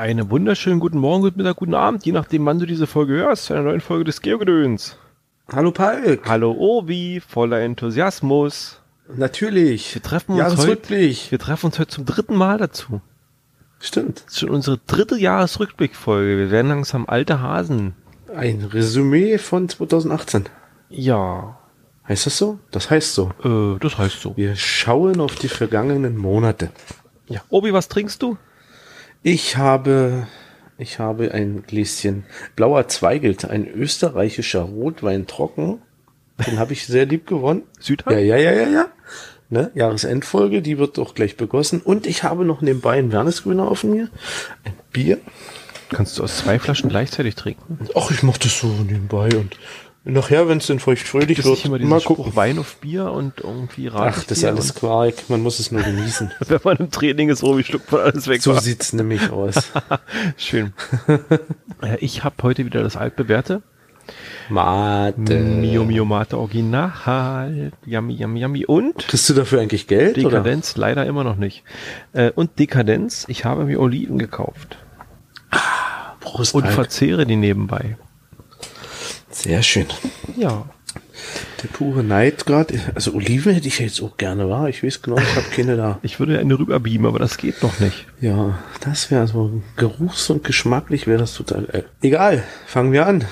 Einen wunderschönen guten Morgen, guten Mittag, guten Abend, je nachdem, wann du diese Folge hörst, zu einer neuen Folge des Geogedöns. Hallo Palk. Hallo Obi, voller Enthusiasmus. Natürlich. Wir treffen uns heute, wir treffen uns heute zum dritten Mal dazu. Stimmt. Das ist schon unsere dritte Jahresrückblickfolge. Wir werden langsam alte Hasen. Ein Resümee von 2018. Ja. Heißt das so? Das heißt so. Äh, das heißt so. Wir schauen auf die vergangenen Monate. Ja. Obi, was trinkst du? Ich habe, ich habe ein Gläschen blauer Zweigelt, ein österreichischer Rotwein trocken. Den habe ich sehr lieb gewonnen. Südhang? Ja, ja, ja, ja, ja. Ne? Jahresendfolge, die wird auch gleich begossen. Und ich habe noch nebenbei ein Wernesgrüner auf mir. Ein Bier. Kannst du aus zwei Flaschen gleichzeitig trinken? Ach, ich mach das so nebenbei und nachher, wenn es denn feucht fröhlich Das wird, immer mal gucken. Spruch Wein auf Bier und irgendwie Rad Ach, das ist alles Quark. Man muss es nur genießen. Wenn man im Training ist, Obi schluckt man alles weg. So wa? sieht's nämlich aus. Schön. Äh, ich habe heute wieder das altbewährte Mate. Mio Mio Mate Original. Yummy, yummy, yummy. Und Kriegst du dafür eigentlich Geld? Oder? Dekadenz leider immer noch nicht. Äh, und Dekadenz, ich habe mir Oliven gekauft Prost, und Alk. verzehre die nebenbei. Sehr schön. Ja. Der pure Neid gerade. Also Oliven hätte ich jetzt auch gerne, war. Ich weiß genau, ich habe keine da. Ich würde eine rüberbeamen, aber das geht noch nicht. Ja, das wäre so geruchs- und geschmacklich wäre das total. Äh, egal, fangen wir an.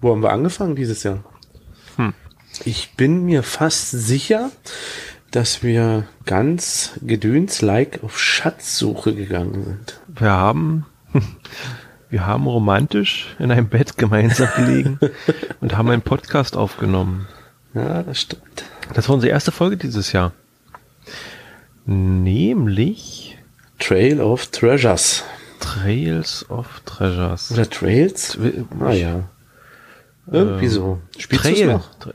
Wo haben wir angefangen dieses Jahr? Hm. Ich bin mir fast sicher, dass wir ganz gedöns-like auf Schatzsuche gegangen sind. Wir haben, wir haben romantisch in einem Bett gemeinsam gelegen und haben einen Podcast aufgenommen. Ja, das stimmt. Das war unsere erste Folge dieses Jahr. Nämlich Trail of Treasures. Trails of Treasures. Oder Trails? Ah ja. Irgendwie so. Spielst Trail. noch? Tra-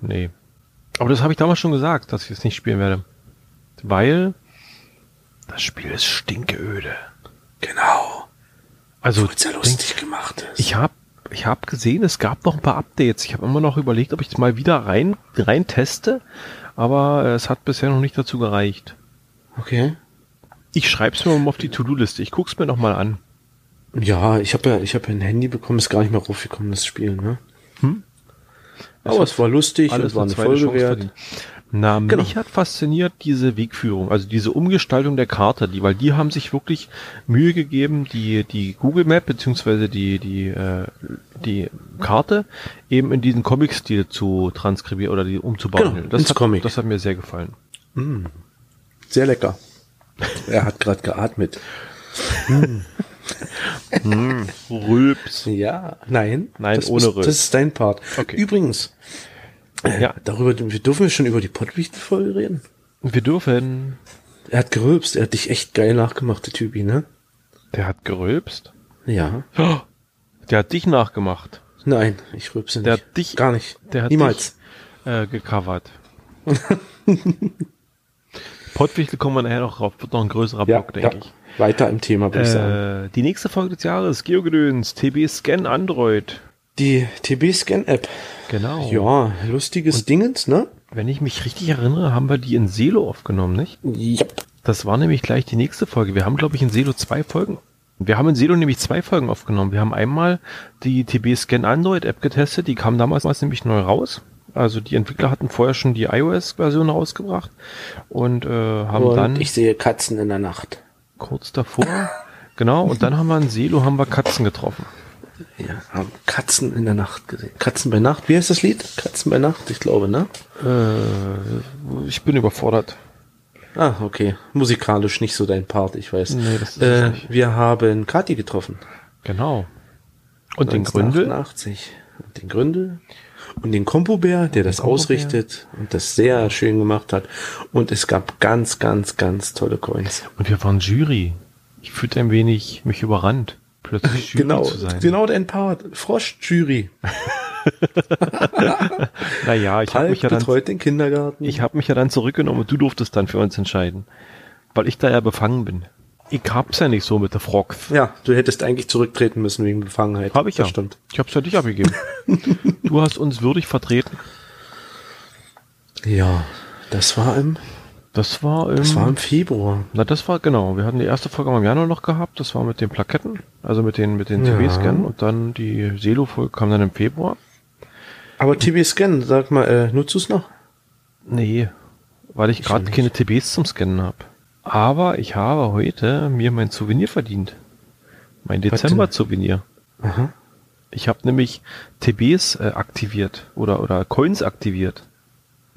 Nee. Aber das habe ich damals schon gesagt, dass ich es nicht spielen werde. Weil das Spiel ist stinkeöde. Genau. Also ja lustig gemacht ist. ich habe ich hab gesehen, es gab noch ein paar Updates. Ich habe immer noch überlegt, ob ich das mal wieder rein, rein teste, aber es hat bisher noch nicht dazu gereicht. okay. Ich schreib's mir mal auf die To-Do-Liste. Ich guck's mir noch mal an. Ja, ich habe ja, ich habe ja ein Handy bekommen, ist gar nicht mehr raufgekommen, das Spiel, ne? Hm? Aber es war lustig, Alles es war eine Folge wert. Na, Genau. mich hat fasziniert diese Wegführung, also diese Umgestaltung der Karte, die, weil die haben sich wirklich Mühe gegeben, die, die Google Map beziehungsweise die, die, äh, die Karte eben in diesen Comic-Stil zu transkribieren oder die umzubauen. Genau, das hat, Comic. Das hat mir sehr gefallen. Sehr lecker. Er hat gerade geatmet. Rülps. Ja, nein. Nein, ohne ist, Rülps. Das ist dein Part. Okay. Übrigens, Ja, darüber, wir dürfen wir schon über die Pottwichtel-Folge reden. wir dürfen. Er hat gerülpst, er hat dich echt geil nachgemacht, der Typi, ne? Der hat gerülpst. Ja. Oh, Der hat dich nachgemacht. Nein, ich rülpse nicht. Der hat dich- Gar nicht. Der hat Niemals. dich äh, gecovert. Pottwichtel kommen wir nachher noch drauf. Wird noch ein größerer Ja, Block, denke ja. ich. Weiter im Thema, würde ich sagen. Äh, die nächste Folge des Jahres, Geogedöns, TB Scan Android. Die TB-Scan-App. Genau. Ja, lustiges Dingens, ne? Wenn ich mich richtig erinnere, haben wir die in Selo aufgenommen, nicht? Ja. Das war nämlich gleich die nächste Folge. Wir haben, glaube ich, in Selo zwei Folgen. Wir haben in Selo nämlich zwei Folgen aufgenommen. Wir haben einmal die TB Scan Android App getestet. Die kam damals nämlich neu raus. Also die Entwickler hatten vorher schon die iOS-Version rausgebracht und äh, haben Und dann ich sehe Katzen in der Nacht. kurz davor, genau, und dann haben wir in Selo haben wir Katzen getroffen. Ja, haben Katzen in der Nacht gesehen. Katzen bei Nacht. Wie heißt das Lied? Katzen bei Nacht, ich glaube, ne? Äh, ich bin überfordert. Ah, okay. Musikalisch nicht so dein Part, ich weiß. Nee, das ist äh, nicht. wir haben Kati getroffen. Genau. Und den Gründel? 1988. Und den Gründel. Und den Kompobär, der das ausrichtet und das sehr schön gemacht hat. Und es gab ganz, ganz, ganz tolle Coins. Und wir waren Jury. Ich fühlte ein wenig mich überrannt, plötzlich Jury Genau, zu sein. genau dein Part. Frosch-Jury. Naja, ich habe mich ja dann, betreut den Kindergarten. ich habe mich ja dann zurückgenommen und du durftest dann für uns entscheiden, weil ich da ja befangen bin. Ich hab's ja nicht so mit der Frogs. ja, du hättest eigentlich zurücktreten müssen wegen Befangenheit. Habe ich das ja. stimmt. Ich hab's ja dich abgegeben. du hast uns würdig vertreten. Ja, das war im Das war im, Das war im Februar. na das war genau. Wir hatten die erste Folge im Januar noch gehabt. Das war mit den Plaketten, also mit den mit den Ja. TV-Scannen und dann die Selo-Folge kam dann im Februar. Aber TB Scan, sag mal, äh, nutzt du es noch? Nee, weil ich Ich gerade keine TBs zum Scannen habe. Aber ich habe heute mir mein Souvenir verdient. Mein? Dezember-Souvenir. Aha. Ich habe nämlich TBs äh, aktiviert oder oder Coins aktiviert.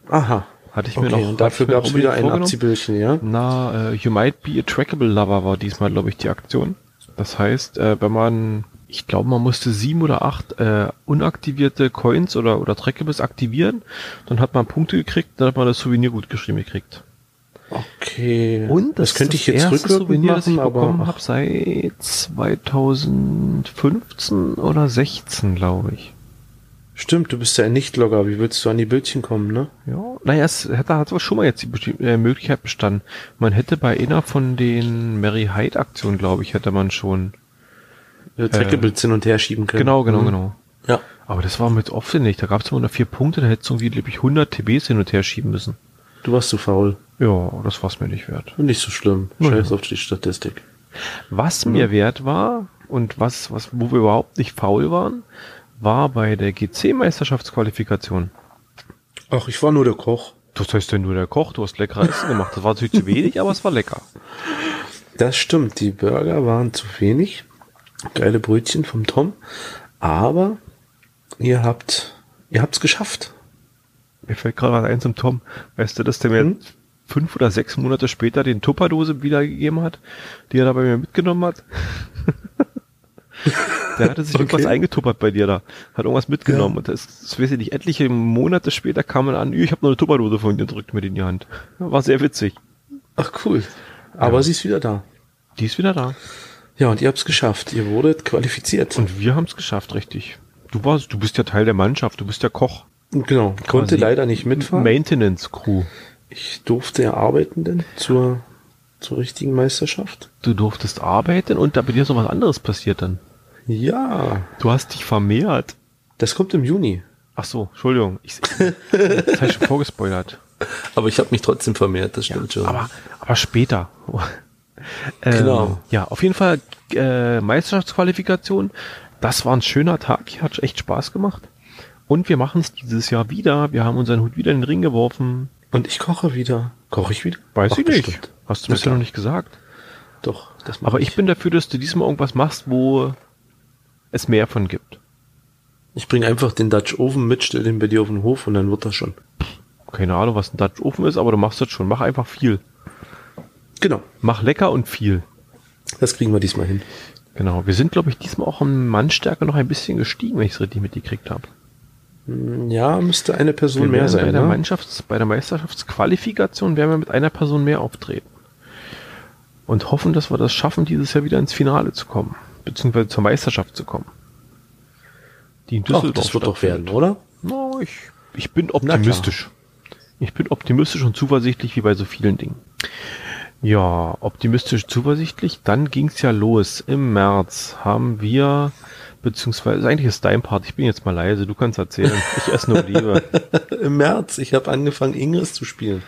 Aha. Hatte ich Okay, mir noch. und dafür gab es wieder ein. Abziehbildchen, ja? Na, äh, You Might Be a Trackable Lover war diesmal, glaube ich, die Aktion. Das heißt, äh, wenn man, ich glaube, man musste sieben oder acht äh, unaktivierte Coins oder, oder Trackables aktivieren, dann hat man Punkte gekriegt, dann hat man das Souvenir gut geschrieben gekriegt. Okay. Und das, könnte ich jetzt rückwirkend Souvenir, das ich machen, bekommen aber habe seit 2015 oder 16, glaube ich. Stimmt, du bist ja ein Nicht-Logger. Wie willst du an die Bildchen kommen, ne? Ja, naja, es hätte hat aber schon mal jetzt die äh, Möglichkeit bestanden. Man hätte bei einer von den Mary Hyde Aktionen, glaube ich, hätte man schon. Äh, Trackables hin und her schieben können. Genau, genau, Mhm. genau. Ja. Aber das war mit aufwendig. Da gab es immer nur vier Punkte, da hättest du irgendwie, glaube ich, 100 TBs hin und her schieben müssen. Du warst zu faul. Ja, das war's mir nicht wert. Nicht so schlimm. Scheiß auf die Statistik. Was mir wert war und was, was, wo wir überhaupt nicht faul waren, war bei der GC-Meisterschaftsqualifikation. Ach, ich war nur der Koch. Das heißt ja nur der Koch, du hast leckere Essen gemacht. Das war natürlich zu wenig, aber es war lecker. Das stimmt, die Burger waren zu wenig. Geile Brötchen vom Tom. Aber ihr habt, ihr habt's geschafft. Mir fällt gerade was ein zum Tom. Weißt du, dass der mir Hm? fünf oder sechs Monate später den Tupperdose wiedergegeben hat, die er da bei mir mitgenommen hat? der hatte sich Okay. irgendwas eingetuppert bei dir da. Hat irgendwas mitgenommen. Ja. Und das, das weiß ich nicht, etliche Monate später kam er an, ich habe noch eine Tupperdose von dir, drückt mir die in die Hand. War sehr witzig. Ach cool. Aber Ja. sie ist wieder da. Die ist wieder da. Ja, und ihr habt's geschafft. Ihr wurdet qualifiziert. Und wir haben es geschafft, richtig. Du warst, du bist ja Teil der Mannschaft, du bist ja Koch. genau, konnte leider nicht mitfahren. Maintenance Crew. Ich durfte ja arbeiten denn zur, zur richtigen Meisterschaft. Du durftest arbeiten und da bei dir ist noch was anderes passiert dann. Ja, Du hast dich vermehrt. das kommt im Juni. Ach so, Entschuldigung. Ich, das habe ich schon vorgespoilert. Aber ich habe mich trotzdem vermehrt, das stimmt schon. Aber, aber später. ähm, Genau. Ja, auf jeden Fall äh, Meisterschaftsqualifikation. Das war ein schöner Tag. Hat echt Spaß gemacht. Und wir machen es dieses Jahr wieder. Wir haben unseren Hut wieder in den Ring geworfen. Und ich koche wieder. Koche ich wieder? Weiß Ach, ich nicht. bestimmt. Hast du bisher klar. noch nicht gesagt. Doch, das Aber ich bin dafür, dass du diesmal irgendwas machst, wo es mehr von gibt. Ich bringe einfach den Dutch Oven mit, stell den bei dir auf den Hof und dann wird das schon. Keine Ahnung, was ein Dutch Ofen ist, aber du machst das schon. Mach einfach viel. Genau, Mach lecker und viel. das kriegen wir diesmal hin. Genau. Wir sind, glaube ich, diesmal auch an Mannstärke noch ein bisschen gestiegen, wenn ich es richtig mitgekriegt habe. Hm, Ja, müsste eine Person Wir mehr sein. bei der, ne? Mannschafts-, bei der Meisterschaftsqualifikation werden wir mit einer Person mehr auftreten. Und hoffen, dass wir das schaffen, dieses Jahr wieder ins Finale zu kommen. Beziehungsweise zur Meisterschaft zu kommen. Die in Ach, Düsseldorf das wird doch werden, oder? Na, ich, ich bin optimistisch. Ich bin optimistisch und zuversichtlich wie bei so vielen Dingen. Ja, optimistisch, zuversichtlich. Dann ging's ja los. Im März haben wir, beziehungsweise eigentlich ist dein Part. Ich bin jetzt mal leise. Du kannst erzählen. Ich esse nur Liebe Im März, ich habe angefangen, Ingris zu spielen.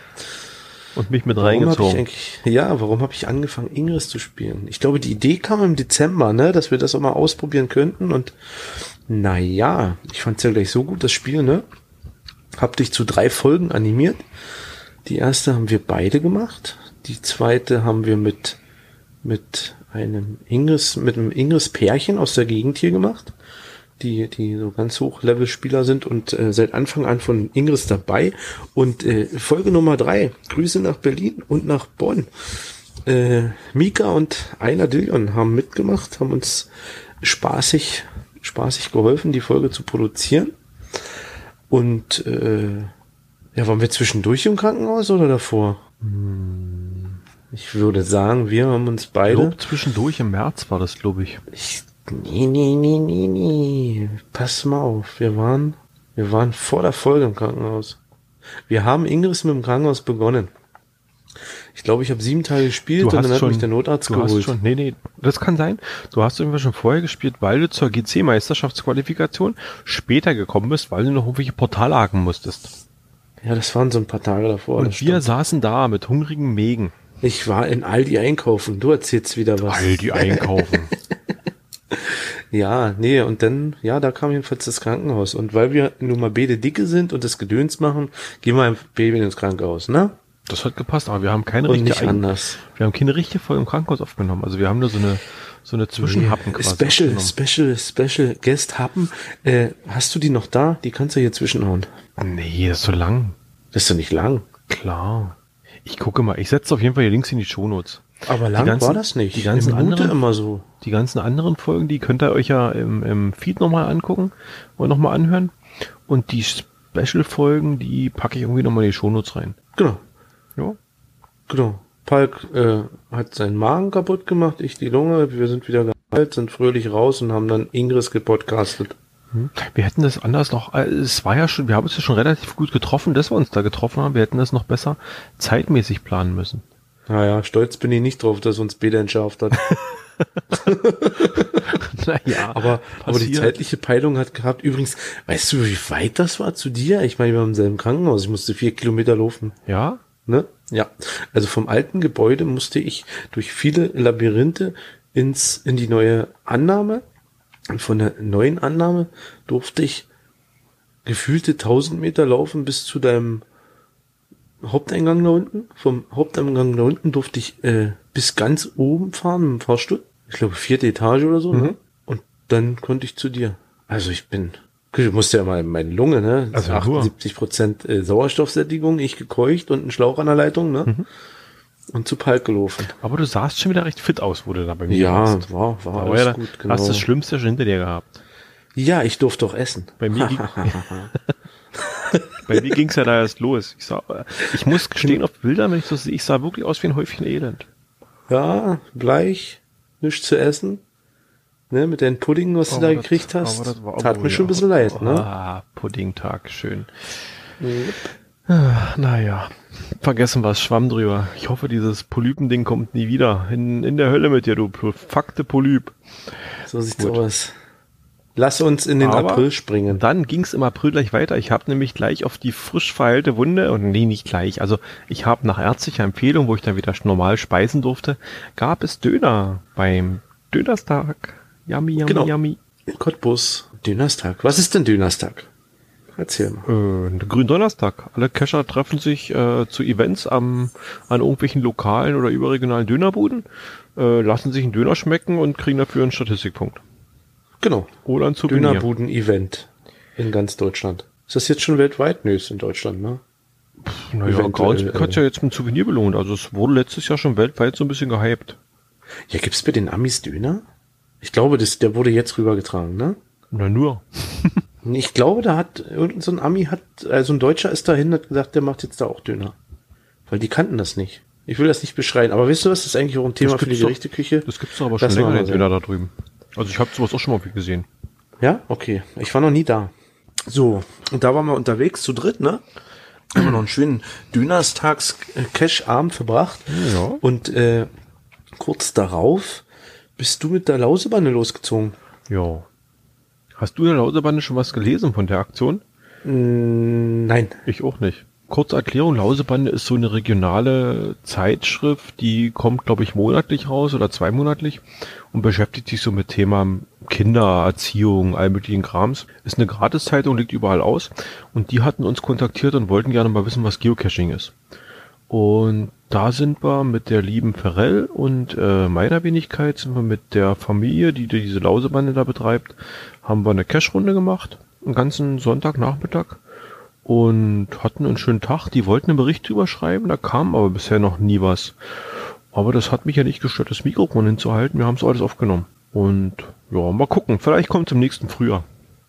Und mich mit Warum reingezogen. ja, warum habe ich angefangen, Ingris zu spielen? Ich glaube, die Idee kam im Dezember, ne, dass wir das auch mal ausprobieren könnten und naja, ich fand's ja gleich so gut, das Spiel, ne? Hab dich zu drei Folgen animiert. Die erste haben wir beide gemacht. Die zweite haben wir mit, mit einem Ingris, mit einem Ingris-Pärchen aus der Gegend hier gemacht. Die, die so ganz Hochlevel-Spieler sind und äh, seit Anfang an von Ingris dabei. Und äh, Folge Nummer drei, Grüße nach Berlin und nach Bonn. Äh, Mika und Einer Dillion haben mitgemacht, haben uns spaßig, spaßig geholfen, die Folge zu produzieren. Und äh, ja, waren wir zwischendurch im Krankenhaus oder davor? Ich würde sagen, wir haben uns Ich beide. glaub, zwischendurch im März war das, glaube ich. Ich, nee, nee, nee, nee, nee. Pass mal auf. Wir waren, wir waren vor der Folge im Krankenhaus. Wir haben Ingris mit dem Krankenhaus begonnen. Ich glaube, ich habe sieben Tage gespielt und dann hat mich der Notarzt du geholt. Hast schon, nee, nee, das kann sein. Du hast irgendwie schon vorher gespielt, weil du zur GC-Meisterschaftsqualifikation später gekommen bist, weil du noch irgendwelche Portale haken musstest. Ja, das waren so ein paar Tage davor. Und wir saßen da mit hungrigen Mägen. Ich war in Aldi einkaufen. Du erzählst wieder was. Aldi einkaufen. ja, nee, und dann, ja, da kam jedenfalls das Krankenhaus. Und weil wir nun mal beide dicke sind und das Gedöns machen, gehen wir ein Baby ins Krankenhaus, ne? Das hat gepasst, aber wir haben keine Und richtige nicht anders. Wir haben keine richtige Folge im Krankenhaus aufgenommen. Also wir haben nur so eine so eine Zwischenhappen quasi. Special. Special, Special Guest Happen. Äh, hast du die noch da? Die kannst du hier zwischenhauen. Nee, das ist so lang. Das ist doch nicht lang. Klar. Ich gucke mal, ich setze auf jeden Fall die Links in die Shownotes. Aber lang ganzen- war das nicht. die ganzen anderen- immer so. Die ganzen anderen Folgen, die könnt ihr euch ja im, im Feed nochmal angucken und nochmal anhören. Und die Special-Folgen, die packe ich irgendwie nochmal in die Shownotes rein. Genau, Ja. genau. Palk äh, hat seinen Magen kaputt gemacht, ich die Lunge. Wir sind wieder geheilt, sind fröhlich raus und haben dann Ingris gepodcastet. Hm. Wir hätten das anders noch, äh, es war ja schon, wir haben uns ja schon relativ gut getroffen, dass wir uns da getroffen haben. Wir hätten das noch besser zeitmäßig planen müssen. Naja, stolz bin ich nicht drauf, dass uns Bede entschärft hat. naja, Aber, aber die zeitliche Peilung hat gehabt. Übrigens, weißt du, wie weit das war zu dir? Ich meine, wir waren im selben Krankenhaus. Ich musste vier Kilometer laufen. Ja? Ne? Ja. Also vom alten Gebäude musste ich durch viele Labyrinthe ins, in die neue Annahme. Und von der neuen Annahme durfte ich gefühlte 1000 Meter laufen bis zu deinem Haupteingang da unten. Vom Haupteingang da unten durfte ich äh, bis ganz oben fahren dem Fahrstuhl. Ich glaube, vierte Etage oder so. Ne? Und dann konnte ich zu dir. Also ich bin, du musst ja mal meine Lunge, ne? Also nur. 78 Prozent äh, Sauerstoffsättigung, ich gekeucht und ein Schlauch an der Leitung, ne? Und zu Palk gelaufen. Aber du sahst schon wieder recht fit aus, du da bei mir Ja, warst. war, war Aber alles ja, gut, genau. hast das Schlimmste schon hinter dir gehabt. Ja, ich durfte doch essen. Bei mir ging, bei mir ging's ja da erst los. Ich, sah, ich muss gestehen, auf Bildern, wenn ich das sehe, ich sah wirklich aus wie ein Häufchen Elend. Ja, bleich, nichts zu essen. Ne, mit deinem Pudding, was du da das- gekriegt hast. war- Tat oh mir ja. schon ein bisschen leid, ne? Ah, Puddingtag, schön. Ah, naja, vergessen was, Schwamm drüber. Ich hoffe, dieses Polypending kommt nie wieder. In, in der Hölle mit dir, du fakte Polyp. So sieht's Gut. aus. Lass uns in den Aber April springen. Dann ging's im April gleich weiter. Ich habe nämlich gleich auf die frisch verheilte Wunde, und nee, nicht gleich, also ich habe nach ärztlicher Empfehlung, wo ich dann wieder normal speisen durfte, gab es Döner beim Dönerstag. Yummy, yummy, Genau. yummy. In Cottbus, Dönerstag. Was ist denn Dönerstag? Erzähl mal. Äh, Gründonnerstag. Alle Kescher treffen sich äh, zu Events am, an irgendwelchen lokalen oder überregionalen Dönerbuden, äh, lassen sich einen Döner schmecken und kriegen dafür einen Statistikpunkt. Genau. Oder ein Souvenir. Dönerbuden-Event in ganz Deutschland. Ist das jetzt schon weltweit? Nö, ist in Deutschland, ne? Naja, eventuell, Grausbeck hat äh, ja jetzt mit Souvenir belohnt. Also es wurde letztes Jahr schon weltweit so ein bisschen gehypt. Ja, gibt's bei den Amis Döner? Ich glaube, das, der wurde jetzt rübergetragen, ne? Na nur. Ich glaube, da hat irgendein so ein Ami hat, also ein Deutscher ist dahin, hat gesagt, der macht jetzt da auch Döner. Weil die kannten das nicht. Ich will das nicht beschreien, aber weißt du was, das ist eigentlich auch ein Thema für die gibt's doch- Gerichteküche. Das gibt's doch aber schon Lass länger, den. Döner da drüben. Also ich habe sowas auch schon mal gesehen. Ja, okay. Ich war noch nie da. So, und da waren wir unterwegs zu dritt, ne? Haben wir noch einen schönen Dönerstags-Cash-Abend verbracht. Ja. Und äh, kurz darauf bist du mit der Lausebande losgezogen. Ja. Hast du in der Lausebande schon was gelesen von der Aktion? Mm, nein. Ich auch nicht. Kurze Erklärung, Lausebande ist so eine regionale Zeitschrift, die kommt, glaube ich, monatlich raus oder zweimonatlich und beschäftigt sich so mit Thema Kinder, Erziehung, all möglichen Krams. Ist eine Gratiszeitung, liegt überall aus und die hatten uns kontaktiert und wollten gerne mal wissen, was Geocaching ist. Und da sind wir mit der lieben Ferrell und äh, meiner Wenigkeit sind wir mit der Familie, die diese Lausebande da betreibt, haben wir eine Cache-Runde gemacht, einen ganzen Sonntagnachmittag und hatten einen schönen Tag. Die wollten einen Bericht drüber schreiben, da kam aber bisher noch nie was. Aber das hat mich ja nicht gestört, das Mikrofon hinzuhalten. Wir haben es alles aufgenommen. Und ja, mal gucken. Vielleicht kommt es im nächsten Frühjahr.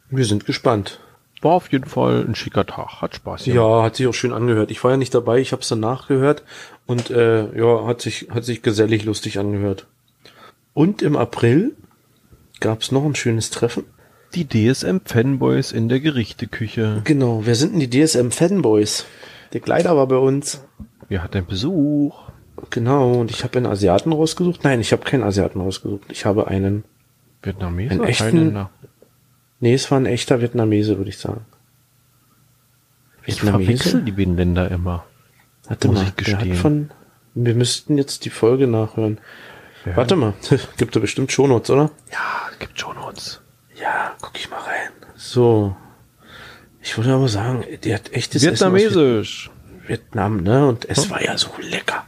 Wir sind gespannt. War auf jeden Fall ein schicker Tag. Hat Spaß Ja, hat sich auch schön angehört. Ich war ja nicht dabei, ich habe es danach gehört und äh, ja, hat sich hat sich gesellig lustig angehört. Und im April gab es noch ein schönes Treffen. Die DSM-Fanboys in der Gerichteküche. Genau, wer sind denn die DSM Fanboys? Der Kleider war bei uns. Wir hatten Besuch. Genau, und ich habe einen Asiaten rausgesucht. Nein, ich habe keinen Asiaten rausgesucht. Ich habe einen. Vietnamese, Einen echten- Thailänder. Nee, es war ein echter Vietnamese, würde ich sagen. Ich verwechsel die beiden Länder immer. Warte muss mal, ich der hat gestehen. von, wir müssten jetzt die Folge nachhören. Ja. Warte mal, gibt da bestimmt Shownotes, oder? Ja, es gibt uns. Ja, guck ich mal rein. So. Ich würde aber sagen, der hat echtes Essen Vietnamesisch. Vietnam, ne? Und es war ja so lecker.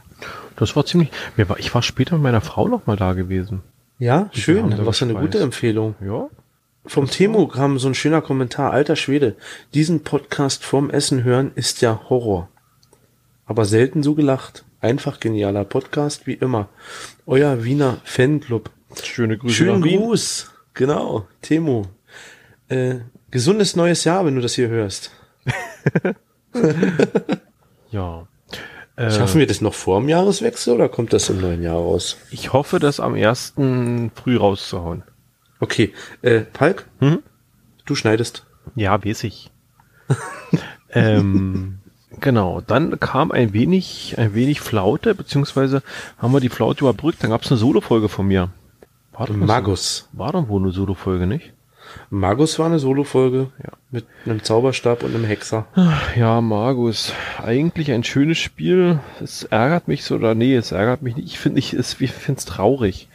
Das war ziemlich. Mir war, ich war später mit meiner Frau noch mal da gewesen. Ja, schön. haben da Was für eine gute Empfehlung. Ja. Vom Temo kam so ein schöner Kommentar. Alter Schwede, diesen Podcast vorm Essen hören ist ja Horror. Aber selten so gelacht. Einfach genialer Podcast wie immer. Euer Wiener Fanclub. Schöne Grüße Schönen nach Wien. Gruß. Genau, Temo. Äh, gesundes neues Jahr, wenn du das hier hörst. Ja. Äh, Schaffen wir das noch vor dem Jahreswechsel oder kommt das im neuen Jahr raus? ich hoffe, das am ersten früh rauszuhauen. Okay, äh, Palk, Hm? du schneidest. Ja, weiß ich. ähm, genau, dann kam ein wenig, ein wenig Flaute, beziehungsweise haben wir die Flaute überbrückt, dann gab es eine Solo-Folge von mir. War Magus. War doch wohl eine Solo-Folge, nicht? Magus war eine Solo-Folge Ja. mit einem Zauberstab und einem Hexer. Ja, Magus. Eigentlich ein schönes Spiel. Es ärgert mich so, oder nee, es ärgert mich nicht. Ich finde ich, es- ich finde es traurig.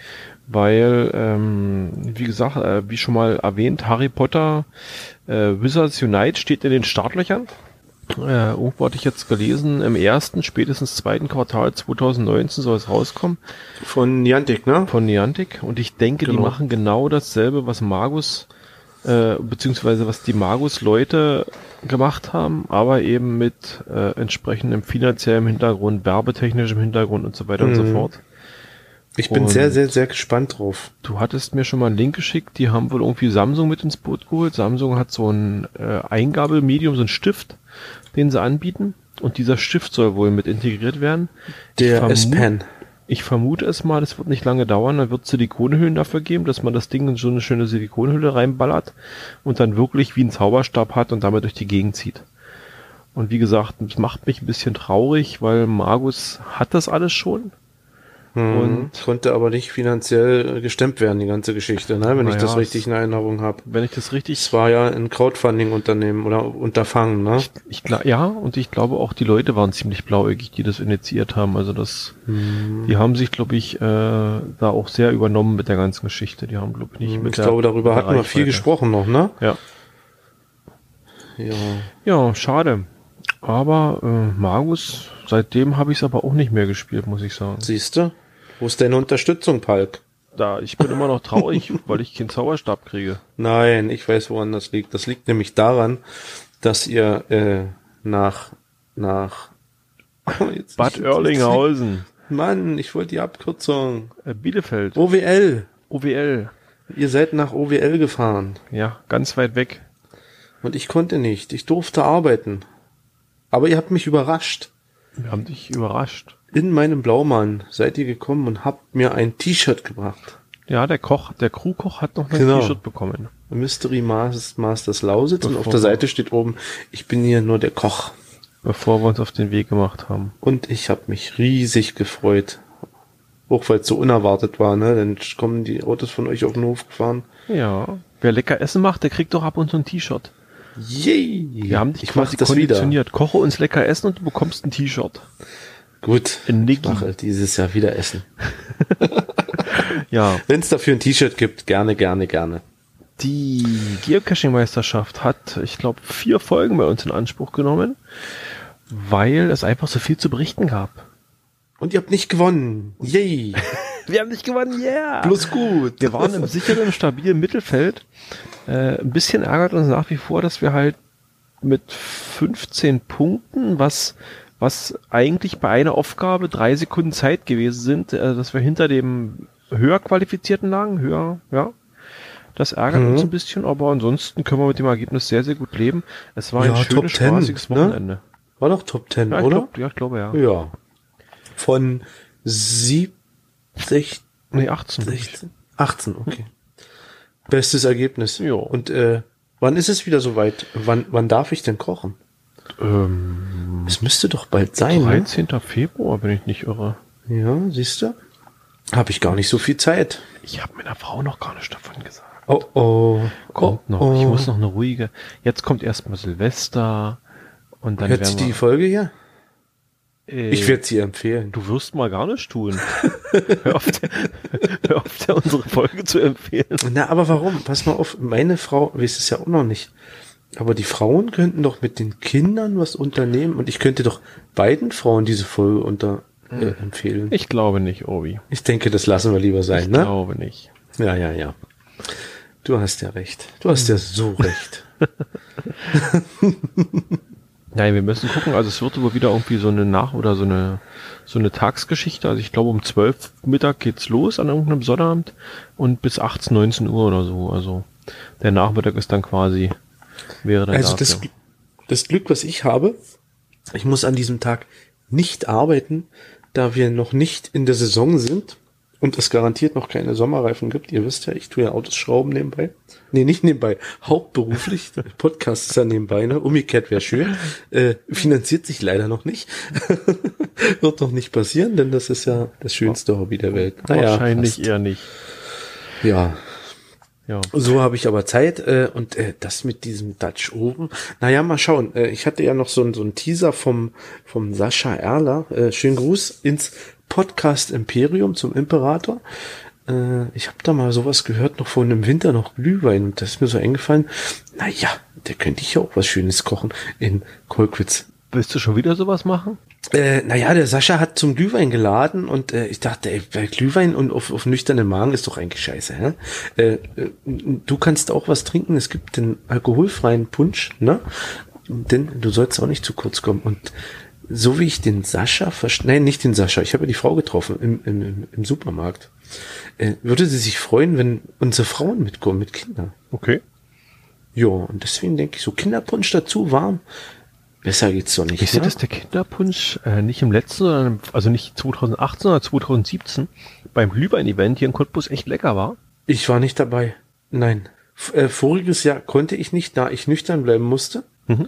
Weil, ähm, wie gesagt, äh, wie schon mal erwähnt, Harry Potter äh, Wizards Unite steht in den Startlöchern. Äh, irgendwo hatte ich jetzt gelesen, im ersten, spätestens zweiten Quartal 2019 soll es rauskommen Von Niantic, ne? von Niantic. Und ich denke, die Genau. machen genau dasselbe, was Magus, äh, beziehungsweise was die Magus-Leute gemacht haben, aber eben mit äh, entsprechendem finanziellem Hintergrund, werbetechnischem Hintergrund und so weiter und so Mhm. fort. Ich bin Und- sehr, sehr, sehr gespannt drauf. Du hattest mir schon mal einen Link geschickt, die haben wohl irgendwie Samsung mit ins Boot geholt. Samsung hat so ein äh, Eingabemedium, so ein Stift, den sie anbieten. Und dieser Stift soll wohl mit integriert werden. Der S-Pen. Ich vermute es mal, das wird nicht lange dauern, dann wird Silikonhüllen dafür geben, dass man das Ding in so eine schöne Silikonhülle reinballert und dann wirklich wie ein Zauberstab hat und damit durch die Gegend zieht. Und wie gesagt, das macht mich ein bisschen traurig, weil Magus hat das alles schon. Mhm. Und- konnte aber nicht finanziell gestemmt werden, die ganze Geschichte, ne? wenn ich Naja, das richtig in Erinnerung habe. Wenn ich das richtig Es war ja ein Crowdfunding-Unternehmen oder Unterfangen, ne? Ich glaube, ja, und ich glaube auch die Leute waren ziemlich blauäugig, die das initiiert haben. Also das, Mhm. die haben sich, glaube ich, äh, da auch sehr übernommen mit der ganzen Geschichte. Die haben, glaube ich, nicht mit ich der- glaube, darüber hatten wir viel gesprochen noch, ne? Ja. Ja. Ja, schade. Aber äh, Magus, seitdem habe ich es aber auch nicht mehr gespielt, muss ich sagen. Siehst du? Wo ist deine Unterstützung, Palk? Da, ich bin immer noch traurig, weil ich keinen Zauberstab kriege. Nein, ich weiß, woran das liegt. Das liegt nämlich daran, dass ihr äh, nach nach Jetzt- Bad Oerlinghausen, Mann, ich wollte die Abkürzung. äh, Bielefeld, OWL. OWL. Ihr seid nach OWL gefahren. Ja, ganz weit weg. Und ich konnte nicht. Ich durfte arbeiten. Aber ihr habt mich überrascht. Wir haben dich überrascht. In meinem Blaumann seid ihr gekommen und habt mir ein T-Shirt gebracht. Ja, der Koch, der Crewkoch hat noch ein Genau. T-Shirt bekommen. Mystery Mas- Masters Lausitz und Bevor auf der Seite steht oben, ich bin hier nur der Koch. bevor wir uns auf den Weg gemacht haben. Und ich habe mich riesig gefreut. Auch weil es so unerwartet war, ne? Dann kommen die Autos von euch auf den Hof gefahren. Ja. Wer lecker Essen macht, der kriegt doch ab und zu ein T-Shirt. Yay! Wir haben dich ich quasi das wieder. konditioniert. Koche uns lecker Essen und du bekommst ein T-Shirt. Gut, In ich mache dieses Jahr wieder Essen. Ja. Wenn es dafür ein T-Shirt gibt, gerne, gerne, gerne. Die Geocaching-Meisterschaft hat, ich glaube, vier Folgen bei uns in Anspruch genommen, weil es einfach so viel zu berichten gab. Und ihr habt nicht gewonnen. Yay! Wir haben nicht gewonnen, yeah! Bloß gut. Wir waren im sicheren, stabilen Mittelfeld. Äh, ein bisschen ärgert uns nach wie vor, dass wir halt mit 15 Punkten, was, was eigentlich bei einer Aufgabe drei Sekunden Zeit gewesen sind, äh, dass wir hinter dem höher qualifizierten lagen, höher, ja. Das ärgert Mhm. uns ein bisschen, aber ansonsten können wir mit dem Ergebnis sehr, sehr gut leben. Es war Ja, ein Top schönes, 10, spaßiges ne? Wochenende. War doch Top 10, Ja, oder? glaub, ja, ich glaube, ja. Ja. Von 70, Nee, 18. 16, 18, okay. Bestes Ergebnis. Ja. Und äh, wann ist es wieder soweit? Wann, wann darf ich denn kochen? Ähm, Es müsste doch bald sein. Ne? 13. Februar, wenn ich nicht irre. Ja, siehst du? Habe ich gar nicht so viel Zeit. Ich habe meiner Frau noch gar nicht davon gesagt. Oh oh. Kommt oh, noch. Oh. Ich muss noch eine ruhige. Jetzt kommt erstmal Silvester Und dann Hört sich die Folge hier? Äh, Ich werde sie empfehlen. Du wirst mal gar nicht tun. hör, auf der, hör auf der, unsere Folge zu empfehlen. Na, aber warum? Pass mal auf, meine Frau weiß es ja auch noch nicht. Aber die Frauen könnten doch mit den Kindern was unternehmen und ich könnte doch beiden Frauen diese Folge unter äh, empfehlen. Ich glaube nicht, Obi. Ich denke, das lassen wir lieber sein, Ich ne? glaube nicht. Ja, ja, ja. Du hast ja recht. Du hast ja so recht. Nein, wir müssen gucken. Also es wird aber wieder irgendwie so eine Nach- oder so eine so eine Tagsgeschichte. Also ich glaube um 12 Mittag geht's los an irgendeinem Sonnabend und bis 18, 19 Uhr oder so. Also der Nachmittag ist dann quasi wäre dann Also das, das Glück, was ich habe, ich muss an diesem Tag nicht arbeiten, da wir noch nicht in der Saison sind und es garantiert noch keine Sommerreifen gibt. Ihr wisst ja, ich tue ja Autos schrauben nebenbei. Nee, nicht nebenbei, hauptberuflich. Podcast ist ja nebenbei, ne? Umgekehrt wäre schön. Äh, finanziert sich leider noch nicht. Wird noch nicht passieren, denn das ist ja das schönste Hobby der Welt. Naja, Wahrscheinlich fast. eher nicht. Ja, Ja. so habe ich aber Zeit äh, und äh, das mit diesem Dutch oben. Naja, mal schauen. Äh, ich hatte ja noch so, ein- so einen Teaser vom, vom Sascha Erler. Äh, schönen Gruß ins Podcast Imperium zum Imperator. Äh, ich habe da mal sowas gehört, noch vor einem Winter noch Glühwein. Und das ist mir so eingefallen. Naja, der könnte ich ja auch was Schönes kochen in Kolkwitz. Willst du schon wieder sowas machen? Äh, naja, der Sascha hat zum Glühwein geladen und äh, ich dachte, ey, bei Glühwein und auf, auf nüchternen Magen ist doch eigentlich scheiße. Hä? Äh, äh, du kannst auch was trinken, es gibt den alkoholfreien Punsch, ne? Denn du sollst auch nicht zu kurz kommen. Und so wie ich den Sascha verstehe, nein, nicht den Sascha, ich habe ja die Frau getroffen im, im, im- Supermarkt, äh, würde sie sich freuen, wenn unsere Frauen mitkommen mit Kindern. Okay. Ja, und deswegen denke ich, so Kinderpunsch dazu warm, besser geht's doch nicht. Wisst ihr, ne? dass der Kinderpunsch äh, nicht im letzten, sondern im, also nicht 2018, sondern 2017 beim Glühwein-Event hier in Cottbus echt lecker war? Ich war nicht dabei. Nein. F äh, voriges Jahr konnte ich nicht, da ich nüchtern bleiben musste.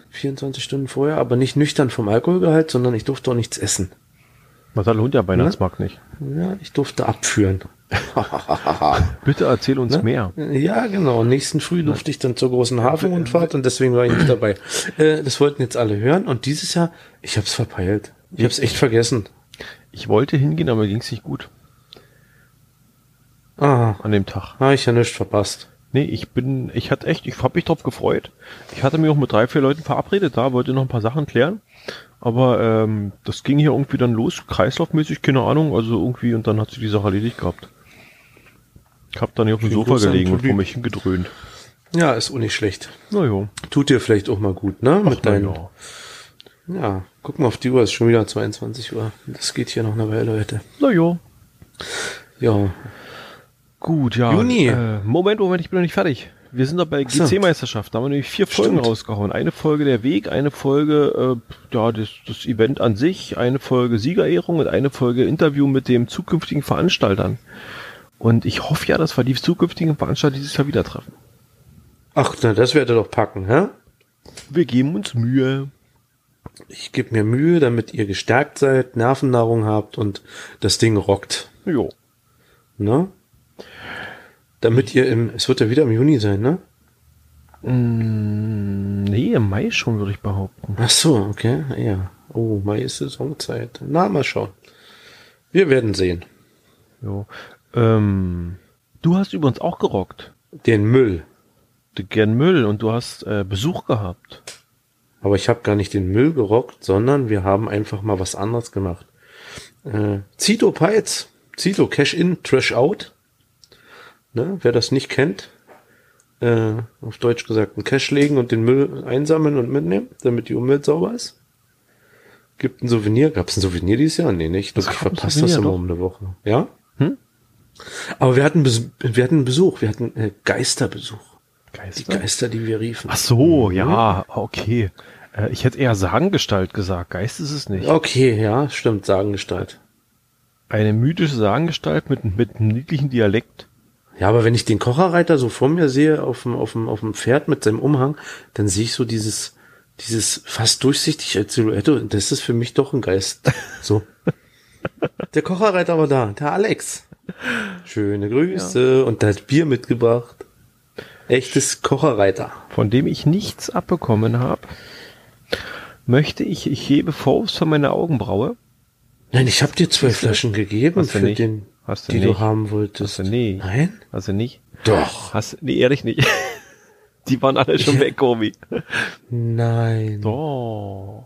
24 Stunden vorher, aber nicht nüchtern vom Alkoholgehalt, sondern ich durfte auch nichts essen. Was lohnt ja Weihnachtsmarkt nicht. Ja, ich durfte abführen. Bitte erzähl uns mehr. ja, genau. Nächsten Früh durfte ich dann zur großen Hafenrundfahrt und deswegen war ich nicht dabei. Äh, das wollten jetzt alle hören und dieses Jahr, ich hab's verpeilt. Ich hab's echt vergessen. Ich wollte hingehen, aber mir ging's nicht gut Ah, an dem Tag. habe ich ja nichts verpasst. Nee, ich bin, ich hatte echt, ich habe mich drauf gefreut. Ich hatte mich auch mit drei, vier Leuten verabredet da, wollte noch ein paar Sachen klären. Aber ähm, das ging hier irgendwie dann los, kreislaufmäßig, keine Ahnung, also irgendwie, und dann hat sich die Sache erledigt gehabt. Ich hab dann hier auf dem Sofa gelegen und vor mich hingedröhnt. Ja, ist auch nicht schlecht. Na jo. Tut dir vielleicht auch mal gut, ne? Mit na deinen ja. Ja, guck mal auf die Uhr, ist schon wieder 22 Uhr. Das geht hier noch eine Weile, Leute. Na jo. Ja, Gut, ja. Juni. Äh, Moment, Moment, ich bin noch nicht fertig. Wir sind doch bei. GC-Meisterschaft. Da haben wir nämlich vier Folgen Stimmt. rausgehauen. Eine Folge der Weg, eine Folge, äh, ja, das, das Event an sich, eine Folge Siegerehrung und eine Folge Interview mit dem zukünftigen Veranstaltern. Und ich hoffe ja, dass wir die zukünftigen Veranstalter dieses Jahr wieder treffen. Ach, na, das werdet ihr doch packen, hä? Wir geben uns Mühe. Ich gebe mir Mühe, damit ihr gestärkt seid, Nervennahrung habt und das Ding rockt. Jo. Ne? Damit ihr im, es wird ja wieder im Juni sein, ne? Mm, nee, im Mai schon, würde ich behaupten. Ach so, okay, ja. Oh, Mai ist Saisonzeit. Na, mal schauen. Wir werden sehen. Jo. Ähm, du hast übrigens auch gerockt. Den Müll. Gern Müll und du hast äh, Besuch gehabt. Aber ich habe gar nicht den Müll gerockt, sondern wir haben einfach mal was anderes gemacht. Äh, Zito Peitz, Zito Cash In, Trash Out. Ne, wer das nicht kennt, äh, auf Deutsch gesagt, einen Cash legen und den Müll einsammeln und mitnehmen, damit die Umwelt sauber ist. Gibt ein Souvenir. Gab es ein Souvenir dieses Jahr? Nee, nicht. Ich gab ein verpasse das immer doch. um eine Woche. Ja? Hm? Aber wir hatten, Bes wir hatten Besuch. Wir hatten äh, Geisterbesuch. Die Geister? Geister, die wir riefen. Ach so, ja, okay. Äh, ich hätte eher Sagengestalt gesagt. Geist ist es nicht. Okay, ja, stimmt, Sagengestalt. Eine mythische Sagengestalt mit, mit einem niedlichen Dialekt. Ja, aber wenn ich den Kocherreiter so vor mir sehe, auf dem, auf dem, auf dem Pferd mit seinem Umhang, dann sehe ich so dieses, dieses fast durchsichtig als Silhouette. Und das ist für mich doch ein Geist. So. Der Kocherreiter war da, der Alex. Schöne Grüße und der hat Bier mitgebracht. Echtes Kocherreiter. von dem ich nichts abbekommen habe. möchte ich, ich hebe Faust von meiner Augenbraue. Nein, ich habe dir zwei Flaschen gegeben für den, Hast du die nicht. du haben wolltest. Hast du nie. Nein? Hast du nicht? Doch. Hast nee, ehrlich nicht. Die waren alle schon weg, Obi. Nein. Doch.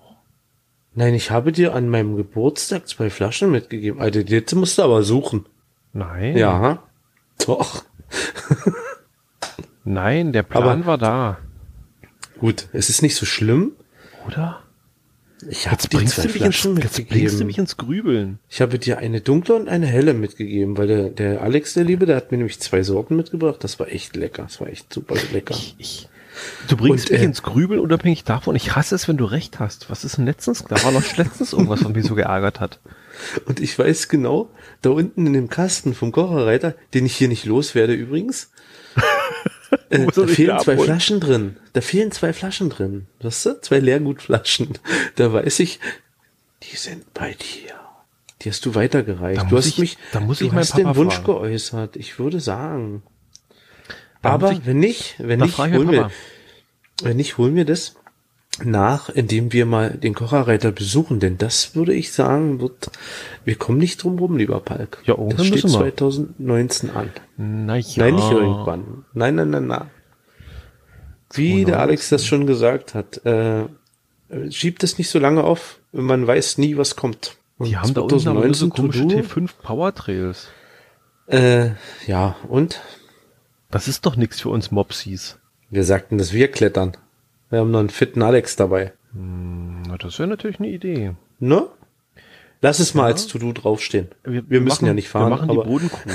Nein, ich habe dir an meinem Geburtstag zwei Flaschen mitgegeben. Alter, jetzt musst du aber suchen. Nein. Ja. Doch. Nein, der Plan Aber- war da. Gut, es ist nicht so schlimm. Oder? Ich habe Jetzt dir bringst, du mich ins, jetzt bringst du mich ins Grübeln. Ich habe dir eine dunkle und eine helle mitgegeben, weil der, der Alex, der Liebe, der hat mir nämlich zwei Sorten mitgebracht. Das war echt lecker. Das war echt super lecker. Ich, ich, du bringst Und, mich äh, ins Grübeln unabhängig davon. Ich hasse es, wenn du recht hast. Was ist denn letztens? Da war doch letztens irgendwas, was mich so geärgert hat. Und ich weiß genau, da unten in dem Kasten vom Kocherreiter, den ich hier nicht loswerde übrigens, äh, da fehlen zwei. Flaschen drin. Da fehlen zwei Flaschen drin. Weißt du? Zwei Leergutflaschen. Da weiß ich, die sind bei dir. Die hast du weitergereicht. Da du hast ich- mich, da muss du ich meinen hast den Papa Wunsch fragen. geäußert. Ich würde sagen. Da Aber ich- wenn nicht, wenn nicht, wir, Papa. wenn nicht, holen wir das nach, indem wir mal den Kocherreiter besuchen, denn das würde ich sagen, wird, wir kommen nicht drum rum, lieber Palk. Ja, irgendwann das steht müssen wir. 2019 an. Na ja. Nein, nicht irgendwann. Nein, nein, nein, nein. Wie der Alex das schon gesagt hat, äh, schiebt es nicht so lange auf, man weiß nie, was kommt. Und Die haben da unten aber so 2019 komische To-Do, T5 Power Trails. Äh, ja, und? Das ist doch nichts für uns Mopsies. Wir sagten, dass wir klettern. Wir haben noch einen fitten Alex dabei. Na, das wäre natürlich eine Idee. Ne? Lass es mal als To-Do draufstehen. Wir, müssen machen- ja nicht fahren, Wir machen die Bodencrew.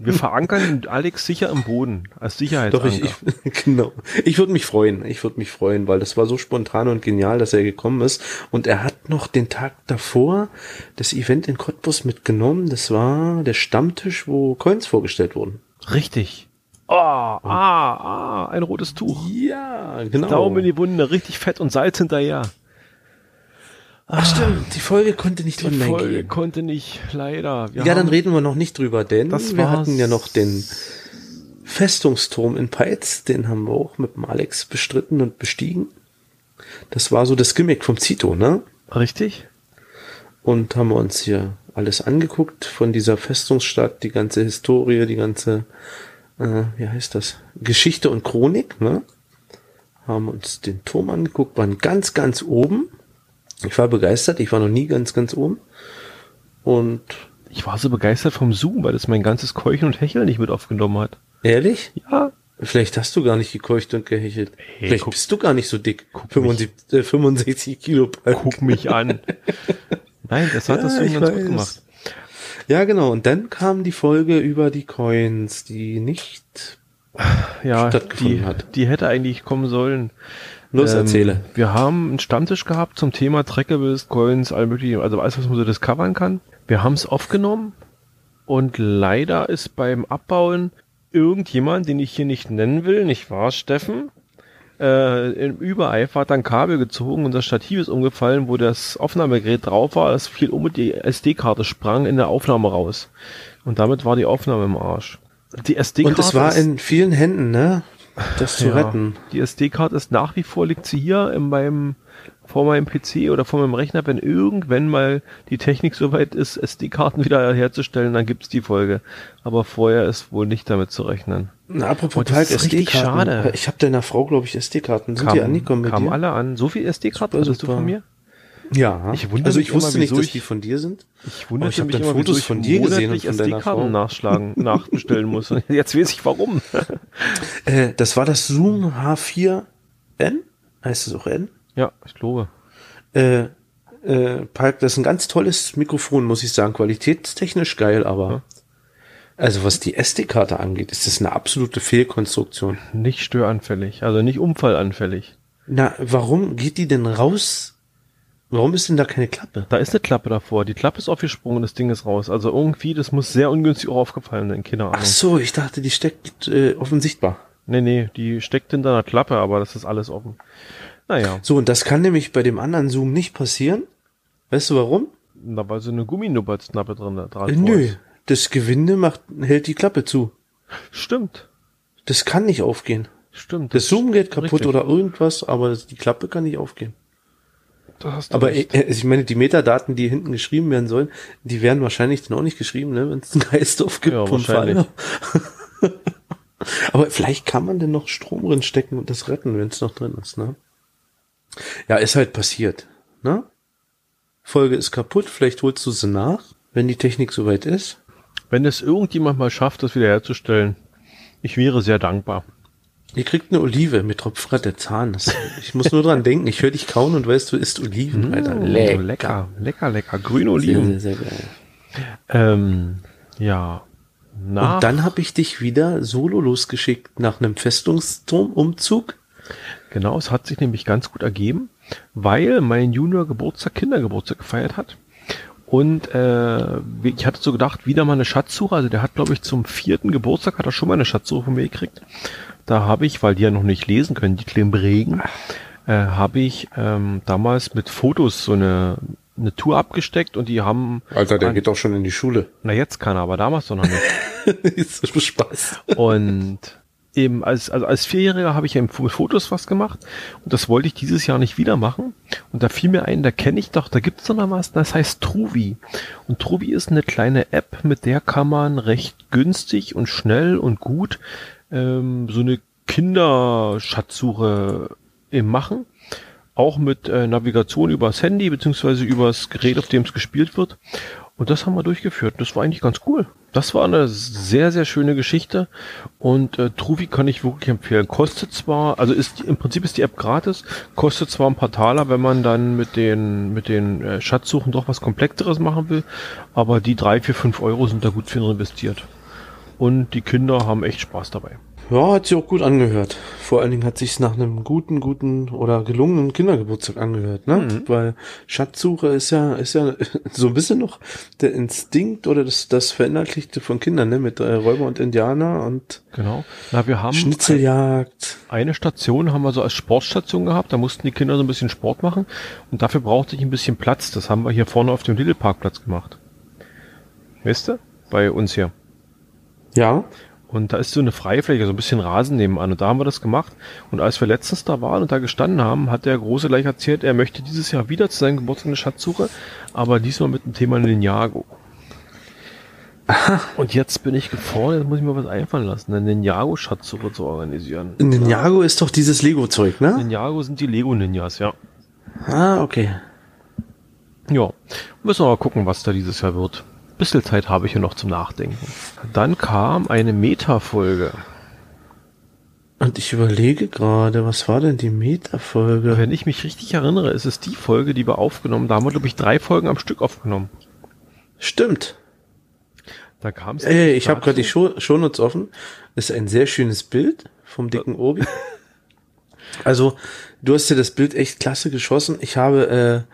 wir verankern Alex sicher im Boden als Sicherheitsanker. doch ich, ich genau. Ich würde mich freuen. Ich würde mich freuen, weil das war so spontan und genial, dass er gekommen ist. Und er hat noch den Tag davor das Event in Cottbus mitgenommen. Das war der Stammtisch, wo Coins vorgestellt wurden. Richtig. Oh, ah, ah, ein rotes Tuch. Ja, genau. Daumen in die Wunde, richtig fett und Salz hinterher. Ach stimmt, die Folge konnte nicht Die online Folge gehen. konnte nicht, leider. Wir Ja, dann reden wir noch nicht drüber, denn Das wir war's. hatten ja noch den Festungsturm in Peitz, den haben wir auch mit dem Alex bestritten und bestiegen. Das war so das Gimmick vom Zito, ne? Richtig? Und haben wir uns hier alles angeguckt von dieser Festungsstadt, die ganze Historie, die ganze, äh, wie heißt das? Geschichte und Chronik, ne? Haben uns den Turm angeguckt, waren ganz, ganz oben. Ich war begeistert, ich war noch nie ganz, ganz oben. Und Ich war so begeistert vom Zoom, weil das mein ganzes Keuchen und Hecheln nicht mit aufgenommen hat. ehrlich? Ja. Vielleicht hast du gar nicht gekeucht und gehechelt. Hey, Vielleicht guck- bist du gar nicht so dick. guck 75, äh, 65 Kilo. Palk. Guck mich an. Nein, das hat das Ja, Zoom ich ganz gut weiß. gemacht. Ja, genau. Und dann kam die Folge über die Coins, die nicht. Ja, stattgefunden die, hat. die hätte eigentlich kommen sollen. Los, Ähm, erzähle. Wir haben einen Stammtisch gehabt zum Thema Trackables, Coins, all mögliche, also alles, was man so discovern kann. Wir haben es aufgenommen und leider ist beim Abbauen irgendjemand, den ich hier nicht nennen will, nicht wahr, Steffen? Äh, Im Übereifer hat dann Kabel gezogen und das Stativ ist umgefallen, wo das Aufnahmegerät drauf war. Es fiel um und die SD-Karte sprang in der Aufnahme raus. Und damit war die Aufnahme im Arsch. Die SD-Karte Und es war in vielen Händen, ne? Das zu ja, retten. Die SD-Karte ist nach wie vor liegt sie hier in meinem vor meinem PC oder vor meinem Rechner, wenn irgendwann mal die Technik soweit ist, SD-Karten wieder herzustellen, dann gibt's die Folge. Aber vorher ist wohl nicht damit zu rechnen. Na, apropos Oh, das ist richtig schade. Ich habe deiner Frau, glaube ich, SD-Karten. Sind die angekommen bei kamen alle an. So viel SD-Karten hattest du von mir? Ja. Ich wundere also mich ich wusste immer, nicht, dass ich- die von dir sind. Ich wundere ich mich dann immer, Fotos von dir gesehen und von deiner Frau. nachschlagen, nachbestellen muss. Jetzt weiß ich warum. Äh, das war das Zoom H4N. Heißt es auch N? Ja, ich glaube. Äh, äh, Palk, das ist ein ganz tolles Mikrofon, muss ich sagen. Qualitätstechnisch geil, aber also was die SD-Karte angeht, ist das eine absolute Fehlkonstruktion. Nicht störanfällig, also nicht unfallanfällig. Na, warum geht die denn raus? Warum ist denn da keine Klappe? Da ist eine Klappe davor. Die Klappe ist aufgesprungen, das Ding ist raus. Also irgendwie, das muss sehr ungünstig auch aufgefallen sein, keine Ahnung. Ach so, ich dachte, die steckt äh, offensichtbar. Nee, nee, die steckt hinter einer Klappe, aber das ist alles offen. Naja, So, und das kann nämlich bei dem anderen Zoom nicht passieren. Weißt du warum? da war so eine Gumminubberznappe drin. Dran Äh, nö, das Gewinde macht, hält die Klappe zu. Stimmt, Das kann nicht aufgehen. stimmt. Das Zoom geht kaputt richtig. oder irgendwas, aber das, die Klappe kann nicht aufgehen. Da hast du Aber äh, ich meine, die Metadaten, die hinten geschrieben werden sollen, die werden wahrscheinlich dann auch nicht geschrieben, ne, wenn es einen Geistdorf gibt. Ja, vom wahrscheinlich. Fall. Aber vielleicht kann man denn noch Strom drin stecken und das retten, wenn es noch drin ist, ne? Ja, ist halt passiert, ne? Folge ist kaputt, vielleicht holst du sie nach, wenn die Technik soweit ist. Wenn es irgendjemand mal schafft, das wieder herzustellen, ich wäre sehr dankbar. Ihr kriegt eine Olive mit Tropfrat der Zahn. Das, ich muss nur dran denken. Ich höre dich kauen und weißt, du isst Oliven, Alter. Lecker, lecker, lecker, lecker. Grüne Oliven. Sehr, sehr, sehr geil. Ähm, ja. Nach, Und dann habe ich dich wieder solo losgeschickt nach einem Festungsturmumzug. Genau, es hat sich nämlich ganz gut ergeben, weil mein Junior Geburtstag, Kindergeburtstag gefeiert hat. Und äh, ich hatte so gedacht, wieder mal eine Schatzsuche. Also der hat, glaube ich, zum vierten Geburtstag hat er schon mal eine Schatzsuche von mir gekriegt. Da habe ich, weil die ja noch nicht lesen können, die kleinen Regen, äh, habe ich ähm, damals mit Fotos so eine, eine Tour abgesteckt und die haben, Alter, der geht doch schon in die Schule. na jetzt kann er, aber damals doch noch nicht. ist so Spaß. Und eben als, also als Vierjähriger habe ich ja mit Fotos was gemacht und das wollte ich dieses Jahr nicht wieder machen. Und da fiel mir ein, da kenne ich doch, da gibt's doch noch was, das heißt Truvi. Und Truvi ist eine kleine App, mit der kann man recht günstig und schnell und gut ähm, so eine Kinderschatzsuche eben machen. Auch mit äh, Navigation übers Handy beziehungsweise übers Gerät, auf dem es gespielt wird. Und das haben wir durchgeführt. Das war eigentlich ganz cool. Das war eine sehr, sehr schöne Geschichte. Und äh, Truvi kann ich wirklich empfehlen. Kostet zwar, also ist im Prinzip ist die App gratis, kostet zwar ein paar Taler, wenn man dann mit den mit den äh, Schatzsuchen doch was komplexeres machen will, aber die drei, vier, fünf Euro sind da gut für investiert. Und die Kinder haben echt Spaß dabei. Ja, hat sich auch gut angehört. Vor allen Dingen hat sich's nach einem guten, guten oder gelungenen Kindergeburtstag angehört, ne? Weil Schatzsuche ist ja, ist ja so ein bisschen noch der Instinkt oder das, das Verinnerlichte von Kindern, ne? Mit äh, Räuber und Indianer und Genau. Na, wir haben Schnitzeljagd. eine Station haben wir so als Sportstation gehabt. Da mussten die Kinder so ein bisschen Sport machen. Und dafür brauchte ich ein bisschen Platz. Das haben wir hier vorne auf dem Lidl Parkplatz gemacht. Weißt du? Bei uns hier. Ja. Und da ist so eine Freifläche, so ein bisschen Rasen nebenan. Und da haben wir das gemacht. Und als wir letztens da waren und da gestanden haben, hat der Große gleich erzählt, er möchte dieses Jahr wieder zu seinem Geburtstag eine Schatzsuche, aber diesmal mit dem Thema Ninjago. Und jetzt bin ich gefordert, jetzt muss ich mir was einfallen lassen, eine Ninjago-Schatzsuche zu organisieren. Ninjago ist doch dieses Lego-Zeug, ne? Ninjago sind die Lego-Ninjas, ja. Ah, okay. Ja, müssen wir mal gucken, was da dieses Jahr wird. Bisschen Zeit habe ich ja noch zum Nachdenken. Dann kam eine Meta-Folge. Und ich überlege gerade, was war denn die Meta-Folge? Wenn ich mich richtig erinnere, ist es die Folge, die wir aufgenommen Da haben wir, glaube ich, drei Folgen am Stück aufgenommen. Stimmt. Da kam es. Ey, ich habe gerade die Show Shownotes offen. Das ist ein sehr schönes Bild vom dicken Obi. Also, du hast dir das Bild echt klasse geschossen. Ich habe,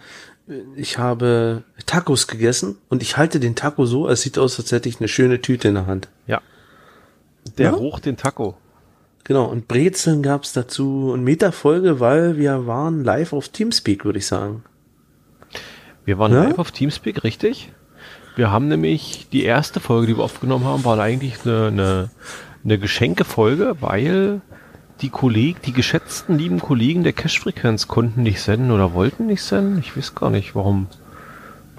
äh, ich habe Tacos gegessen und ich halte den Taco so, es sieht aus, als hätte ich eine schöne Tüte in der Hand. Ja. Der Ja? hoch den Taco. Genau, und Brezeln gab's dazu und Meta-Folge, weil wir waren live auf Teamspeak, würde ich sagen. Wir waren Ja? live auf Teamspeak, richtig? Wir haben nämlich die erste Folge, die wir aufgenommen haben, war eigentlich eine, eine, eine Geschenkefolge, weil die Kollegen, die geschätzten lieben Kollegen der Cash-Frequenz konnten nicht senden oder wollten nicht senden. Ich weiß gar nicht, warum.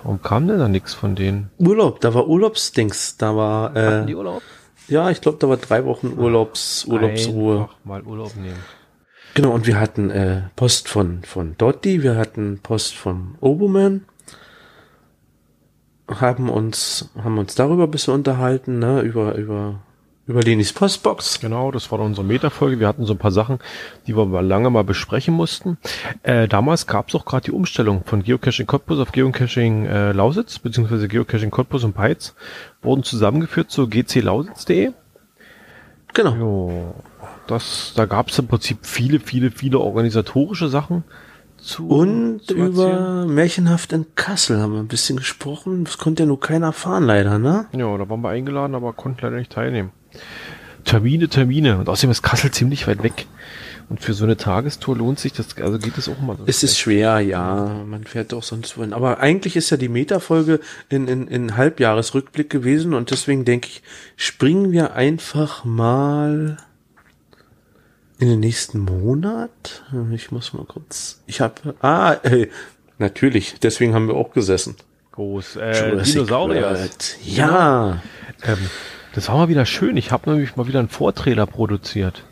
Warum kam denn da nichts von denen? Urlaub, da war Urlaubsdings, da war, Hatten die äh, Urlaub? ja, ich glaube, da war drei Wochen Urlaubs, Urlaubsruhe. Einfach mal Urlaub nehmen. Genau, und wir hatten äh, Post von, von Dotti, wir hatten Post von Oboman, haben uns, haben uns darüber ein bisschen unterhalten, ne, über, über, über Lenis Postbox. Genau, das war unsere Meta-Folge. Wir hatten so ein paar Sachen, die wir mal lange mal besprechen mussten. Äh, damals gab es auch gerade die Umstellung von Geocaching Cottbus auf Geocaching äh, Lausitz, beziehungsweise Geocaching Cottbus und Peitz, wurden zusammengeführt zu gclausitz.de. Genau. Jo, das, da gab es im Prinzip viele, viele, viele organisatorische Sachen zu. Und zu über Märchenhaft in Kassel haben wir ein bisschen gesprochen. Das konnte ja nur keiner erfahren, leider, ne? Ja, da waren wir eingeladen, aber konnten leider nicht teilnehmen. Termine, Termine. Und außerdem ist Kassel ziemlich weit weg. Und für so eine Tagestour lohnt sich das, also geht es auch mal. so Es ist schwer, ja. Man fährt doch sonst wohin. Aber eigentlich ist ja die Meta-Folge in, in, in Halbjahresrückblick gewesen und deswegen denke ich, springen wir einfach mal in den nächsten Monat. Ich muss mal kurz. Ich habe. Ah, ey, Natürlich, deswegen haben wir auch gesessen. Groß. Äh, Dinosaurier. Ja. Ähm, das war mal wieder schön. Ich habe nämlich mal wieder einen Vortrailer produziert.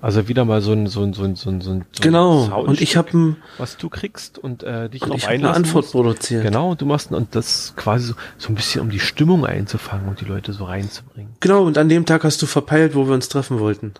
Also wieder mal so ein so ein so ein so ein, so ein genau. Soundstück, und ich habe was du kriegst und äh, dich drauf einlassen eine Antwort musst. produziert. Genau. Und du machst und das quasi so, so ein bisschen um die Stimmung einzufangen und die Leute so reinzubringen. Genau. Und an dem Tag hast du verpeilt, wo wir uns treffen wollten.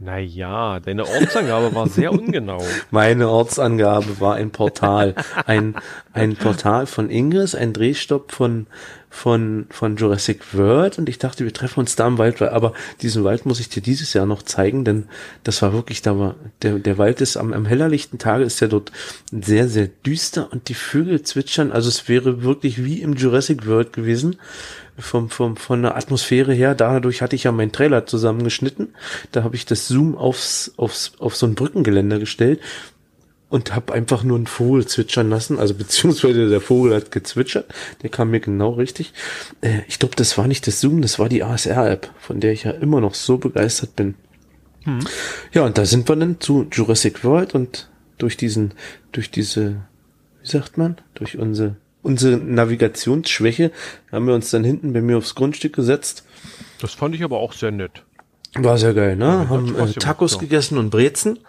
Naja, deine Ortsangabe war sehr ungenau. Meine Ortsangabe war ein Portal. Ein, ein Portal von Ingress, ein Drehstopp von, von, von Jurassic World und ich dachte, wir treffen uns da im Wald, aber diesen Wald muss ich dir dieses Jahr noch zeigen, denn das war wirklich, da war, der, der Wald ist am, am hellerlichten Tage ist der dort sehr, sehr düster und die Vögel zwitschern, also es wäre wirklich wie im Jurassic World gewesen vom, vom, von der Atmosphäre her. Dadurch hatte ich ja meinen Trailer zusammengeschnitten. Da habe ich das Zoom aufs, aufs, auf so ein Brückengeländer gestellt und habe einfach nur einen Vogel zwitschern lassen. Also beziehungsweise der Vogel hat gezwitschert. Der kam mir genau richtig. Äh, ich glaube, das war nicht das Zoom, das war die ASR-App, von der ich ja immer noch so begeistert bin. Hm. Ja, und da sind wir dann zu Jurassic World und durch diesen, durch diese, wie sagt man, durch unsere unsere Navigationsschwäche haben wir uns dann hinten bei mir aufs Grundstück gesetzt. Das fand ich aber auch sehr nett. War sehr geil, ne? Ja, haben äh, Tacos ja. gegessen und Brezen.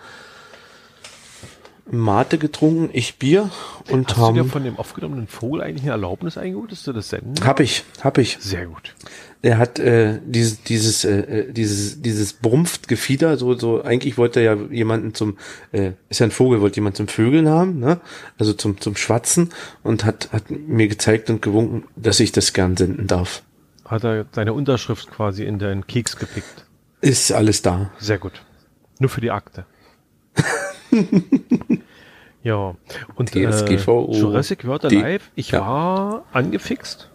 Mate getrunken, ich Bier und Hast haben. Hast du dir von dem aufgenommenen Vogel eigentlich eine Erlaubnis eingeholt, dass du das senden? Hab ich, hab ich. Sehr gut er hat äh, dieses dieses äh, äh, dieses dieses brumpft Gefieder so so eigentlich wollte er ja jemanden zum äh, ist ja ein Vogel wollte jemand zum Vögeln haben ne also zum zum Schwatzen und hat hat mir gezeigt und gewunken dass ich das gern senden darf hat er seine Unterschrift quasi in deinen Keks gepickt ist alles da sehr gut nur für die Akte ja und äh, Jurassic World Alive ich ja. war angefixt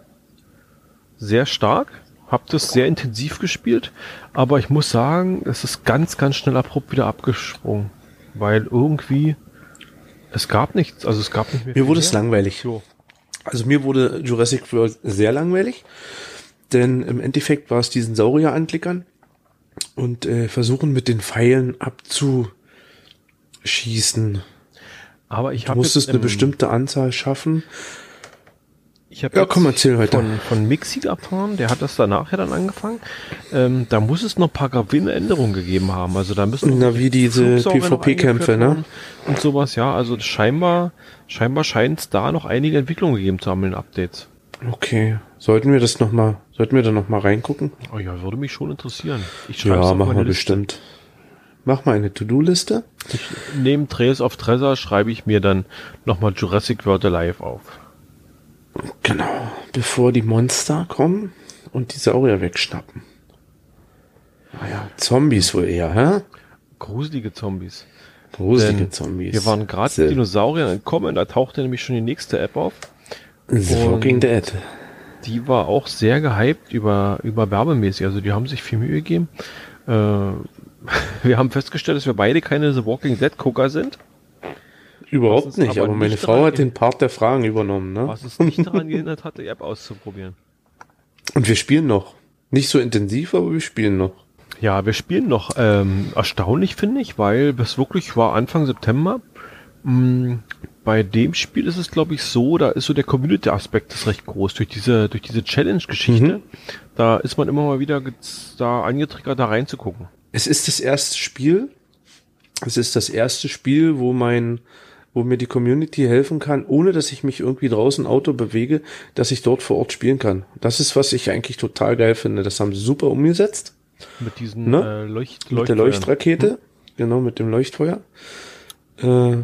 sehr stark habe das sehr intensiv gespielt, aber ich muss sagen, es ist ganz, ganz schnell abrupt wieder abgesprungen, weil irgendwie es gab nichts, also es gab nicht mehr. Mir wurde es langweilig. So. Also mir wurde Jurassic World sehr langweilig, denn im Endeffekt war es diesen Saurier anklickern und äh, versuchen mit den Pfeilen abzuschießen. Aber ich habe musstest eine bestimmte Anzahl schaffen ich habe ja, komm, erzähl weiter. Von, von Mixit erfahren, der hat das danach ja dann angefangen. Ähm, da muss es noch ein paar gravierende Änderungen gegeben haben. Also da müssen Na, wie diese PvP-Kämpfe, ne? Und sowas, ja. Also scheinbar, scheinbar scheint es da noch einige Entwicklungen gegeben zu haben in den Updates. Okay. Sollten wir das noch mal, sollten wir da noch mal reingucken? Oh ja, würde mich schon interessieren. Ich ja, machen wir bestimmt. Mach mal eine To-Do-Liste. Neben Trails of Treasure schreibe ich mir dann nochmal Jurassic World Alive auf. Genau, bevor die Monster kommen und die Saurier wegschnappen. Naja, Zombies wohl eher, hä? Gruselige Zombies. Gruselige Denn Zombies. Wir waren gerade Dinosauriern entkommen, da tauchte nämlich schon die nächste App auf. The Walking Dead. Die war auch sehr gehypt über, über werbemäßig. Also die haben sich viel Mühe gegeben. Äh, wir haben festgestellt, dass wir beide keine The Walking Dead Gucker sind. Überhaupt nicht, aber, aber meine Frau hat den Part der Fragen übernommen. Ne? Was es nicht daran gehindert hat, die App auszuprobieren. Und wir spielen noch. Nicht so intensiv, aber wir spielen noch. Ja, wir spielen noch. Ähm, erstaunlich finde ich, weil es wirklich war Anfang September. Mh, bei dem Spiel ist es, glaube ich, so, da ist so der Community-Aspekt recht groß. Durch diese, durch diese Challenge-Geschichte, mhm. da ist man immer mal wieder da angetriggert, da reinzugucken. Es ist das erste Spiel. Es ist das erste Spiel, wo mein wo mir die Community helfen kann, ohne dass ich mich irgendwie draußen Auto bewege, dass ich dort vor Ort spielen kann. Das ist, was ich eigentlich total geil finde. Das haben sie super umgesetzt. Mit diesen ne? äh, Leucht Mit der Leuchtrakete, hm? genau, mit dem Leuchtfeuer. Äh,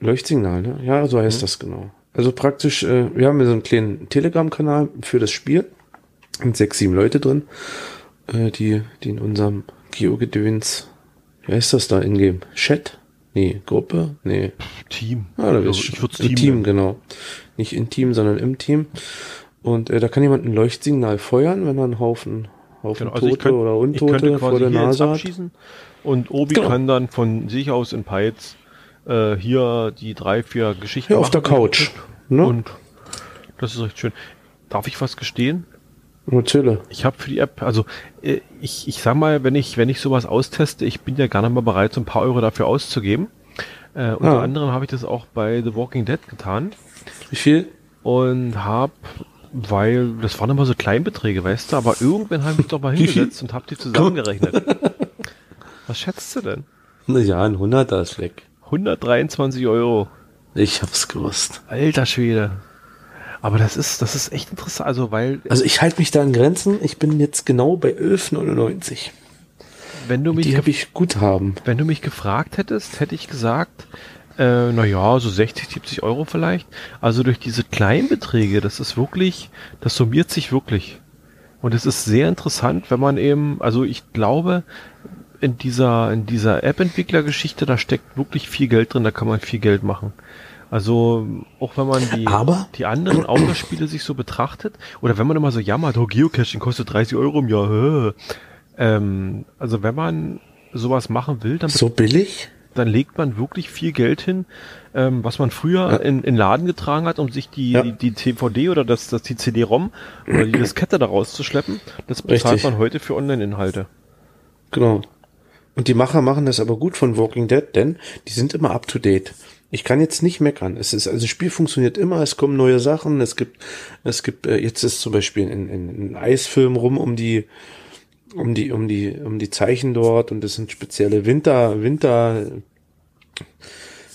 Leuchtsignal, ne? Ja, so heißt hm. das genau. Also praktisch, äh, wir haben hier so einen kleinen Telegram-Kanal für das Spiel. Und sechs, sieben Leute drin, äh, die, die in unserem Geogedöns, wie heißt das da in-game? Chat? Nee, Gruppe? Nee. Team. Ah, da also, ich würde Team, Team genau. Nicht in Team, sondern im Team. Und äh, da kann jemand ein Leuchtsignal feuern, wenn er einen Haufen, Haufen genau, also Tote könnt, oder Untote vor der Nase hat. Und Obi genau. kann dann von sich aus in Peitz äh, hier die drei, vier Geschichten ja, auf der Couch. Ne? Und das ist recht schön. Darf ich was gestehen? Erzähle. Ich habe für die App, also äh, ich, ich sag mal, wenn ich, wenn ich sowas austeste, ich bin ja gar nicht mal bereit, so ein paar Euro dafür auszugeben. Äh, unter anderem habe ich das auch bei The Walking Dead getan. Wie viel? Und habe, weil das waren immer so Kleinbeträge, weißt du, aber irgendwann habe ich mich doch mal hingesetzt und habe die zusammengerechnet. Was schätzt du denn? Na ja, ein Hunderter ist weg. 123 Euro. Ich hab's gewusst. Alter Schwede. Aber das ist, das ist echt interessant, also weil. Also ich halte mich da an Grenzen. Ich bin jetzt genau bei 11,99. Wenn du mich, Die habe ich gut haben. wenn du mich gefragt hättest, hätte ich gesagt, äh, naja, so 60, 70 Euro vielleicht. Also durch diese kleinen Beträge, das ist wirklich, das summiert sich wirklich. Und es ist sehr interessant, wenn man eben, also ich glaube, in dieser, in dieser App-Entwickler-Geschichte, da steckt wirklich viel Geld drin, da kann man viel Geld machen. Also, auch wenn man die, Aber- die anderen Autospiele sich so betrachtet, oder wenn man immer so jammert, oh, Geocaching kostet 30 Euro im Jahr, ähm, also wenn man sowas machen will, dann So billig? dann legt man wirklich viel Geld hin, ähm, was man früher Ja. in, in Laden getragen hat, um sich die, Ja. die, die DVD oder das, das die CD-ROM oder die Diskette da rauszuschleppen. Das bezahlt Richtig. man heute für Online-Inhalte. Genau. Und die Macher machen das aber gut von Walking Dead, denn die sind immer up to date. Ich kann jetzt nicht meckern. Es ist, also das Spiel funktioniert immer, es kommen neue Sachen, es gibt, es gibt, äh, jetzt ist zum Beispiel ein, ein, ein Eisfilm rum um die, um die, um die, um die Zeichen dort und es sind spezielle Winter, Winter,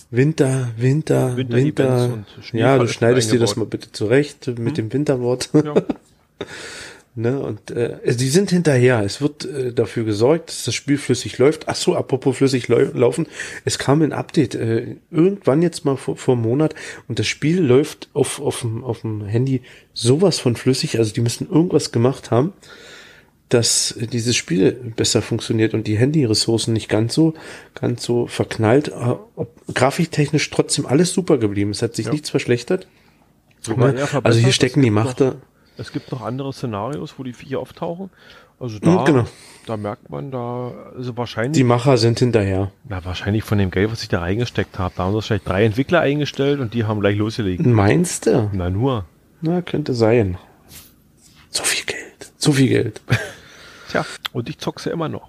Winter, Winter, Winter- Winter. Ja, du schneidest dir das mal bitte zurecht mit dem Winterwort. Ja. Ne, und äh, also die sind hinterher. Es wird äh, dafür gesorgt, dass das Spiel flüssig läuft. Ach so, apropos flüssig lau laufen. Es kam ein Update äh, irgendwann jetzt mal vor, vor einem Monat und das Spiel läuft auf, auf, dem, auf dem Handy sowas von flüssig. Also die müssen irgendwas gemacht haben, dass äh, dieses Spiel besser funktioniert und die Handy-Ressourcen nicht ganz so, ganz so verknallt. Äh, ob, grafiktechnisch trotzdem alles super geblieben. Es hat sich Ja. nichts verschlechtert. Sogar verbessert. Also hier stecken die Machter. Es gibt noch andere Szenarios, wo die Viecher auftauchen. Also Mhm, da, genau. da merkt man da, also wahrscheinlich, Die Macher sind hinterher. na, wahrscheinlich von dem Geld, was ich da reingesteckt habe. Da haben sie vielleicht drei Entwickler eingestellt und die haben gleich losgelegt. Meinst du? Na nur. Na, könnte sein. So viel Geld. So viel Geld. Tja, und ich zock's ja immer noch.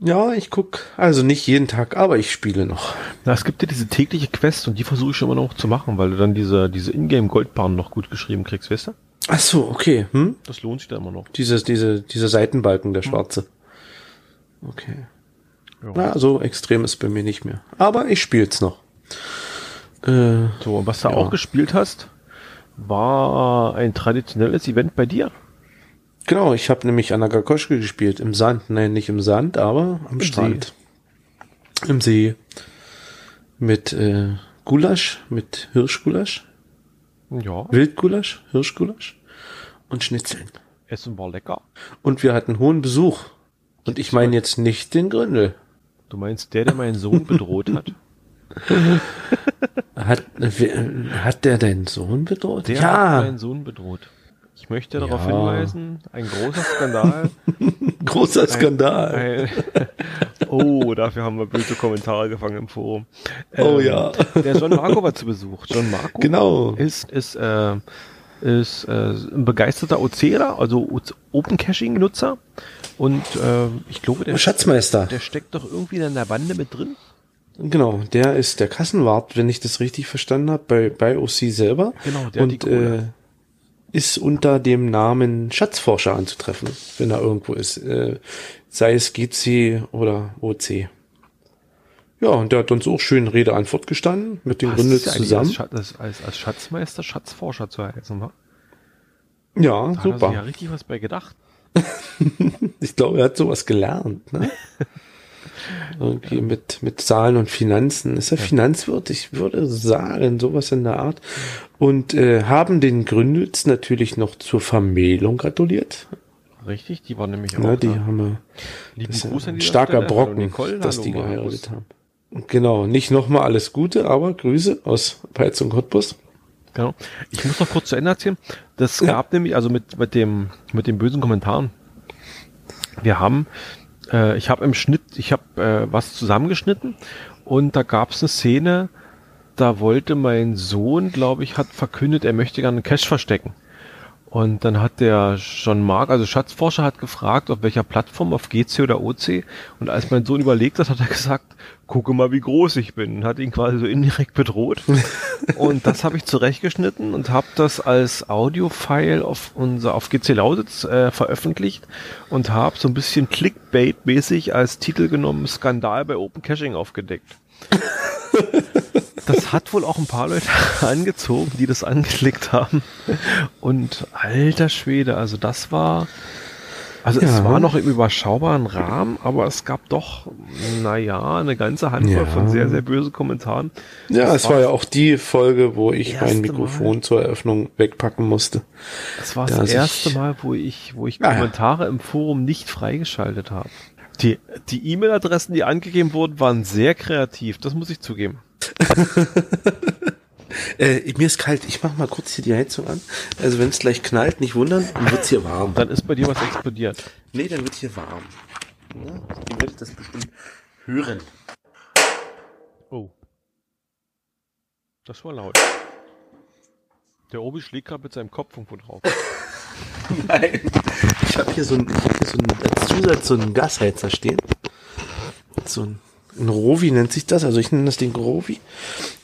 Ja, ich guck, also nicht jeden Tag, aber ich spiele noch. Na, es gibt ja diese tägliche Quest und die versuche ich schon immer noch zu machen, weil du dann diese, diese Ingame-Goldbahn noch gut geschrieben kriegst, weißt du? Ach so, okay. Hm? Das lohnt sich da immer noch. Dieses, diese, dieser Seitenbalken, der schwarze. Okay. Ja. Na, so extrem ist bei mir nicht mehr. Aber ich spiel's noch. Äh, So, und was du Ja. auch gespielt hast, war ein traditionelles Event bei dir. genau, ich habe nämlich Anagakoschke gespielt. Im Sand. Nein, nicht im Sand, aber am See. Strand. Im See. Mit äh, Gulasch, mit Hirschgulasch. Ja, Wildgulasch, Hirschgulasch und Schnitzeln. Essen war lecker. Und wir hatten hohen Besuch. Und ich meine jetzt nicht den Gründel. Du meinst der, der meinen Sohn bedroht hat? Hat, wer- hat der deinen Sohn bedroht? Der hat meinen Sohn bedroht. Ich möchte darauf Ja. hinweisen, ein großer Skandal. großer Skandal. Ein, oh, dafür haben wir böse Kommentare gefangen im Forum. Oh Ähm, ja. Der John Marco war zu Besuch. John Marco Genau. ist, ist, äh, ist äh, ein begeisterter Oceaner, also Open Caching Nutzer. Und äh, ich glaube, der, Schatzmeister. der steckt doch irgendwie in der Bande mit drin. Genau, der ist der Kassenwart, wenn ich das richtig verstanden habe, bei, bei OC selber. Genau, der hat die Und Kohle. Ist unter dem Namen Schatzforscher anzutreffen, wenn er irgendwo ist. Äh, sei es GC oder OC. Ja, und der hat uns auch schön Rede-Antwort gestanden, mit ja eigentlich zusammen. Als, Schat- als, als, Schatzmeister Schatzforscher zu heißen, wa? Ja, Da hat er super. sich ja richtig was bei gedacht. Ich glaube, er hat sowas gelernt, ne? Irgendwie mit, mit Zahlen und Finanzen. Ist er Finanzwirt? Ich würde sagen, sowas in der Art. Und äh, haben den Gründels natürlich noch zur Vermählung gratuliert. Richtig, die war nämlich auch Ne, die da. haben wir Lieben das Gruß an starker Stelle. Brocken, Nicole, dass hallo die Markus. geheiratet haben. Genau, nicht nochmal alles Gute, aber Grüße aus Peitz und Cottbus. Genau. Ich muss noch kurz zu Ende erzählen. Das Ja. gab nämlich, also mit, mit dem, mit den bösen Kommentaren. Wir haben, äh, ich habe im Schnitt, ich habe äh, was zusammengeschnitten und da gab es eine Szene, da wollte mein Sohn, glaube ich, hat verkündet, er möchte gerne einen Cash verstecken. Und dann hat der John Mark, also Schatzforscher, hat gefragt, auf welcher Plattform, auf GC oder OC. Und als mein Sohn überlegt hat, hat er gesagt, gucke mal, wie groß ich bin. Und hat ihn quasi so indirekt bedroht. und das habe ich zurechtgeschnitten und habe das als Audio-File auf unser auf GC Lausitz äh, veröffentlicht und habe so ein bisschen Clickbait-mäßig als Titel genommen Skandal bei Open Caching aufgedeckt. das hat wohl auch ein paar Leute angezogen, die das angeklickt haben. Und alter Schwede, also das war, also ja. es war noch im überschaubaren Rahmen, aber es gab doch, naja, eine ganze Handvoll ja. von sehr, sehr bösen Kommentaren. Ja, das es war, war ja auch die Folge, wo ich mein Mikrofon Mal. zur Eröffnung wegpacken musste. Das war das erste Mal, wo ich, wo ich Kommentare ja. im Forum nicht freigeschaltet habe. Die, die E-Mail-Adressen, die angegeben wurden, waren sehr kreativ, das muss ich zugeben. äh, mir ist kalt, ich mach mal kurz hier die Heizung an. Also wenn es gleich knallt, nicht wundern, dann wird's hier warm. Dann ist bei dir was explodiert. Nee, dann wird hier warm. Ja, ihr werdet das bestimmt hören. Oh. Das war laut. Der Obi schlägt gerade mit seinem Kopf irgendwo drauf. Nein. Ich habe hier so ein, ich hab hier so ein, als Zusatz so einen Gasheizer stehen. So ein, ein Rovi nennt sich das, also ich nenne das den Grovi.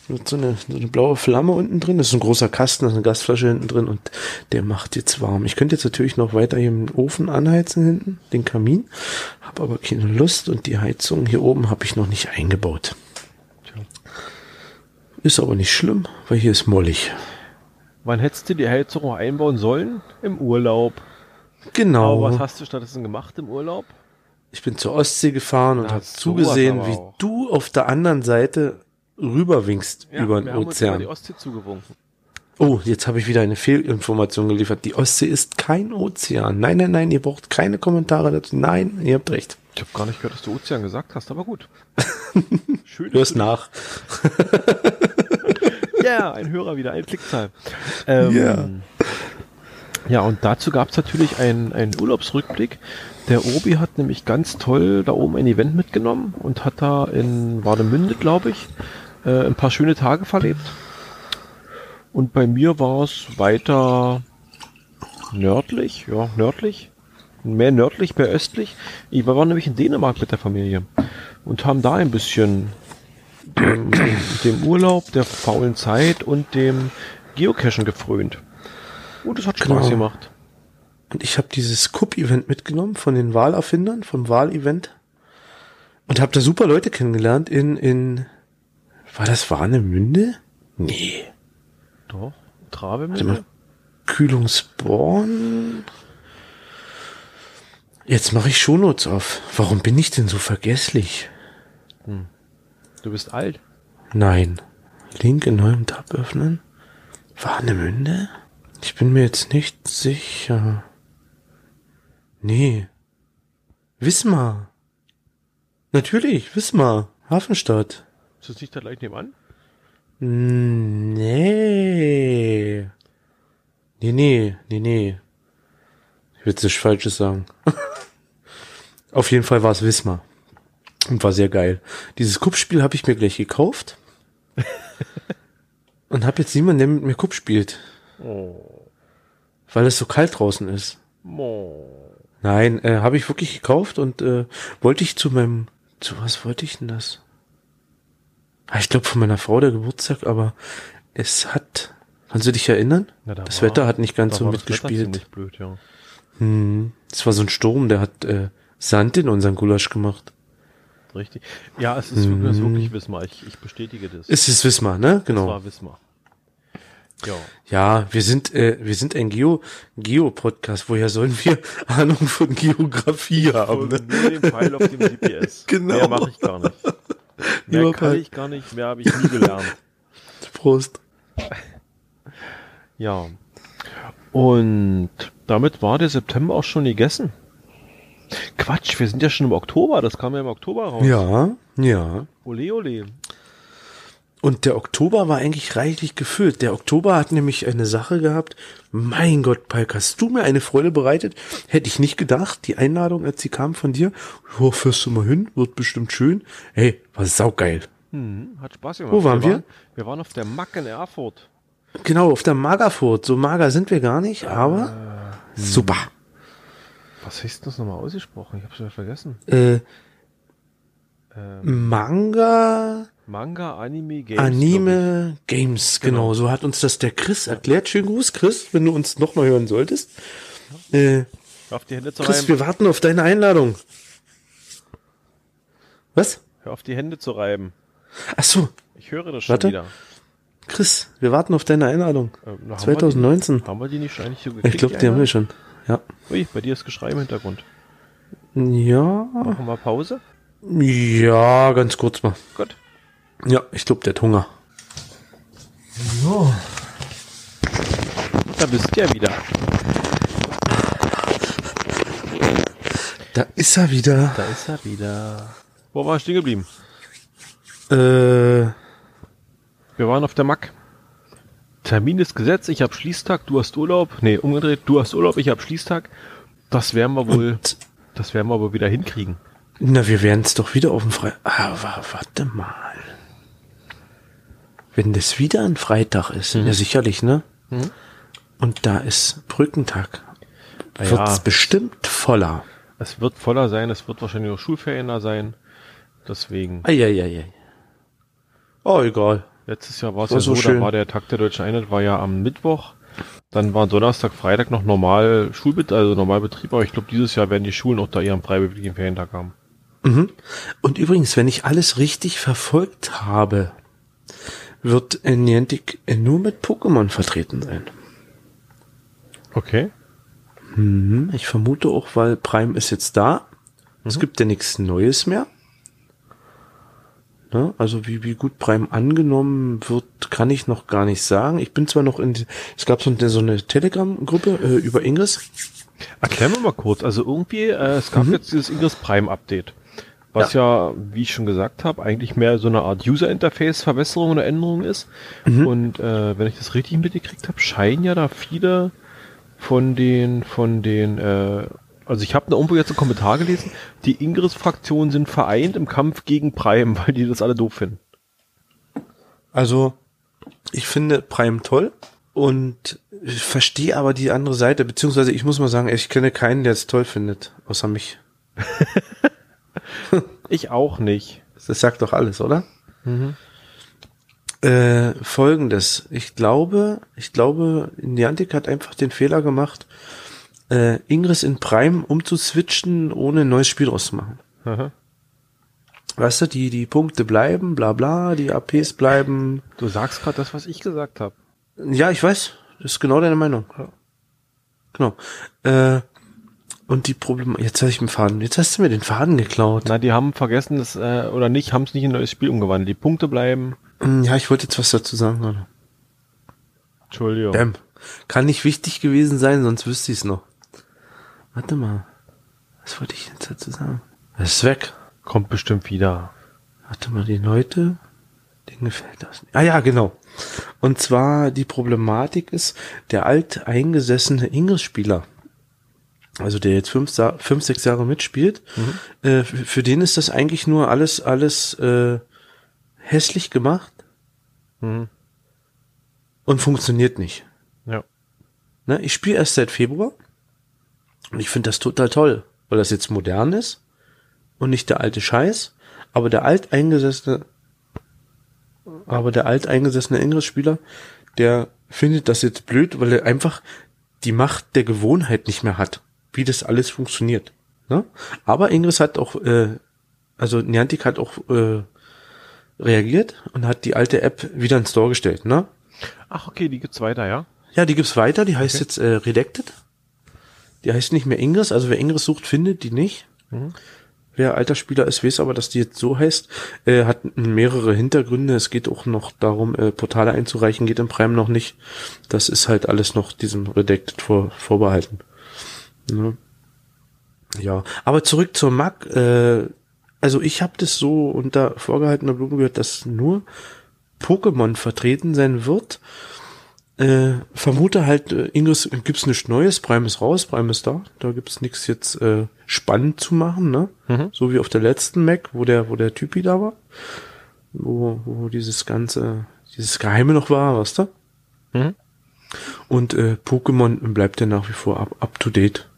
Mit so eine, so eine blaue Flamme unten drin. Das ist ein großer Kasten, da ist eine Gasflasche hinten drin und der macht jetzt warm. Ich könnte jetzt natürlich noch weiter hier im Ofen anheizen hinten, den Kamin. Habe aber keine Lust und die Heizung hier oben habe ich noch nicht eingebaut. Ist aber nicht schlimm, weil hier ist mollig. Wann hättest du die Heizung einbauen sollen? Im Urlaub. Genau. Aber was hast du stattdessen gemacht im Urlaub? Ich bin zur Ostsee gefahren und habe zugesehen, wie auch. du auf der anderen Seite rüberwinkst ja, über den Ozean. Haben uns die Ostsee zugewunken. Oh, jetzt habe ich wieder eine Fehlinformation geliefert. Die Ostsee ist kein Ozean. Nein, nein, nein, ihr braucht keine Kommentare dazu. Nein, ihr habt recht. Ich habe gar nicht gehört, dass du Ozean gesagt hast, aber gut. Schön. Hörst nach. Ja, ein Hörer wieder, ein Klickzahl. Ähm, yeah. Ja, und dazu gab es natürlich einen, einen Urlaubsrückblick. Der Obi hat nämlich ganz toll da oben ein Event mitgenommen und hat da in Warnemünde, glaube ich, äh, ein paar schöne Tage verlebt. Und bei mir war es weiter nördlich, ja, nördlich. Mehr nördlich, mehr östlich. Ich war nämlich in Dänemark mit der Familie und haben da ein bisschen dem, dem Urlaub, der faulen Zeit und dem Geocachen gefrönt. Und es hat Spaß genau. gemacht. Und ich habe dieses Cup-Event mitgenommen von den Wahlerfindern, vom Wahlevent. Und habe da super Leute kennengelernt in, in, war das Warnemünde? Nee. Doch, Travemünde. Kühlungsborn. Jetzt mache ich Shownotes auf. Warum bin ich denn so vergesslich? Hm. Du bist alt? Nein. Link in neuem Tab öffnen. Warnemünde? Ich bin mir jetzt nicht sicher. Nee. Wismar. Natürlich, Wismar. Hafenstadt. Ist das nicht da gleich nebenan? Nee. Nee, nee, nee, nee. Ich will jetzt nichts Falsches sagen. Auf jeden Fall war es Wismar. Und war sehr geil. Dieses Kuppspiel habe ich mir gleich gekauft. und habe jetzt niemanden, der mit mir Kupp spielt. Oh. Weil es so kalt draußen ist. Oh. Nein, äh, habe ich wirklich gekauft und äh, wollte ich zu meinem, zu was wollte ich denn das? Ah, ich glaube von meiner Frau der Geburtstag, aber es hat, kannst du dich erinnern? Ja, da das war, Wetter hat nicht ganz so mitgespielt. Blöd, ja. Hm, es war so ein Sturm, der hat äh, Sand in unseren Gulasch gemacht. Richtig. Ja, es ist, wirklich, wirklich Wismar. Ich, ich bestätige das. Es ist Wismar, ne? Genau. Es war Wismar. Ja. ja, wir sind äh, wir sind ein Geo Geo Podcast. Woher sollen wir Ahnung von Geografie haben? Ne? Nur den Pfeil auf dem GPS. Genau. Mehr mache ich gar nicht. Mehr Nur kann ich gar nicht. Mehr habe ich nie gelernt. Prost. Ja. Und damit war der September auch schon gegessen. Quatsch, wir sind ja schon im Oktober, das kam ja im Oktober raus. Ja, ja. Ole, ole. Und der Oktober war eigentlich reichlich gefüllt. Der Oktober hat nämlich eine Sache gehabt. Mein Gott, Palk, hast du mir eine Freude bereitet? Hätte ich nicht gedacht. Die Einladung, als sie kam von dir. Ja, fährst du mal hin, wird bestimmt schön. Hey, war saugeil. Hm, hat Spaß gemacht. Wo waren wir? Waren, wir waren auf der Mack in Erfurt. Genau, auf der Magerfurt. So mager sind wir gar nicht, aber super. Was heißt das nochmal ausgesprochen? Ich hab's wieder vergessen. Äh, Ähm, Manga, Manga, Anime, Games. Anime, Games, genau. So hat uns das der Chris erklärt. Schönen Gruß, Chris, wenn du uns noch mal hören solltest. Äh, auf die Hände zu Chris, reiben. wir warten auf deine Einladung. Was? Hör auf die Hände zu reiben. Ach so, Ich höre das schon Warte. wieder. Chris, wir warten auf deine Einladung. Ähm, na, haben 2019. Wir die, haben wir die nicht eigentlich so gekriegt? Ich glaube, die haben wir schon. Ja. Ui, bei dir ist Geschrei im Hintergrund. Ja. Machen wir Pause? Ja, ganz kurz mal. Gut. Ja, ich glaube, der hat Hunger. Da bist du ja wieder. Da ist er wieder. Da ist er wieder. Wo war ich stehen geblieben? Äh, Wir waren auf der Mack. Termin ist gesetzt, ich habe Schließtag, du hast Urlaub. Nee, umgedreht, du hast Urlaub, ich habe Schließtag. Das werden wir wohl, und, das werden wir wohl wieder hinkriegen. na, wir werden es doch wieder auf dem Freitag. Ah, wa- warte mal. Wenn das wieder ein Freitag ist, ja sicherlich, ne? Mhm. Und da ist Brückentag. Na Wird's ja. bestimmt voller. Es wird voller sein, es wird wahrscheinlich auch Schulferien da sein. Deswegen. Eieiei. Oh, egal. Letztes Jahr war es ja so so, schön. da war der Tag der Deutschen Einheit, war ja am Mittwoch. Dann war Donnerstag, Freitag noch normal Schulbetrieb, also Normalbetrieb, aber ich glaube, dieses Jahr werden die Schulen auch da ihren freiwilligen Ferientag haben. Mhm. Und übrigens, wenn ich alles richtig verfolgt habe, wird Niantic nur mit Pokémon vertreten sein. Okay. Mhm. Ich vermute auch, weil Prime ist jetzt da. Es Mhm. gibt ja nichts Neues mehr. Ne? Also wie, wie gut Prime angenommen wird, kann ich noch gar nicht sagen. Ich bin zwar noch in, es gab so eine, so eine Telegram-Gruppe äh, über Ingress. Erklär mir mal kurz. Also irgendwie, äh, es gab jetzt dieses Ingress Prime Update. Was ja. wie ich schon gesagt habe, eigentlich mehr so eine Art User-Interface-Verbesserung oder Änderung ist. Und äh, wenn ich das richtig mitgekriegt habe, scheinen ja da viele von den, von den, äh, also ich habe da irgendwo jetzt einen Kommentar gelesen, die Ingress-Fraktionen sind vereint im Kampf gegen Prime, weil die das alle doof finden. Also ich finde Prime toll und ich verstehe aber die andere Seite, beziehungsweise ich muss mal sagen, ich kenne keinen, der es toll findet, außer mich. Ich auch nicht. Das sagt doch alles, oder? Äh, Folgendes. Ich glaube, ich glaube, Niantic hat einfach den Fehler gemacht, äh, Ingress in Prime umzuswitchen, ohne ein neues Spiel auszumachen. Aha. Weißt du, die, die Punkte bleiben, bla bla, die APs bleiben. Du sagst gerade das, was ich gesagt habe. Ja, ich weiß. Das ist genau deine Meinung. Genau. Äh, und die Probleme. Jetzt habe ich den Faden. Jetzt hast du mir den Faden geklaut. Na, die haben vergessen, das, äh, oder nicht, haben es nicht in ein neues Spiel umgewandelt. Die Punkte bleiben. Hm, Ja, ich wollte jetzt was dazu sagen gerade. Entschuldigung. Bam. Kann nicht wichtig gewesen sein, sonst wüsste ich es noch. Warte mal. Was wollte ich jetzt dazu sagen? Das ist weg. Kommt bestimmt wieder. Warte mal, die Leute, denen gefällt das nicht. Ah ja, genau. Und zwar die Problematik ist, der alteingesessene Ingress-Spieler, also der jetzt fünf, fünf sechs Jahre mitspielt, äh, für, für den ist das eigentlich nur alles, alles äh, hässlich gemacht Mhm. und funktioniert nicht. Ja. Ne, ich spiele erst seit Februar und ich finde das total toll, weil das jetzt modern ist und nicht der alte Scheiß, aber der alteingesessene, aber der alteingesessene Ingress-Spieler, der findet das jetzt blöd, weil er einfach die Macht der Gewohnheit nicht mehr hat, wie das alles funktioniert. Ne? Aber Ingress hat auch, äh, also Niantic hat auch äh, reagiert und hat die alte App wieder ins Store gestellt. Ne? Ach, okay, die gibt's weiter, ja? Ja, die gibt's weiter, die heißt jetzt äh, Redacted. Die heißt nicht mehr Ingress, also wer Ingress sucht, findet die nicht. Wer alter Spieler ist, weiß aber, dass die jetzt so heißt. Äh, hat mehrere Hintergründe. Es geht auch noch darum, äh, Portale einzureichen, geht im Prime noch nicht. Das ist halt alles noch diesem Redacted vor, vorbehalten. Ne? Ja, aber zurück zur Mac. Äh, also ich habe das so unter vorgehaltener Blume gehört, dass nur Pokémon vertreten sein wird. Äh, vermute halt, äh, Ingress äh, gibt's nichts Neues, Prime ist raus, Prime ist da. Da gibt's nichts jetzt äh, spannend zu machen, ne? Mhm. So wie auf der letzten Mac, wo der, wo der Typi da war. Wo, wo dieses ganze, dieses Geheime noch war, weißt du? Mhm. Und äh, Pokémon bleibt ja nach wie vor up, up to date.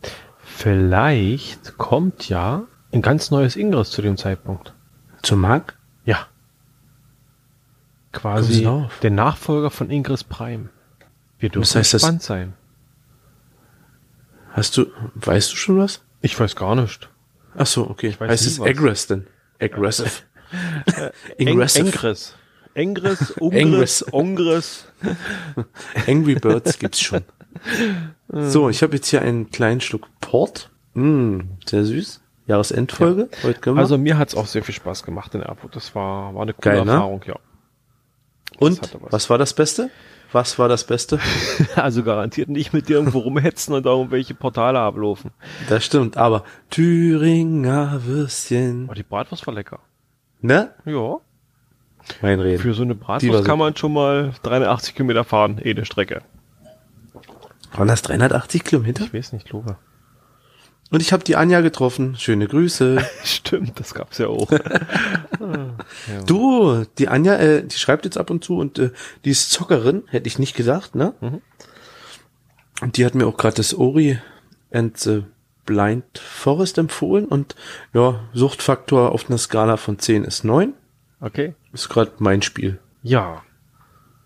Vielleicht kommt ja ein ganz neues Ingress zu dem Zeitpunkt. Zum Mark? Ja. Quasi der Nachfolger von Ingress Prime. Wir dürfen Das heißt, das- gespannt sein. Hast du, weißt du schon was? Ich weiß gar nicht. Ach so, okay. weiß heißt es was. Aggress denn? Aggressive. Ingressive. Engris. Engris. Ungris, Ongris. Angry Birds gibt's schon. So, ich habe jetzt hier einen kleinen Schluck Port. Mm, sehr süß. Jahresendfolge. Heute können wir. Also mir hat's auch sehr viel Spaß gemacht in Erfurt. Das war, war eine coole Geil, ne? Erfahrung, ja. Und was. was war das Beste? Was war das Beste? Also garantiert nicht mit dir irgendwo rumhetzen und irgendwelche Portale ablaufen. Das stimmt, aber Thüringer Würstchen. Aber die Bratwurst war lecker. Ne? Ja. Mein Reden. Für so eine Bratwurst kann man schon mal 380 Kilometer fahren, eh eine Strecke. Waren das 380 Kilometer? Ich weiß nicht, Lobe. Und ich habe die Anja getroffen. Schöne Grüße. Stimmt, das gab's ja auch. Du, die Anja, äh, die schreibt jetzt ab und zu und äh, die ist Zockerin, hätte ich nicht gedacht, ne? Und die hat mir auch gerade das Ori and the Blind Forest empfohlen und ja, Suchtfaktor auf einer Skala von 10 ist 9. Okay. Ist gerade mein Spiel. Ja.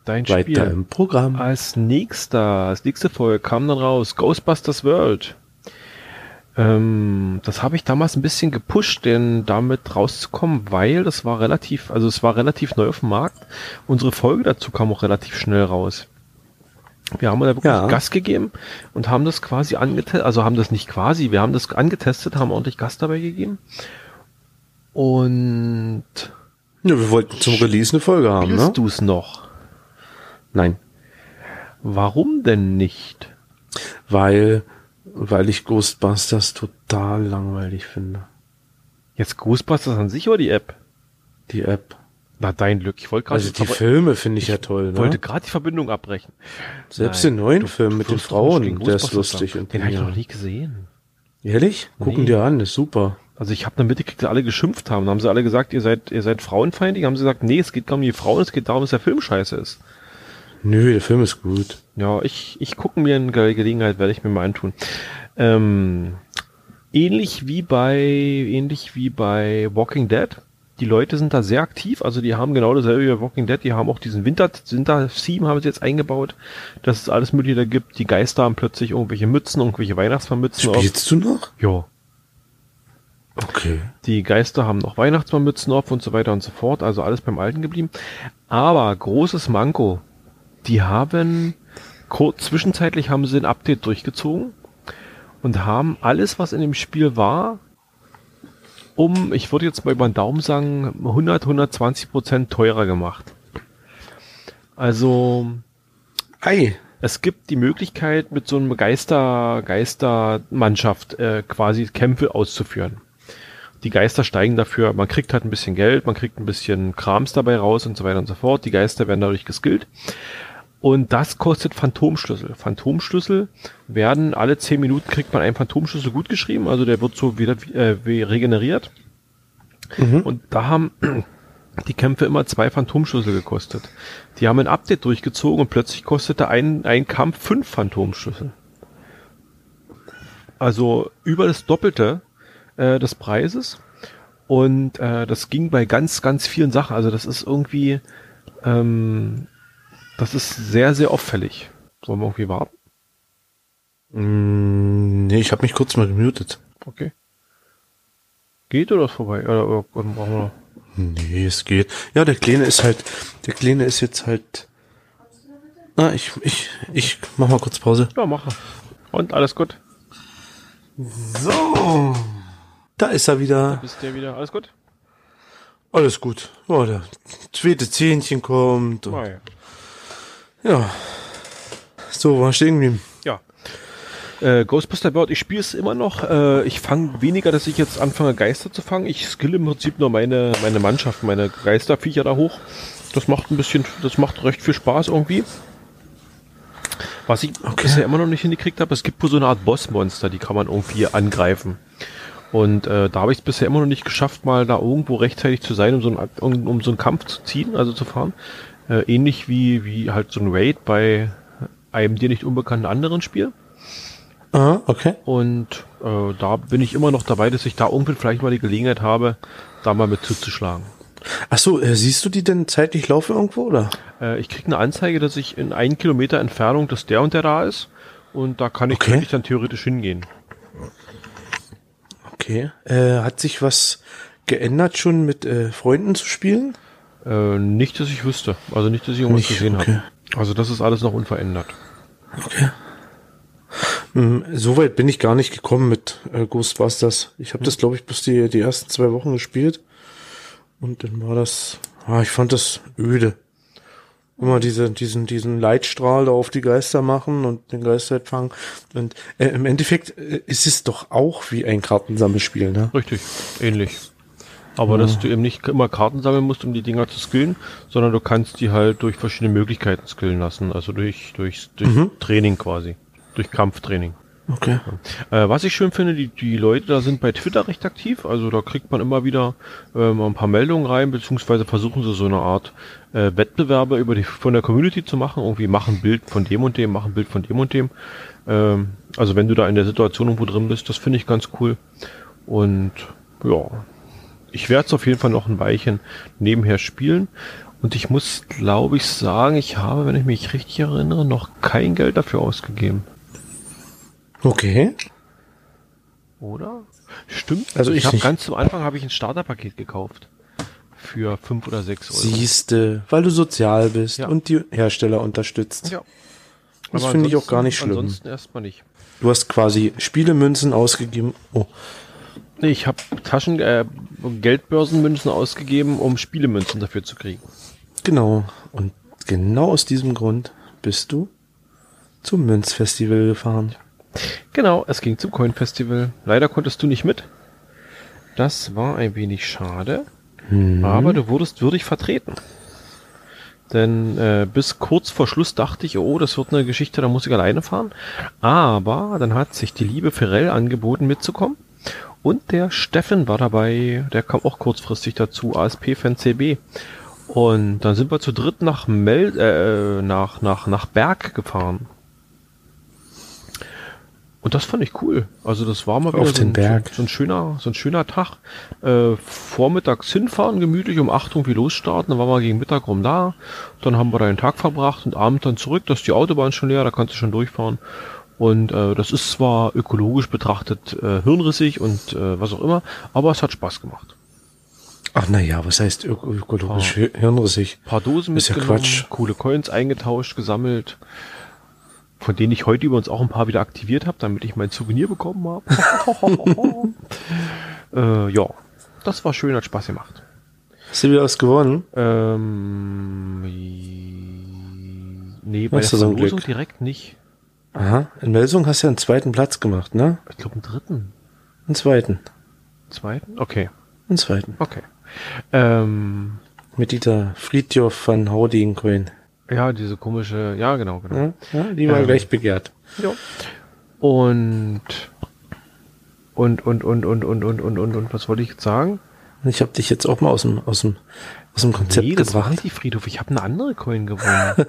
Dein Weiter Spiel. im Programm. Als nächster, als nächste Folge kam dann raus Ghostbusters World. Ähm, das habe ich damals ein bisschen gepusht, denn damit rauszukommen, weil das war relativ, also es war relativ neu auf dem Markt. Unsere Folge dazu kam auch relativ schnell raus. Wir haben da wirklich Ja. Gas gegeben und haben das quasi angetestet, also haben das nicht quasi, wir haben das angetestet, haben ordentlich Gas dabei gegeben. Und Ja, wir wollten zum Release eine Folge haben, ne? spielst du's noch? Nein, Warum denn nicht? weil weil ich Ghostbusters total langweilig finde. Jetzt Ghostbusters an sich oder die App? Die App. Na, dein Glück. Ich wollte gerade Also die Filme finde ich ja toll, ne? wollte gerade die Verbindung abbrechen. Selbst Nein, den neuen du- Film du mit den Frauen, der ist lustig. Und Den habe ich noch nie gesehen. Ehrlich? Gucken Nee. dir an, ist super. Also ich habe eine mitgekriegt, dass alle geschimpft haben. Da haben sie alle gesagt, ihr seid, ihr seid frauenfeindlich. Haben sie gesagt, nee, es geht gar nicht um die Frauen, es geht darum, dass der Film scheiße ist. Nö, der Film ist gut. Ja, ich, ich gucke mir in Ge- Gelegenheit, werde ich mir mal antun. Ähm, ähnlich wie bei, ähnlich wie bei Walking Dead. Die Leute sind da sehr aktiv, also die haben genau dasselbe wie bei Walking Dead, die haben auch diesen Winter, Winter-Theme haben sie jetzt eingebaut, dass es alles Mögliche da gibt. Die Geister haben plötzlich irgendwelche Mützen, irgendwelche Weihnachtsmannmützen auf. Spielst du noch? Ja. Okay. Die Geister haben noch Weihnachtsmannmützen auf und so weiter und so fort, also alles beim Alten geblieben. Aber großes Manko, die haben kurz zwischenzeitlich haben sie ein Update durchgezogen und haben alles, was in dem Spiel war, um, ich würde jetzt mal über den Daumen sagen, 100, 120 Prozent teurer gemacht. Also, Ei. es gibt die Möglichkeit, mit so einem Geister, Geistermannschaft äh, quasi Kämpfe auszuführen. Die Geister steigen dafür, man kriegt halt ein bisschen Geld, man kriegt ein bisschen Krams dabei raus und so weiter und so fort. Die Geister werden dadurch geskillt. Und das kostet Phantomschlüssel. Phantomschlüssel werden alle 10 Minuten kriegt man einen Phantomschlüssel gut geschrieben, also der wird so wieder äh, wie regeneriert. Und da haben die Kämpfe immer zwei Phantomschlüssel gekostet. Die haben ein Update durchgezogen und plötzlich kostete ein, ein Kampf fünf Phantomschlüssel. Also über das Doppelte äh, des Preises. Und äh, das ging bei ganz, ganz vielen Sachen. Also das ist irgendwie, ähm, das ist sehr, sehr auffällig. Sollen wir irgendwie warten? Mm, nee, ich habe mich kurz mal gemutet. Okay. Geht oder ist vorbei? Oder, oder, oder brauchen wir noch? Nee, es geht. Ja, der Kleine ist halt, der Kleine ist jetzt halt. Na, ich, ich, ich mach mal kurz Pause. Ja, mache. Und alles gut? So. Da ist er wieder. Bist du wieder? Alles gut? Alles gut. Ja, der zweite Zähnchen kommt. Ah, ja. ja. So, war stehen geblieben. Ja. Äh, Ghostbuster Bird, ich spiele es immer noch. Äh, ich fange weniger, dass ich jetzt anfange, Geister zu fangen. Ich skill im Prinzip nur meine, meine Mannschaft, meine Geisterviecher da hoch. Das macht ein bisschen, das macht recht viel Spaß irgendwie. Was ich bisher immer noch nicht hingekriegt habe, es gibt wohl so eine Art Bossmonster, die kann man irgendwie angreifen. Und äh, da habe ich es bisher immer noch nicht geschafft, mal da irgendwo rechtzeitig zu sein, um so, einen, um, um so einen Kampf zu ziehen, also zu fahren. Äh, ähnlich wie, wie halt so ein Raid bei einem dir nicht unbekannten anderen Spiel. Ah, okay. Und äh, da bin ich immer noch dabei, dass ich da irgendwie vielleicht mal die Gelegenheit habe, da mal mit zuzuschlagen. Ach so, äh, siehst du die denn zeitlich laufen irgendwo, oder? Äh, ich kriege eine Anzeige, dass ich in einen Kilometer Entfernung, dass der und der da ist. Und da kann ich Okay. wirklich dann theoretisch hingehen. Okay. Äh, hat sich was geändert schon mit äh, Freunden zu spielen? Äh, nicht, dass ich wüsste. Also nicht, dass ich irgendwas Nicht, gesehen okay. habe. Also das ist alles noch unverändert. Okay. Hm, Soweit bin ich gar nicht gekommen mit äh, Ghostbusters. Ich habe das, glaube ich, bis die, die ersten zwei Wochen gespielt. Und dann war das, ah, ich fand das öde. Immer diese, diesen, diesen Leitstrahl da auf die Geister machen und den Geist halt fangen. Und äh, im Endeffekt äh, ist es doch auch wie ein Kartensammelspiel, ne? Richtig, ähnlich. Aber dass du eben nicht immer Karten sammeln musst, um die Dinger zu skillen, sondern du kannst die halt durch verschiedene Möglichkeiten skillen lassen. Also durch, durch, durch Training quasi. Durch Kampftraining. Okay. Äh, was ich schön finde, die, die Leute da sind bei Twitter recht aktiv. Also da kriegt man immer wieder ähm, ein paar Meldungen rein, beziehungsweise versuchen sie so eine Art äh, Wettbewerbe über die, von der Community zu machen. Irgendwie machen Bild von dem und dem, machen Bild von dem und dem. Ähm, also wenn du da in der Situation irgendwo drin bist, das finde ich ganz cool. Und ja, ich werde es auf jeden Fall noch ein Weilchen nebenher spielen. Und ich muss, glaube ich, sagen, ich habe, wenn ich mich richtig erinnere, noch kein Geld dafür ausgegeben. Okay. Oder? Stimmt. Also ich habe nicht. ganz zum Anfang habe ich ein Starterpaket gekauft. Für fünf oder sechs Euro. Siehste, weil du sozial bist Ja. und die Hersteller unterstützt. Ja. Das finde ich auch gar nicht schlimm. Ansonsten erstmal nicht. Du hast quasi Spielemünzen ausgegeben. Oh, Nee, ich habe Taschen, äh, Geldbörsenmünzen ausgegeben, um Spielemünzen dafür zu kriegen. genau. Und genau aus diesem Grund bist du zum Münzfestival gefahren. Genau, es ging zum Coin Festival. Leider konntest du nicht mit. Das war ein wenig schade. Aber du wurdest würdig vertreten. Denn äh, bis kurz vor Schluss dachte ich, oh, das wird eine Geschichte, da muss ich alleine fahren. Aber dann hat sich die liebe Ferrell angeboten mitzukommen. Und der Steffen war dabei, der kam auch kurzfristig dazu, ASP-Fan CB. Und dann sind wir zu dritt nach Mel äh, nach, nach, nach Berg gefahren. Und das fand ich cool. Also das war mal wieder Auf so, den ein, Berg. so ein schöner, so ein schöner Tag. Äh, vormittags hinfahren, gemütlich um 8 irgendwie losstarten, dann waren wir gegen Mittag rum da. Dann haben wir da den Tag verbracht und abend dann zurück. Da ist die Autobahn schon leer, da kannst du schon durchfahren. Und äh, das ist zwar ökologisch betrachtet äh, hirnrissig und äh, was auch immer, aber es hat Spaß gemacht. Ach na ja, was heißt ök ökologisch Ah. hirnrissig? paar Dosen Ist ja Quatsch. coole Coins eingetauscht, gesammelt, von denen ich heute übrigens auch ein paar wieder aktiviert habe, damit ich mein Souvenir bekommen habe. äh, ja, das war schön, hat Spaß gemacht. Hast du wieder was gewonnen? Ähm, nee, bei Hast der so Verlosung direkt nicht. Aha. In Melsung hast du ja einen zweiten Platz gemacht, ne? Ich glaube einen dritten, Einen zweiten. zweiten. Okay, Einen zweiten. okay. Ähm, Mit dieser Friedjof van Houding Coin. Ja, diese komische, ja genau, genau. Ja, ja, die war Ähm. gleich begehrt. Ja. Und und und und und und und und und und was wollte ich jetzt sagen? Ich habe dich jetzt auch mal aus dem, aus dem, aus dem Konzept nee, das war gebracht. nicht die Friedhof. Ich habe eine andere Coin gewonnen.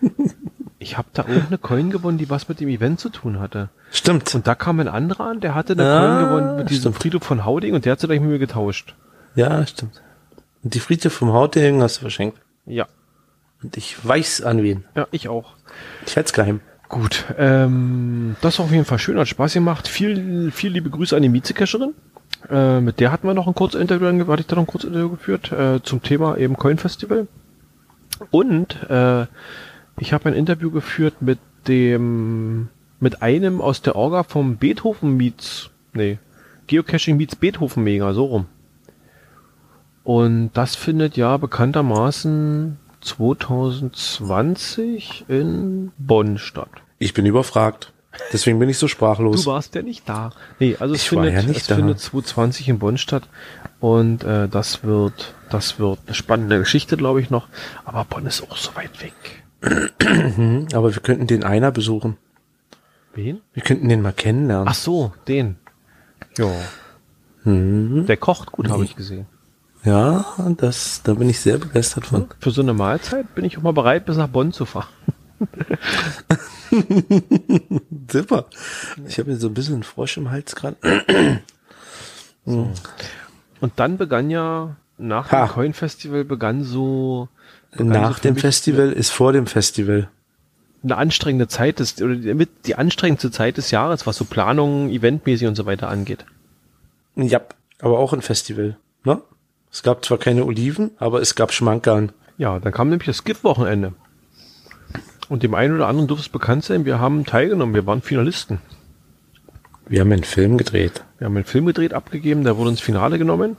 ich habe da irgendeine Coin gewonnen, die was mit dem Event zu tun hatte. Stimmt. Und da kam ein anderer an, der hatte eine Ah, Coin gewonnen mit diesem stimmt. Friedhof von Hauding und der hat sie gleich mit mir getauscht. Ja, stimmt. Und die Friedhof vom Hauding hast du verschenkt. Ja, Und ich weiß an wen. ja, ich auch. Ich halte es geheim. Gut, ähm, das war auf jeden Fall schön, hat Spaß gemacht. Viel, viel liebe Grüße an die Miezekascherin. Äh, mit der hatten wir noch ein kurzes Interview, hatte ich da noch ein kurzes Interview geführt, äh, zum Thema eben Coin Festival. Und äh, ich habe ein Interview geführt mit dem, mit einem aus der Orga vom Beethoven Meets, nee, Geocaching Meets Beethoven Mega, so rum. Und das findet ja bekanntermaßen 2020 in Bonn statt. Ich bin überfragt. Deswegen bin ich so sprachlos. Du warst ja nicht da. Nee, also es Ich war findet, ja nicht es da. findet 2020 in Bonn statt und äh, das wird, das wird eine spannende Geschichte, glaube ich noch. Aber Bonn ist auch so weit weg. Mhm, aber wir könnten den einer besuchen. Wen? Wir könnten den mal kennenlernen. Ach so, den. Ja. Mhm. Der kocht gut, habe ich gesehen. Ja, das, da bin ich sehr begeistert von. Für so eine Mahlzeit bin ich auch mal bereit, bis nach Bonn zu fahren. Super. Ich habe jetzt so ein bisschen einen Frosch im Hals gerade. So. Und dann begann ja, nach Ha. dem Coin Festival begann so, begann Nach so dem Festival ist vor dem Festival. eine anstrengende Zeit des, oder die- mit die anstrengendste Zeit des Jahres, was so Planungen, Eventmäßig und so weiter angeht. Ja, aber auch ein Festival. Ne? Es gab zwar keine Oliven, aber es gab Schmankerl. Ja, dann kam nämlich das Skip-Wochenende. Und dem einen oder anderen dürfte es bekannt sein, wir haben teilgenommen, wir waren Finalisten. Wir haben einen Film gedreht. Wir haben einen Film gedreht, abgegeben, der wurde ins Finale genommen.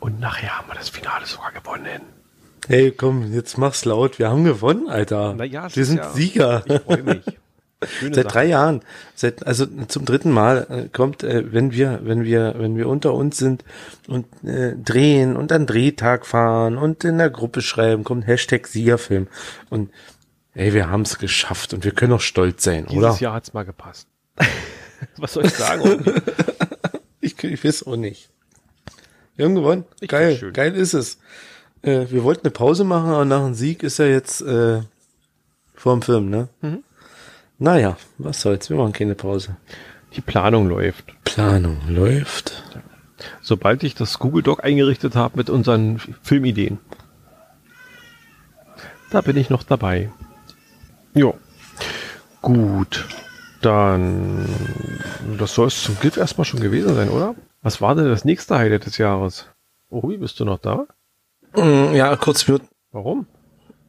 Und nachher haben wir das Finale sogar gewonnen. Hey, komm, jetzt mach's laut. Wir haben gewonnen, Alter. Na ja, es wir sind ja- Sieger. Ich freue mich. Schöne Seit Sache. drei Jahren, seit also zum dritten Mal äh, kommt, äh, wenn wir, wenn wir, wenn wir unter uns sind und äh, drehen und an Drehtag fahren und in der Gruppe schreiben, kommt Hashtag Siegerfilm und ey, wir haben es geschafft und wir können auch stolz sein, Dieses oder? Jahr hat's mal gepasst. Was soll ich sagen? Ich, ich weiß auch nicht. Wir haben gewonnen. Ich geil, geil ist es. Äh, wir wollten eine Pause machen, aber nach dem Sieg ist er jetzt äh, vor dem Film, ne? Mhm. Naja, was soll's, wir machen keine Pause. Die Planung läuft. Planung läuft. Sobald ich das Google Doc eingerichtet habe mit unseren Filmideen. Da bin ich noch dabei. Jo. Gut. Dann, das soll es zum GIF erstmal schon gewesen sein, oder? Was war denn das nächste Highlight des Jahres? Obi, bist du noch da? Mm, Ja, kurz mute. Warum?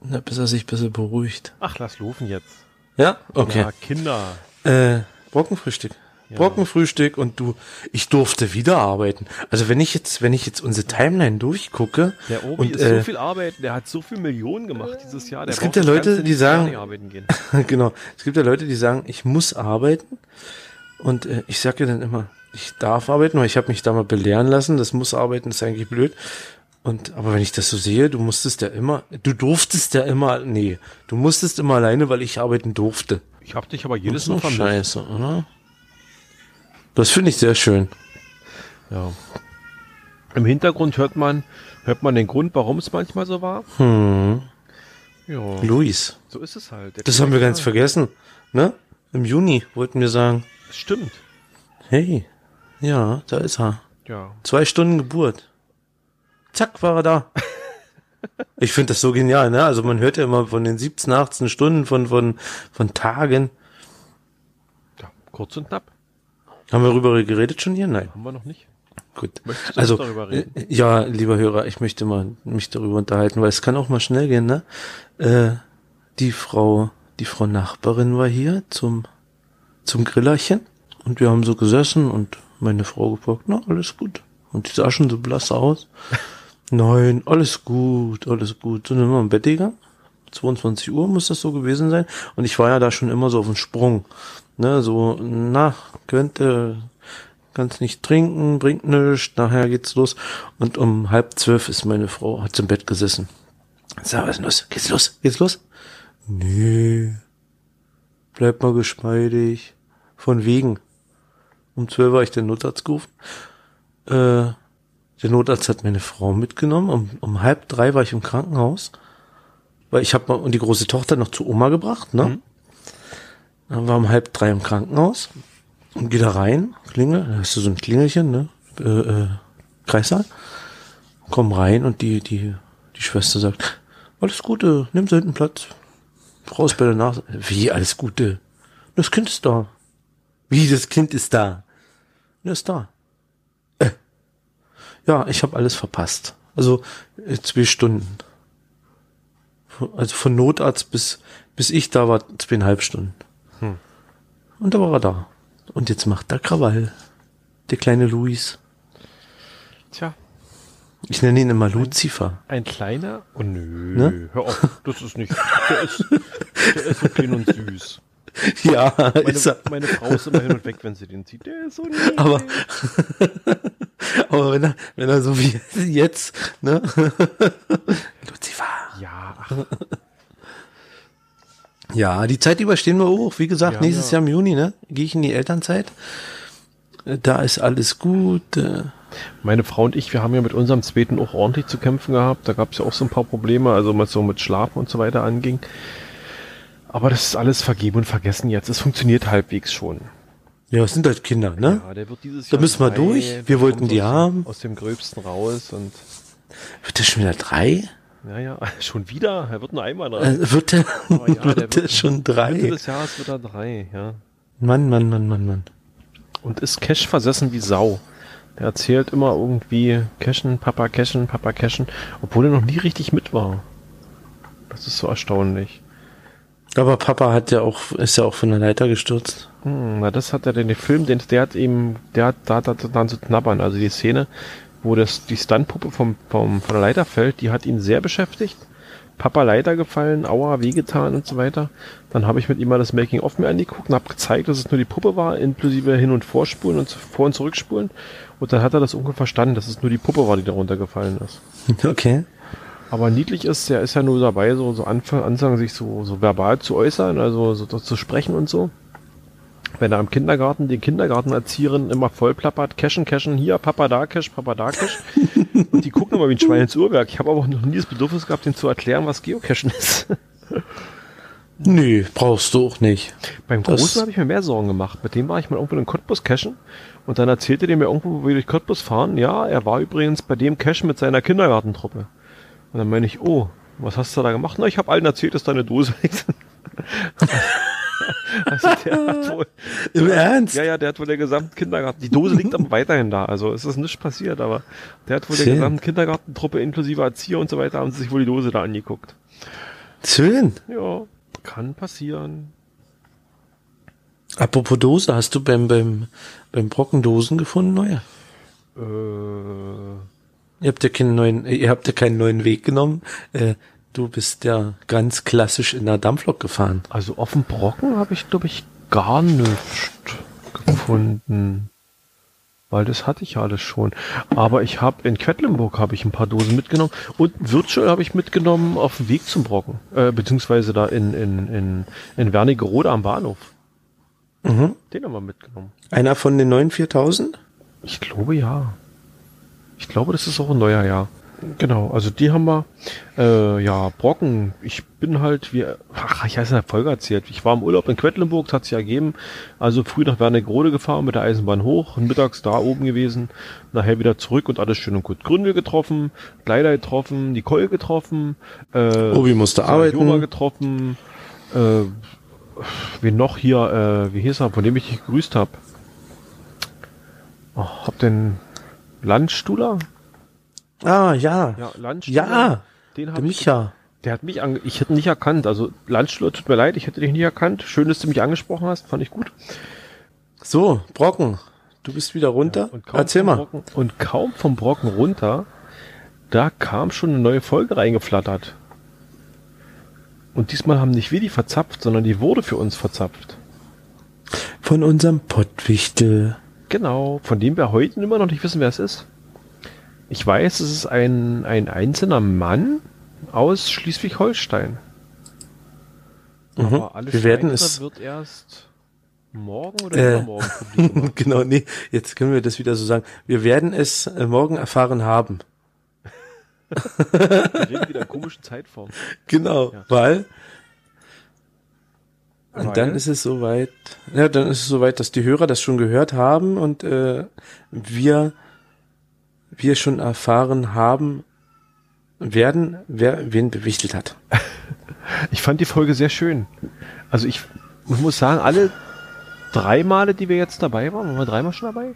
Na, bis er sich ein bisschen beruhigt. Ach, lass laufen jetzt. Ja? Okay. Ja, Kinder. Äh, Brockenfrühstück. Ja. Brockenfrühstück und du, ich durfte wieder arbeiten. Also wenn ich jetzt, wenn ich jetzt unsere Timeline durchgucke Der Obi und ist äh, so viel Arbeit, der hat so viel Millionen gemacht dieses Jahr. Der Es gibt ja Leute, die sagen- arbeiten genau, es gibt ja Leute, die sagen, ich muss arbeiten und äh, ich sage ja dann immer, ich darf arbeiten, weil ich habe mich da mal belehren lassen, das muss arbeiten, ist eigentlich blöd. Und aber wenn ich das so sehe, du musstest ja immer, du durftest ja immer, nee, du musstest immer alleine, weil ich arbeiten durfte. Ich habe dich aber jedes Das Mal vermisst. scheiße, oder? Das finde ich sehr schön. Ja. Im Hintergrund hört man, hört man den Grund, warum es manchmal so war. Hm. Ja, Luis, so ist es halt. Der das haben wir ganz vergessen, ne? Im Juni wollten wir sagen, Stimmt. hey, ja, da ist er. Ja. Zwei Stunden Geburt. Zack, war er da. Ich finde das so genial, ne? Also man hört ja immer von den 17, 18 Stunden, von, von, von Tagen. ja. Kurz und knapp. Haben wir darüber geredet schon hier? Nein. Haben wir noch nicht. Gut. Möchtest du Also, darüber reden? äh, ja, lieber Hörer, ich möchte mal mich darüber unterhalten, weil es kann auch mal schnell gehen, ne? Äh, die Frau, die Frau Nachbarin war hier zum, zum Grillerchen und wir haben so gesessen und meine Frau gefragt, na, alles gut. Und die sah schon so blass aus. Nein, alles gut, alles gut. So sind wir im Bett gegangen. 22 Uhr muss das so gewesen sein. Und ich war ja da schon immer so auf dem Sprung. Ne, so, na, könnte, kannst nicht trinken, bringt nichts, nachher geht's los. Und um halb zwölf ist meine Frau, hat im Bett gesessen. Sag, was ist los? Geht's los? Geht's los? Nee. Bleib mal geschmeidig. Von wegen. Um zwölf war ich den Notarzt gerufen. Äh, der Notarzt hat meine Frau mitgenommen. Um, um halb drei war ich im Krankenhaus. Weil ich habe und die große Tochter noch zu Oma gebracht, ne? Dann war um halb drei im Krankenhaus und geh da rein, klingel, da hast du so ein Klingelchen, ne? Äh, äh, Kreissaal. Komm rein und die, die, die Schwester sagt, alles Gute, nimm Sie hinten Platz. Frau ist bei der Nase. Wie, alles Gute? Das Kind ist da. Wie, das Kind ist da? Ja, ist da. Ja, ich habe alles verpasst. Also äh, zwei Stunden. Also von Notarzt bis, bis ich da war, zweieinhalb Stunden. Und da war er da. Und jetzt macht er Krawall. Der kleine Luis. Tja, Ich nenne ihn immer Lucifer. ein kleiner. Oh nö, Ne? hör auf, das ist nicht. Der ist, der ist so klein und süß. Ja, ist Meine, er. meine Frau ist immer hin und weg, wenn sie den sieht. Der ist so niedlich. Aber, aber wenn er, wenn er so wie jetzt, ne? Lucifer. Ja, Ja, die Zeit überstehen wir hoch. Wie gesagt, Ja, nächstes ja. Jahr im Juni, ne? Gehe ich in die Elternzeit. Da ist alles gut. äh, Meine Frau und ich, wir haben ja mit unserem zweiten auch ordentlich zu kämpfen gehabt. Da gab es ja auch so ein paar Probleme, also was so mit Schlafen und so weiter anging. Aber das ist alles vergeben und vergessen jetzt. Es funktioniert halbwegs schon. Ja, es sind halt Kinder, ne? Ja, der wird dieses Da Jahr müssen wir drei. durch. Wir wollten die aus, haben. Aus dem Gröbsten raus und Wird der schon wieder drei? naja, schon wieder. Er wird nur einmal dran. Äh, wird der, ja, der wird der wird- schon Mitte drei? des Jahres wird er drei, ja. Mann, Mann, Mann, Mann, Mann. Und ist Cash versessen wie Sau. Der erzählt immer irgendwie Cashen, Papa Cashen, Papa Cashen, obwohl er noch nie richtig mit war. Das ist so erstaunlich. Aber Papa hat ja auch, ist ja auch von der Leiter gestürzt. Hm, na, das hat er den Film, den, der hat eben, der hat da, da, da dann zu knabbern. Also die Szene, wo das, die Stuntpuppe vom, vom, von der Leiter fällt, die hat ihn sehr beschäftigt. Papa Leiter gefallen, aua, wehgetan und so weiter. Dann habe ich mit ihm mal das Making-of mir angeguckt und habe gezeigt, dass es nur die Puppe war, inklusive Hin- und Vorspulen und Vor- und Zurückspulen. Und dann hat er das ungefähr verstanden, dass es nur die Puppe war, die darunter gefallen ist. Okay. Aber niedlich ist, der ist ja nur dabei, so, so anfangen, anfangen, sich so, so verbal zu äußern, also so, so zu sprechen und so. Wenn er im Kindergarten den Kindergartenerzieherin immer voll plappert, cashen, cashen, hier, Papa da, cash, Papa da, cash. und die gucken immer wie ein Schwein ins Uhrwerk. Ich habe aber auch noch nie das Bedürfnis gehabt, denen zu erklären, was Geocachen ist. Nö, brauchst du auch nicht. Beim Das- Großen habe ich mir mehr Sorgen gemacht. Mit dem war ich mal irgendwo in Cottbus cashen und dann erzählte der mir irgendwo, wo wir durch Cottbus fahren, ja, er war übrigens bei dem Cashen mit seiner Kindergartentruppe. Und dann meine ich, oh, was hast du da gemacht? Na, ich habe allen erzählt, dass da eine Dose liegt. also der hat wohl, Im Ernst? ja, ja, der hat wohl der gesamten Kindergarten, die Dose liegt aber weiterhin da, also es ist nichts passiert, aber der hat wohl der Schön. gesamten Kindergartentruppe inklusive Erzieher und so weiter, haben sie sich wohl die Dose da angeguckt. Schön. Ja, kann passieren. Apropos Dose, hast du beim, beim, beim Brocken Dosen gefunden, neue? Äh, Ihr habt ja keinen neuen, ihr habt ja keinen neuen Weg genommen. Äh, du bist ja ganz klassisch in der Dampflok gefahren. Also auf dem Brocken habe ich, glaube ich, gar nichts gefunden. Weil das hatte ich ja alles schon. Aber ich habe in Quedlinburg habe ich ein paar Dosen mitgenommen und Virtual habe ich mitgenommen auf dem Weg zum Brocken. Äh, beziehungsweise da in, in, in, in Wernigerode am Bahnhof. Mhm. Den haben wir mitgenommen. Einer von den neuen 4000? Ich glaube ja. Ich glaube, das ist auch ein neuer Jahr. Genau, also die haben wir. Äh, ja, Brocken. Ich bin halt, wie, ach, ich heiße in der Folge erzählt. Ich war im Urlaub in Quedlinburg, das hat sich ergeben. Also früh nach Wernigerode gefahren, mit der Eisenbahn hoch, und mittags da oben gewesen, nachher wieder zurück und alles schön und gut. Gründel getroffen, Kleider getroffen, Nicole getroffen, äh, Obi musste arbeiten. Joma getroffen, äh, wen noch hier, äh, wie hieß er, von dem ich dich gegrüßt habe. Oh, hab den Landstuhler? Ah, ja. Ja, Landstuhler. Ja, den der ich, Micha. der hat mich ange ich hätte ihn nicht erkannt. Also Landstuhler, tut mir leid, ich hätte dich nicht erkannt. Schön, dass du mich angesprochen hast, fand ich gut. So, Brocken. Du bist wieder runter. Und kaum Erzähl mal. Brocken, und kaum vom Brocken runter, da kam schon eine neue Folge reingeflattert. Und diesmal haben nicht wir die verzapft, sondern die wurde für uns verzapft. Von unserem Pottwichtel. Genau, von dem wir heute immer noch nicht wissen, wer es ist. Ich weiß, es ist ein, ein einzelner Mann aus Schleswig-Holstein. Aber alles Mhm. Wir werden es- wird erst morgen oder Äh. übermorgen publik genau, nee, jetzt können wir das wieder so sagen. Wir werden es äh, morgen erfahren haben. Wir reden wieder komischen Zeitform. Genau, Ja. Weil? Und dann ist es soweit, ja, dann ist es soweit, dass die Hörer das schon gehört haben und äh, wir wir schon erfahren haben werden, wer wen bewichtelt hat. Ich fand die Folge sehr schön. Also ich muss sagen, alle drei Male, die wir jetzt dabei waren, waren wir dreimal schon dabei?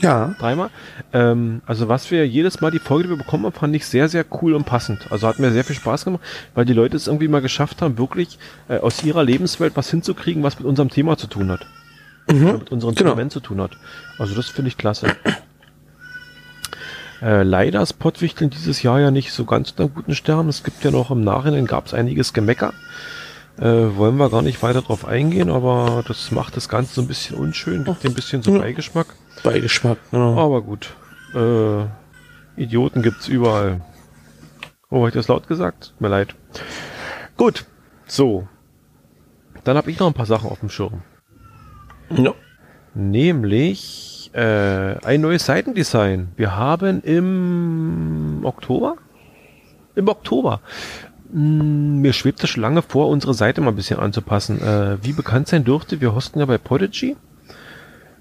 Ja, Dreimal. Ähm, also was wir jedes Mal die Folge, die wir bekommen haben, fand ich sehr, sehr cool und passend. Also hat mir sehr viel Spaß gemacht, weil die Leute es irgendwie mal geschafft haben, wirklich äh, aus ihrer Lebenswelt was hinzukriegen, was mit unserem Thema zu tun hat. Oder mit unserem genau. Instrument zu tun hat. Also das finde ich klasse. Äh, leider ist Pottwichteln dieses Jahr ja nicht so ganz unter guten Sternen. Es gibt ja noch im Nachhinein gab es einiges Gemecker. Äh, wollen wir gar nicht weiter drauf eingehen, aber das macht das Ganze so ein bisschen unschön, gibt dem ein bisschen so. Beigeschmack. Beigeschmack. Genau. Aber gut. Äh, Idioten gibt's überall. Oh, hab ich das laut gesagt? Mir leid. Gut. So. Dann habe ich noch ein paar Sachen auf dem Schirm. Ja. Nämlich, Äh, ein neues Seitendesign. Wir haben im Oktober? Im Oktober. Hm, mir schwebt das schon lange vor, unsere Seite mal ein bisschen anzupassen. Äh, wie bekannt sein dürfte, wir hosten ja bei Podigy.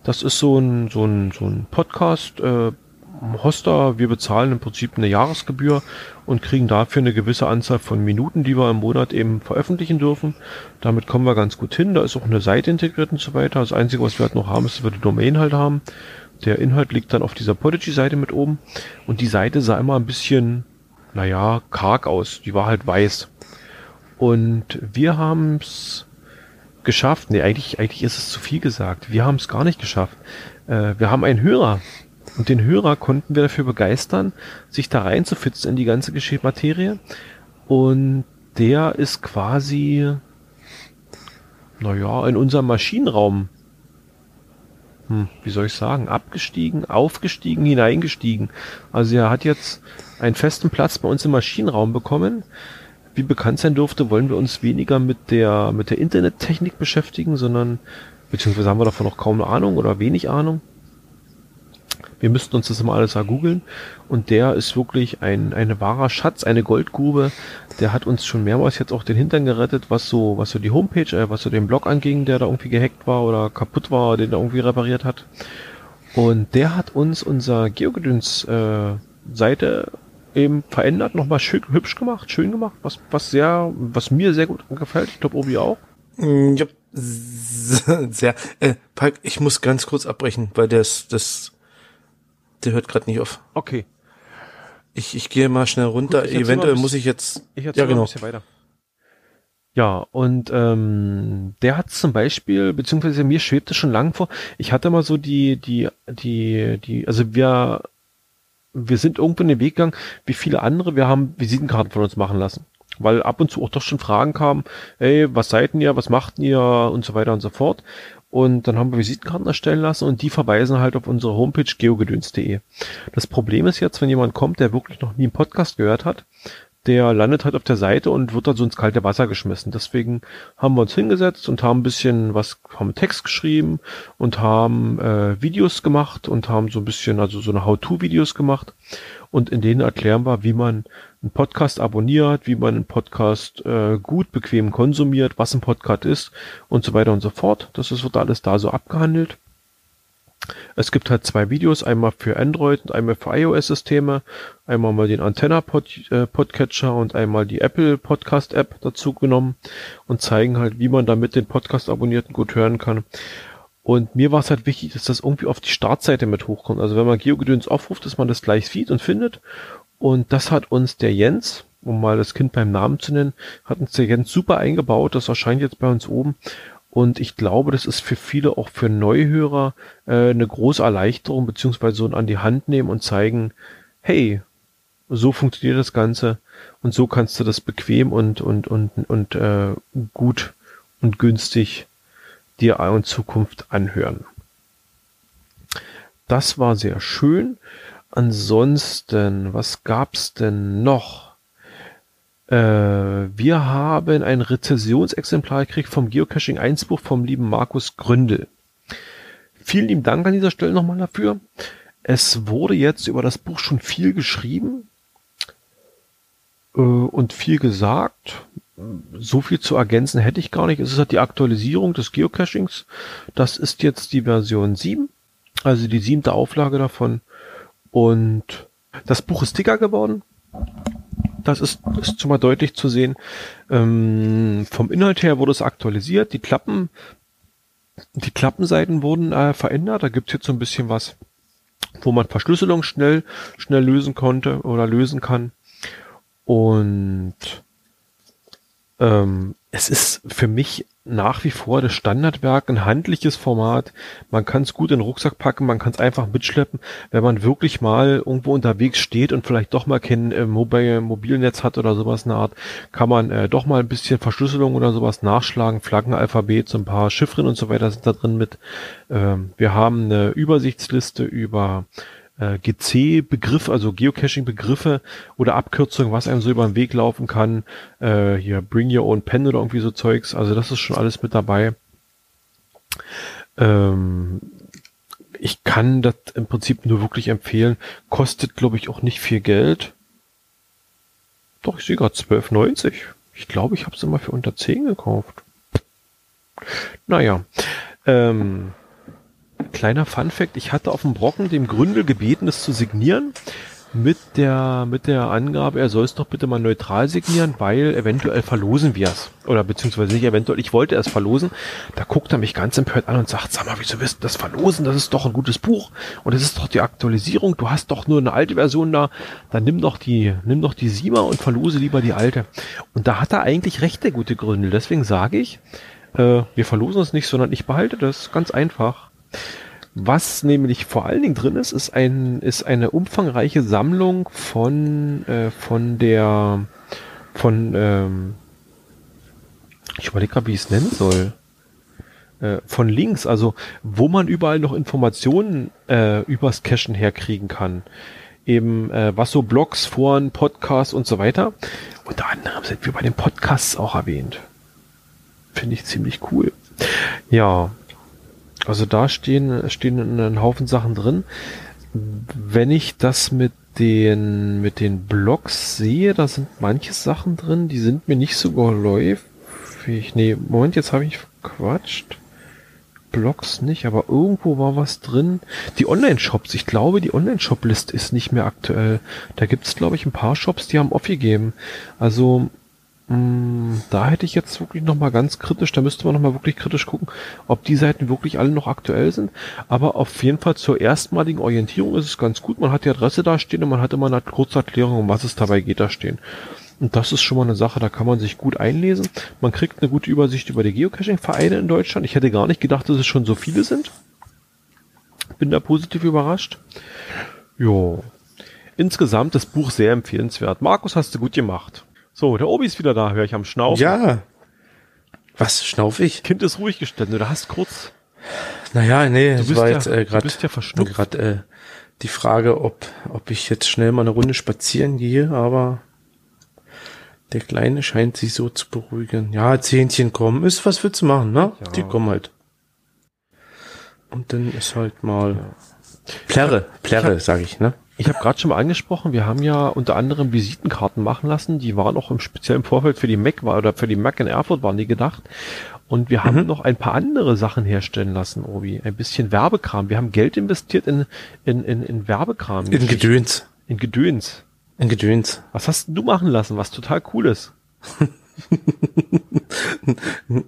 Das ist so ein, so ein, so ein Podcast, äh, Hoster, wir bezahlen im Prinzip eine Jahresgebühr und kriegen dafür eine gewisse Anzahl von Minuten, die wir im Monat eben veröffentlichen dürfen. Damit kommen wir ganz gut hin. Da ist auch eine Seite integriert und so weiter. Das Einzige, was wir halt noch haben, ist, dass wir die Domain halt haben. Der Inhalt liegt dann auf dieser Podigy-Seite mit oben. Und die Seite sah immer ein bisschen, naja, karg aus. Die war halt weiß. Und wir haben es geschafft. Nee, eigentlich, eigentlich ist es zu viel gesagt. Wir haben es gar nicht geschafft. Äh, wir haben einen Hörer, und den Hörer konnten wir dafür begeistern, sich da reinzufitzen in die ganze Geschehmaterie. Und der ist quasi, naja, in unserem Maschinenraum, hm, wie soll ich sagen, abgestiegen, aufgestiegen, hineingestiegen. Also er hat jetzt einen festen Platz bei uns im Maschinenraum bekommen. Wie bekannt sein durfte, wollen wir uns weniger mit der, mit der Internettechnik beschäftigen, sondern, beziehungsweise haben wir davon noch kaum Ahnung oder wenig Ahnung. Wir müssten uns das immer alles da googeln. Und der ist wirklich ein, ein wahrer Schatz, eine Goldgrube. Der hat uns schon mehrmals jetzt auch den Hintern gerettet, was so, was so die Homepage, äh, was so den Blog anging, der da irgendwie gehackt war oder kaputt war, den er irgendwie repariert hat. Und der hat uns unser Geogedöns äh, Seite eben verändert, nochmal schön hübsch gemacht, schön gemacht, was, was sehr, was mir sehr gut gefällt. Ich glaube, Obi auch. Mm, ja, sehr. Äh, Palk, ich muss ganz kurz abbrechen, weil das, das der hört gerade nicht auf. Okay. Ich, ich gehe mal schnell runter. Gut, Eventuell muss ich jetzt. Ich ja, genau. ein bisschen weiter. Ja, und ähm, der hat zum Beispiel, beziehungsweise mir schwebte schon lang vor, ich hatte mal so die, die, die, die, also wir, wir sind irgendwo in den Weg gegangen, wie viele andere, wir haben Visitenkarten von uns machen lassen. Weil ab und zu auch doch schon Fragen kamen, ey, was seid ihr, was macht ihr und so weiter und so fort. Und dann haben wir Visitenkarten erstellen lassen und die verweisen halt auf unsere Homepage geogedöns.de. Das Problem ist jetzt, wenn jemand kommt, der wirklich noch nie einen Podcast gehört hat, der landet halt auf der Seite und wird dann so ins kalte Wasser geschmissen. Deswegen haben wir uns hingesetzt und haben ein bisschen was, haben Text geschrieben und haben äh, Videos gemacht und haben so ein bisschen, also so eine How-To-Videos gemacht und in denen erklären wir, wie man einen Podcast abonniert, wie man einen Podcast äh, gut, bequem konsumiert, was ein Podcast ist und so weiter und so fort. Das ist, wird alles da so abgehandelt. Es gibt halt zwei Videos, einmal für Android und einmal für iOS-Systeme. Einmal mal den Antenna -Pod äh, Podcatcher und einmal die Apple Podcast App dazu genommen und zeigen halt, wie man damit den Podcast abonniert und gut hören kann. Und mir war es halt wichtig, dass das irgendwie auf die Startseite mit hochkommt. Also wenn man Geogedöns aufruft, dass man das gleich sieht und findet. Und das hat uns der Jens, um mal das Kind beim Namen zu nennen, hat uns der Jens super eingebaut. Das erscheint jetzt bei uns oben. Und ich glaube, das ist für viele, auch für Neuhörer, äh, eine große Erleichterung, beziehungsweise so an die Hand nehmen und zeigen, hey, so funktioniert das Ganze und so kannst du das bequem und, und, und, und äh, gut und günstig dir in Zukunft anhören. Das war sehr schön. Ansonsten, was gab's denn noch? Äh, wir haben ein Rezessionsexemplar gekriegt vom Geocaching 1 Buch vom lieben Markus Gründel. Vielen lieben Dank an dieser Stelle nochmal dafür. Es wurde jetzt über das Buch schon viel geschrieben und viel gesagt. So viel zu ergänzen hätte ich gar nicht. Es ist halt die Aktualisierung des Geocachings. Das ist jetzt die Version 7, also die siebte Auflage davon. Und das Buch ist dicker geworden. Das ist, ist schon mal deutlich zu sehen. Ähm, vom Inhalt her wurde es aktualisiert. Die Klappen, die Klappenseiten wurden äh, verändert. Da gibt's jetzt so ein bisschen was, wo man Verschlüsselung schnell, schnell lösen konnte oder lösen kann. Und ähm, es ist für mich nach wie vor das Standardwerk, ein handliches Format. Man kann es gut in den Rucksack packen, man kann es einfach mitschleppen, wenn man wirklich mal irgendwo unterwegs steht und vielleicht doch mal kein äh, Mobile, Mobilnetz hat oder sowas in der Art, kann man äh, doch mal ein bisschen Verschlüsselung oder sowas nachschlagen, Flaggenalphabet, so ein paar Chiffren und so weiter sind da drin mit. Ähm, wir haben eine Übersichtsliste über äh, GC-Begriff, also Geocaching-Begriffe oder Abkürzungen, was einem so über den Weg laufen kann. Äh, hier Bring Your Own Pen oder irgendwie so Zeugs. Also das ist schon alles mit dabei. Ähm, ich kann das im Prinzip nur wirklich empfehlen. Kostet, glaube ich, auch nicht viel Geld. Doch, ich sehe gerade 12,90. Ich glaube, ich habe es immer für unter 10 gekauft. Naja. Ähm, kleiner Fun Fact, ich hatte auf dem Brocken dem Gründel gebeten, es zu signieren mit der, mit der Angabe, er soll es doch bitte mal neutral signieren, weil eventuell verlosen wir es. Oder beziehungsweise nicht eventuell, ich wollte es verlosen. Da guckt er mich ganz empört an und sagt, sag mal, wieso wirst du das verlosen? Das ist doch ein gutes Buch. Und das ist doch die Aktualisierung. Du hast doch nur eine alte Version da. Dann nimm doch die, nimm doch die Siemer und verlose lieber die alte. Und da hat er eigentlich recht, der gute Gründel. Deswegen sage ich, äh, wir verlosen es nicht, sondern ich behalte das. Ganz einfach. Was nämlich vor allen Dingen drin ist, ist ein ist eine umfangreiche Sammlung von äh, von der von ähm, ich überlege gerade, wie ich es nennen soll. Äh, von Links, also wo man überall noch Informationen äh, übers Cachen herkriegen kann. Eben äh, was so Blogs, Foren, Podcasts und so weiter. Unter anderem sind wir bei den Podcasts auch erwähnt. Finde ich ziemlich cool. Ja, also da stehen, stehen ein Haufen Sachen drin. Wenn ich das mit den, mit den Blogs sehe, da sind manche Sachen drin, die sind mir nicht so geläufig. Nee, Moment, jetzt habe ich quatscht. Blogs nicht, aber irgendwo war was drin. Die Online-Shops, ich glaube, die Online-Shop-List ist nicht mehr aktuell. Da gibt es, glaube ich, ein paar Shops, die haben aufgegeben. Also da hätte ich jetzt wirklich nochmal ganz kritisch, da müsste man nochmal wirklich kritisch gucken, ob die Seiten wirklich alle noch aktuell sind. Aber auf jeden Fall zur erstmaligen Orientierung ist es ganz gut. Man hat die Adresse da stehen und man hat immer eine kurze Erklärung, um was es dabei geht, da stehen. Und das ist schon mal eine Sache, da kann man sich gut einlesen. Man kriegt eine gute Übersicht über die Geocaching-Vereine in Deutschland. Ich hätte gar nicht gedacht, dass es schon so viele sind. Bin da positiv überrascht. Jo. Insgesamt das Buch sehr empfehlenswert. Markus, hast du gut gemacht. So, der Obi ist wieder da, höre ich am Schnaufen. Ja. Was, schnauf ich? Kind ist ruhig gestellt, du hast kurz. Naja, nee, du es bist war ja, jetzt äh, du bist gerade ja grad, äh, die Frage, ob, ob ich jetzt schnell mal eine Runde spazieren gehe, aber der Kleine scheint sich so zu beruhigen. Ja, Zähnchen kommen, ist was willst du machen, ne? Ja. Die kommen halt. Und dann ist halt mal Plärre, Plärre, sag ich, ne? Ich habe gerade schon mal angesprochen, wir haben ja unter anderem Visitenkarten machen lassen, die waren auch im speziellen Vorfeld für die Mac war oder für die Mac in Erfurt waren die gedacht. Und wir haben Mhm. noch ein paar andere Sachen herstellen lassen, Obi. Ein bisschen Werbekram. Wir haben Geld investiert in, in, in, in Werbekram. In Gedöns. In Gedöns. In Gedöns. Was hast du machen lassen, was total cool ist?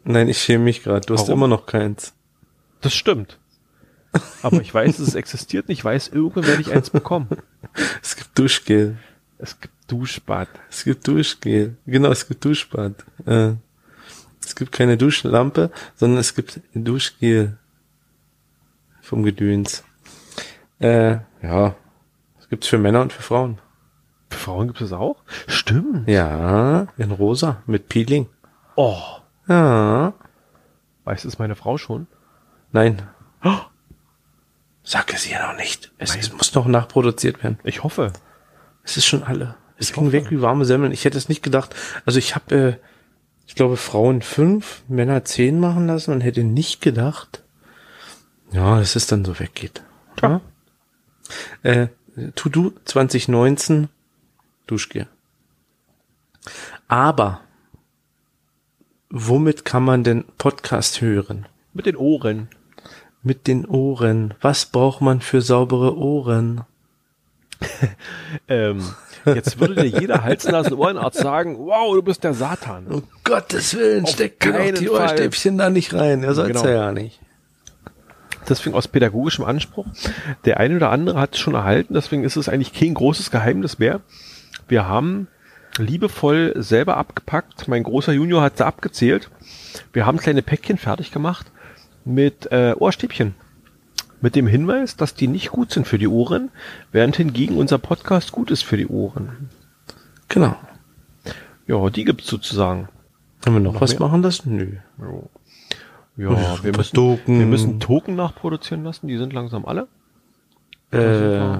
Nein, ich schäme mich gerade. Du hast Warum? immer noch keins. Das stimmt. Aber ich weiß, dass es existiert und ich weiß, irgendwann werde ich eins bekommen. Es gibt Duschgel. Es gibt Duschbad. Es gibt Duschgel. Genau, es gibt Duschbad. Äh, es gibt keine Duschlampe, sondern es gibt Duschgel. Vom Gedöns. Äh, ja. Das gibt's für Männer und für Frauen. Für Frauen gibt es auch? Stimmt. Ja, in rosa, mit Peeling. Oh. Ja. Weiß es meine Frau schon? Nein. Oh. Sag es ihr noch nicht. Es, es muss noch nachproduziert werden. Ich hoffe. Es ist schon alle. Es Ich ging hoffe. weg wie warme Semmeln. Ich hätte es nicht gedacht. Also ich habe, äh, ich glaube, Frauen fünf, Männer zehn machen lassen und hätte nicht gedacht, ja, dass es dann so weggeht. Ja. Äh, To-Do 2019 Duschgel. Aber womit kann man denn Podcast hören? Mit den Ohren. Mit den Ohren. Was braucht man für saubere Ohren? Ähm, jetzt würde dir jeder Hals-Nasen-Ohrenarzt sagen, wow, du bist der Satan. Um Gottes Willen, Auf doch keinen die Fall. Ohrstäbchen da nicht rein. Er soll's Genau. ja ja nicht. Deswegen aus pädagogischem Anspruch. Der eine oder andere hat es schon erhalten, deswegen ist es eigentlich kein großes Geheimnis mehr. Wir haben liebevoll selber abgepackt. Mein großer Junior hat sie abgezählt. Wir haben kleine Päckchen fertig gemacht mit äh, Ohrstäbchen. Mit dem Hinweis, dass die nicht gut sind für die Ohren, während hingegen unser Podcast gut ist für die Ohren. Genau. Ja, die gibt's sozusagen. Haben wir noch, Noch was mehr? machen lassen? Nö. Ja, Ja, wir müssen, Token. wir müssen Token nachproduzieren lassen, die sind langsam alle. Äh,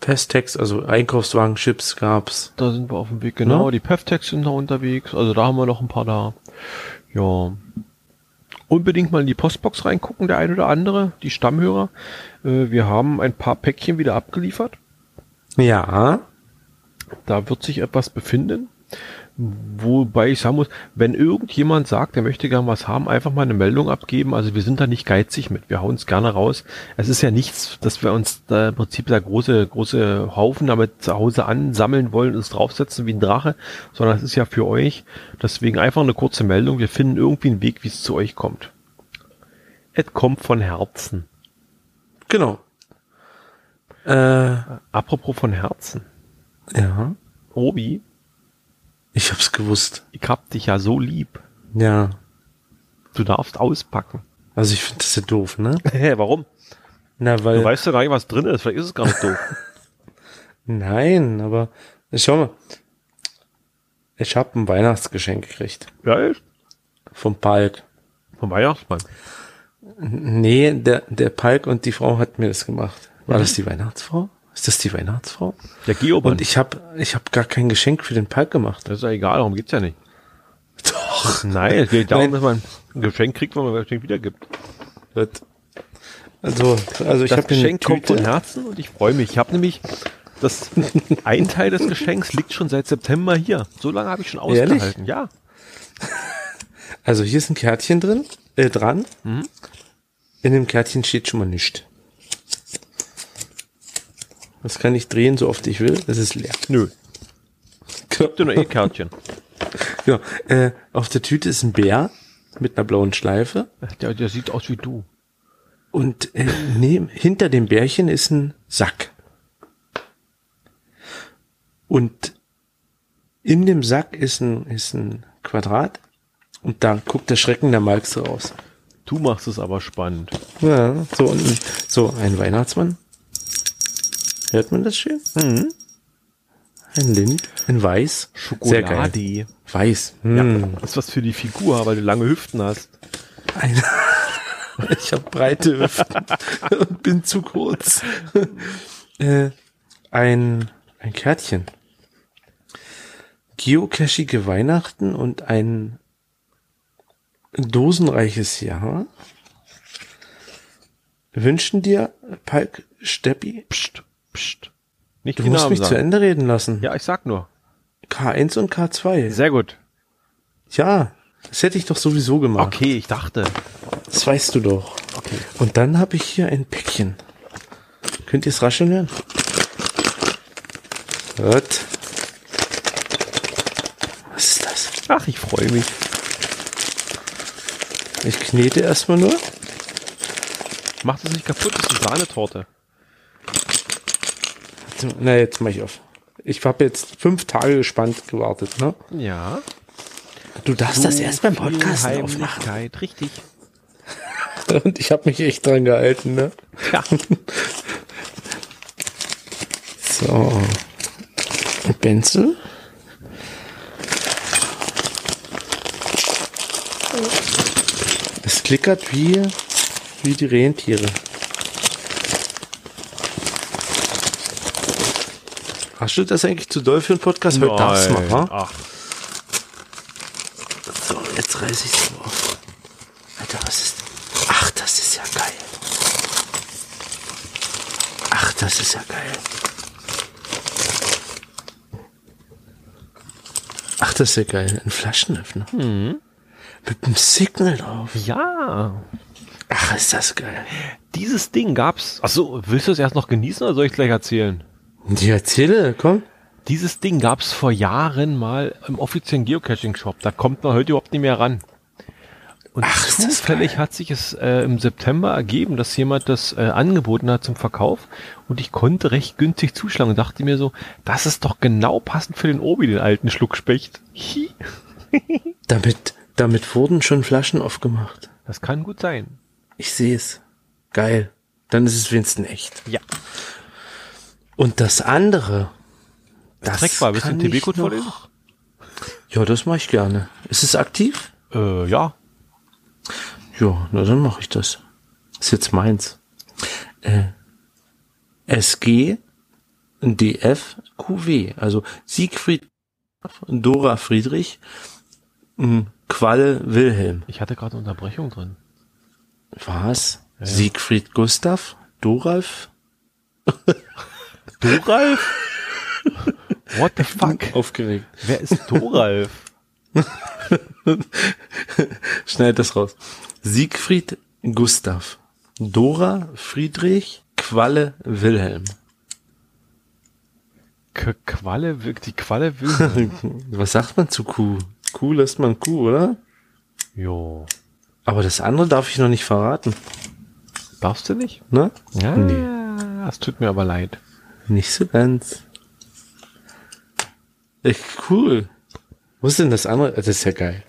Festtext, also Einkaufswagen, Chips gab's. Da sind wir auf dem Weg, genau. Ja. Die Peftex sind da unterwegs, also da haben wir noch ein paar da. Ja. Unbedingt mal in die Postbox reingucken, der ein oder andere, die Stammhörer. Äh, wir haben ein paar Päckchen wieder abgeliefert. Ja. Da wird sich etwas befinden. Wobei ich sagen muss, wenn irgendjemand sagt, er möchte gern was haben, einfach mal eine Meldung abgeben. Also wir sind da nicht geizig mit. Wir hauen es gerne raus. Es ist ja nichts, dass wir uns da im Prinzip da große, große Haufen damit zu Hause ansammeln wollen und es draufsetzen wie ein Drache, sondern es ist ja für euch. Deswegen einfach eine kurze Meldung. Wir finden irgendwie einen Weg, wie es zu euch kommt. Es kommt von Herzen. Genau. Äh, Apropos von Herzen. ja. Obi, Ich hab's gewusst. ich hab dich ja so lieb. Ja. Du darfst auspacken. Also ich finde das ja doof, ne? Hä, warum? Na, Du weil. weißt ja gar nicht, was drin ist. Vielleicht ist es gar nicht doof. Nein, aber schau mal. Ich habe ein Weihnachtsgeschenk gekriegt. ja, echt? Vom Palk. Vom Weihnachtsmann. Nee, der, der Palk und die Frau hat mir das gemacht. War das die Weihnachtsfrau? Ist das die Weihnachtsfrau? Der Geoband. Und ich habe ich hab gar kein Geschenk für den Palk gemacht. Das ist ja egal, darum geht's ja nicht. Doch. Nein, es geht darum, Nein. dass man ein Geschenk kriegt, wenn man ein Geschenk wiedergibt. Gut. Also, also ich Das habe Geschenk kommt von. Herzen und ich freue mich. Ich habe nämlich das ein Teil des Geschenks liegt schon seit September hier. So lange habe ich schon Ehrlich? ausgehalten. Ja. Also hier ist ein Kärtchen drin, äh, dran. Mhm. In dem Kärtchen steht schon mal nichts. Das kann ich drehen, so oft ich will. Das ist leer. Nö. Gibt dir nur eh Kärtchen. Ja, äh, auf der Tüte ist ein Bär mit einer blauen Schleife. Der, der sieht aus wie du. Und äh, neben, hinter dem Bärchen ist ein Sack. Und in dem Sack ist ein, ist ein Quadrat. Und da guckt der Schrecken der Malks raus. Du machst es aber spannend. Ja, so, und, so ein Weihnachtsmann. Hört man das schön? Mhm. Ein Lind, in weiß. Schokolade. Weiß. Ja, Hm. das ist was für die Figur, weil du lange Hüften hast. Ein ich habe breite Hüften und bin zu kurz. äh, ein, ein Kärtchen. Geocachige Weihnachten und ein dosenreiches Jahr wünschen dir, Palk Steppi, Psst, psst. Nicht du musst Namen mich sagen. zu Ende reden lassen. Ja, ich sag nur. K1 und K2. Sehr gut. Ja, das hätte ich doch sowieso gemacht. Okay, ich dachte. Das weißt du doch. Okay. Und dann habe ich hier ein Päckchen. Könnt ihr es rascheln hören? Hört. Was ist das? Ach, ich freue mich. Ich knete erstmal nur. Mach das nicht kaputt, das ist eine Sahnetorte. Na, jetzt mach ich auf. Ich habe jetzt fünf Tage gespannt gewartet, ne? Ja. Du darfst das So erst beim Podcast aufmachen. Richtig. Und ich habe mich echt dran gehalten, ne? Ja. So. Pencil. Es klickert wie, wie die Rentiere. Hast du das eigentlich zu doll für einen Podcast? Heute darfst du mal, wa? Ach, So, jetzt reiß ich es auf. Alter, was ist. Ach, das ist ja geil. Ach, das ist ja geil. Ach, das ist ja geil. Ein Flaschenöffner. Mit einem Signal drauf. ja. Ach, ist das geil. Dieses Ding gab's. Achso, willst du es erst noch genießen oder soll ich gleich erzählen? Die erzähle, komm. Dieses Ding gab's vor Jahren mal im offiziellen Geocaching-Shop. Da kommt man heute überhaupt nicht mehr ran. Und Ach, zufällig hat sich es äh, im September ergeben, dass jemand das äh, angeboten hat zum Verkauf und ich konnte recht günstig zuschlagen und dachte mir so, das ist doch genau passend für den Obi, den alten Schluckspecht. Hi. Damit, damit wurden schon Flaschen aufgemacht. Das kann gut sein. Ich sehe es. Geil. Dann ist es wenigstens echt. Ja. Und das andere. Das Dreckbar, willst du kann den ich TB-Code vorlesen? Ja, das mache ich gerne. Ist es aktiv? Äh, ja. Ja, na dann mache ich das. Ist jetzt meins. Äh, SG DF QW, also Siegfried Dora Friedrich m, Q Qualle Wilhelm. Ich hatte gerade Unterbrechung drin. Was? Ja. Siegfried Gustav? Doralf? Doralf? What the fuck? Aufgeregt. Wer ist Doralf? Schneid das raus. Siegfried Gustav. Dora Friedrich Qualle Wilhelm. K Qualle, die Qualle Wilhelm. Was sagt man zu Kuh? Kuh lässt man Kuh, oder? Jo. Aber das andere darf ich noch nicht verraten. Darfst du nicht? Ne? Ja. Nee. Das tut mir aber leid. Nicht so ganz. Echt cool. Wo ist denn das andere? Das ist ja geil.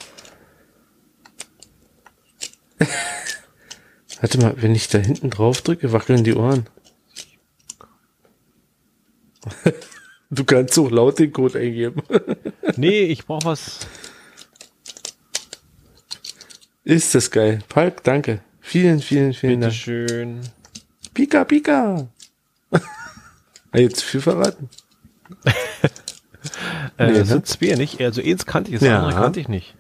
Warte mal, wenn ich da hinten drauf drücke, wackeln die Ohren. du kannst so laut den Code eingeben. nee, ich brauch was. Ist das geil. Palk, danke. Vielen, vielen, vielen Dank. schön. Pika, Pika. Jetzt viel verraten. äh, nee, das ne? sind zwei nicht. Also eins kannte ich, das ja. andere kannte ich nicht.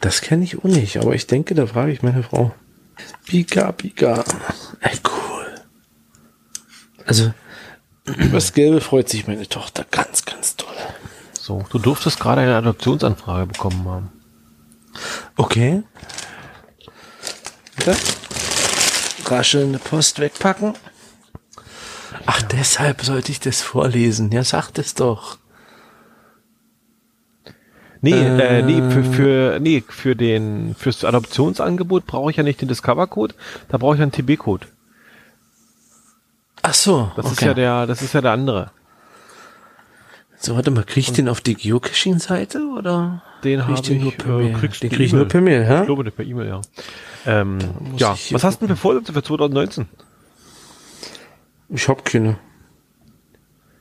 Das kenne ich auch nicht, aber ich denke, da frage ich meine Frau. Pika, Pika. Ey, cool. Also, über das Gelbe freut sich meine Tochter ganz, ganz toll. So, du durftest gerade eine Adoptionsanfrage bekommen haben. Okay. Bitte? Raschelnde Post wegpacken. Ach, deshalb sollte ich das vorlesen. Ja, sag es doch. Nee, äh, äh, nee, für, für, nee, für den, fürs Adoptionsangebot brauche ich ja nicht den Discover-Code, da brauche ich einen TB-Code. Ach so. Das okay. ist ja der, das ist ja der andere. So, warte mal, krieg ich Und den auf die Geocaching-Seite oder? Den habe ich, nur per Mail. Kriegst den krieg ich nur per Mail, ja? Ich glaube, per E-Mail, ja. Ähm, ja, was hast du denn für Vorsätze für 2019? Ich hab keine.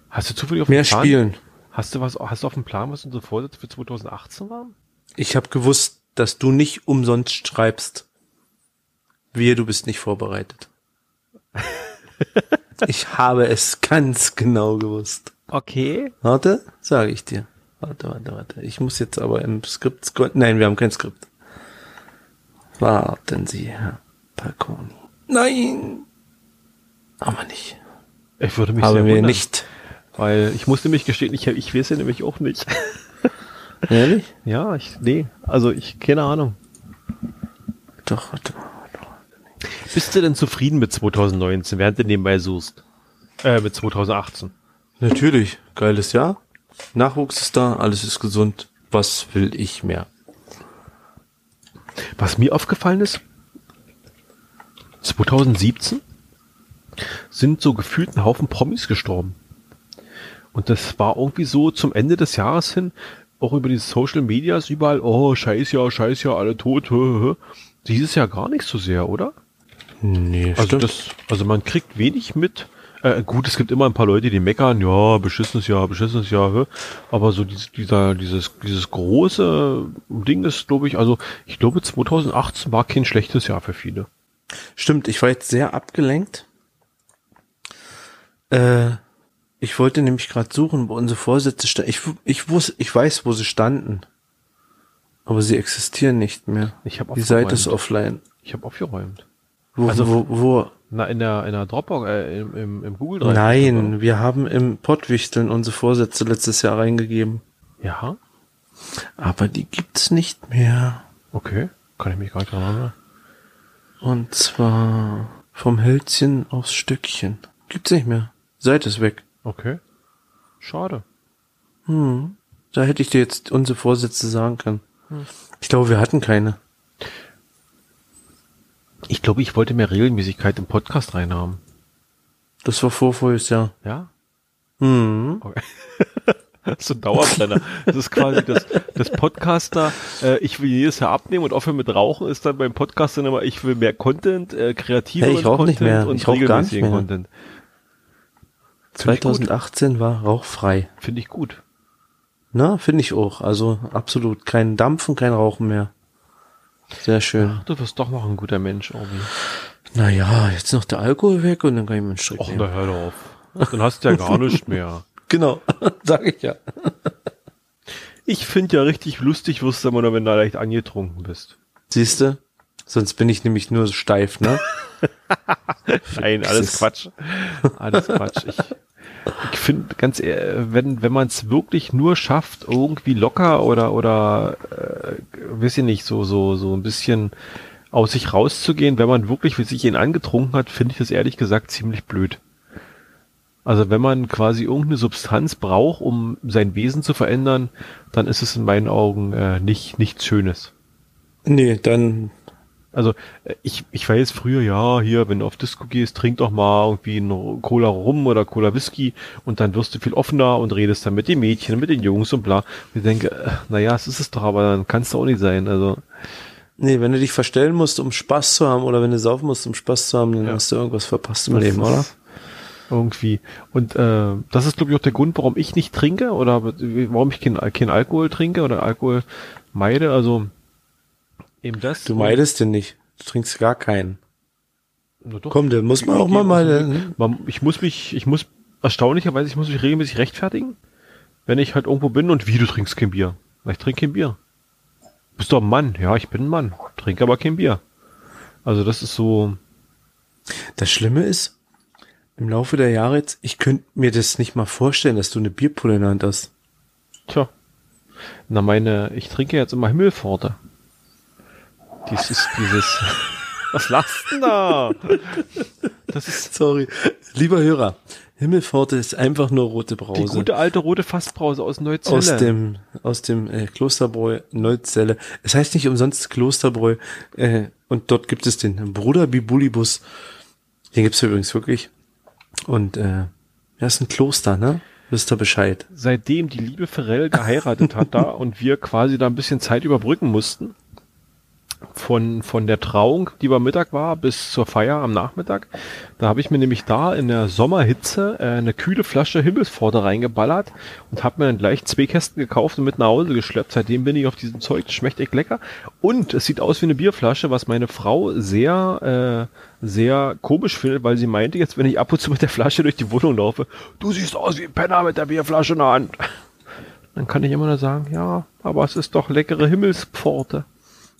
Hast du zufällig auf Mehr spielen. Hast du was, hast du auf dem Plan, was unsere Vorsätze für 2018 waren? Ich habe gewusst, dass du nicht umsonst schreibst. Wir, du bist nicht vorbereitet. ich habe es ganz genau gewusst. Okay. Warte, sage ich dir. Warte, warte, warte. Ich muss jetzt aber im Skript. Nein, wir haben kein Skript. Warten Sie, Herr Palconi. Nein! Aber nicht. Ich würde mich Aber sehr wundern. nicht. Weil ich musste mich gestehen, ich, ich weiß ja nämlich auch nicht. Ehrlich? ja, ich, nee, also ich, keine Ahnung. Doch, warte mal. Bist du denn zufrieden mit 2019, während du nebenbei suchst? Äh, mit 2018? Natürlich, geiles Jahr. Nachwuchs ist da, alles ist gesund. Was will ich mehr? Was mir aufgefallen ist, 2017 sind so gefühlt ein Haufen Promis gestorben. Und das war irgendwie so zum Ende des Jahres hin, auch über die Social Medias überall, oh, scheiß ja, scheiß ja, alle tot. Dieses Jahr gar nicht so sehr, oder? Nee, also stimmt. das, also man kriegt wenig mit. Äh, gut, es gibt immer ein paar Leute, die meckern, ja, beschissenes Jahr, beschissenes Jahr, aber so dieses, dieser, dieses, dieses große Ding ist, glaube ich, also ich glaube 2018 war kein schlechtes Jahr für viele. Stimmt, ich war jetzt sehr abgelenkt. Äh, ich wollte nämlich gerade suchen, wo unsere Vorsätze standen. Ich, ich wusste, ich weiß, wo sie standen. Aber sie existieren nicht mehr. Ich habe Die Seite ist offline. Ich habe aufgeräumt. Wo, also wo, wo? Na, in der, in der Dropbox, äh, im, im, im Google Drive. Nein, wir haben im Pottwichteln unsere Vorsätze letztes Jahr reingegeben. Ja. Aber die gibt's nicht mehr. Okay. Kann ich mich gar nicht dran erinnern. Und zwar vom Hölzchen aufs Stückchen. Gibt's nicht mehr. Seite ist weg. Okay. Schade. Hm. Da hätte ich dir jetzt unsere Vorsätze sagen können. Hm. Ich glaube, wir hatten keine. Ich glaube, ich wollte mehr Regelmäßigkeit im Podcast reinhaben. Das war vor voriges Jahr. Ja? Hm. Okay. so ein Dauerbrenner. Das ist quasi das, das Podcaster, äh, ich will jedes Jahr abnehmen und aufhören mit Rauchen ist dann beim Podcaster immer, ich will mehr Content, äh, kreativer hey, Content nicht mehr. und ich regelmäßigen Content. 2018 war rauchfrei. Finde ich gut. Na, finde ich auch. Also absolut kein Dampfen, kein Rauchen mehr. Sehr schön. Ach, du wirst doch noch ein guter Mensch, Orbi. Naja, jetzt noch der Alkohol weg und dann kann ich mir einen Strick Och, na hör doch auf. Dann hast du ja gar nichts mehr. Genau, sag ich ja. Ich finde ja richtig lustig, wirst du immer wenn du leicht angetrunken bist. Siehst du? Sonst bin ich nämlich nur steif, ne? Nein, alles Quatsch. Alles Quatsch. Ich, ich finde ganz wenn wenn man es wirklich nur schafft, irgendwie locker oder oder äh, weiß ich nicht, so so so ein bisschen aus sich rauszugehen, wenn man wirklich für sich ihn angetrunken hat, finde ich das ehrlich gesagt ziemlich blöd. Also wenn man quasi irgendeine Substanz braucht, um sein Wesen zu verändern, dann ist es in meinen Augen äh, nicht nichts Schönes. Nee, dann Also äh, ich, ich weiß früher, ja, hier, wenn du auf Disco gehst, trink doch mal irgendwie ein Cola Rum oder Cola Whisky und dann wirst du viel offener und redest dann mit den Mädchen, mit den Jungs und bla. Und ich denke, äh, naja, es ist es doch, aber dann kannst du auch nicht sein. Also Nee, wenn du dich verstellen musst, um Spaß zu haben, oder wenn du saufen musst, um Spaß zu haben, dann Ja. hast du irgendwas verpasst im das Leben, oder? Irgendwie. Und äh, das ist, glaube ich, auch der Grund, warum ich nicht trinke oder warum ich kein, kein Alkohol trinke oder Alkohol meide. Also eben das. Du meidest den nicht. Du trinkst gar keinen. Na doch. Komm, dann muss man Ich auch mal mal. Weg. Man, ich muss mich, ich muss erstaunlicherweise, ich muss mich regelmäßig rechtfertigen, wenn ich halt irgendwo bin und wie du trinkst kein Bier. Na, Ich trinke kein Bier. Bist doch ein Mann. Ja, ich bin ein Mann. Trinke aber kein Bier. Also das ist so, Das Schlimme ist, im Laufe der Jahre jetzt, ich könnte mir das nicht mal vorstellen, dass du eine Bierpulle in der Hand hast. tja. Na meine, ich trinke jetzt immer Himmelpforte. Dies ist dieses, was lachst denn da? Das ist Sorry. Lieber Hörer, Himmelpforte ist einfach nur rote die Brause. gute alte rote Fassbrause aus Neuzelle. aus dem, aus dem äh, Klosterbräu Neuzelle. Es heißt nicht umsonst Klosterbräu. Äh, und dort gibt es den Bruder Bibulibus. Den gibt's übrigens wirklich. Und äh, ja, ist ein Kloster, ne? Wisst ihr Bescheid. seitdem die liebe Ferrell geheiratet hat da und wir quasi da ein bisschen Zeit überbrücken mussten, von, von der Trauung, die beim Mittag war, bis zur Feier am Nachmittag, da habe ich mir nämlich da in der Sommerhitze äh, eine kühle Flasche Himmelspforte reingeballert und habe mir dann gleich zwei Kästen gekauft und mit nach Hause geschleppt. Seitdem bin ich auf diesem Zeug, das schmeckt echt lecker. Und es sieht aus wie eine Bierflasche, was meine Frau sehr, äh, sehr komisch findet, weil sie meinte, jetzt wenn ich ab und zu mit der Flasche durch die Wohnung laufe, du siehst aus wie ein Penner mit der Bierflasche in der Hand. Dann kann ich immer nur sagen, ja, aber es ist doch leckere Himmelspforte.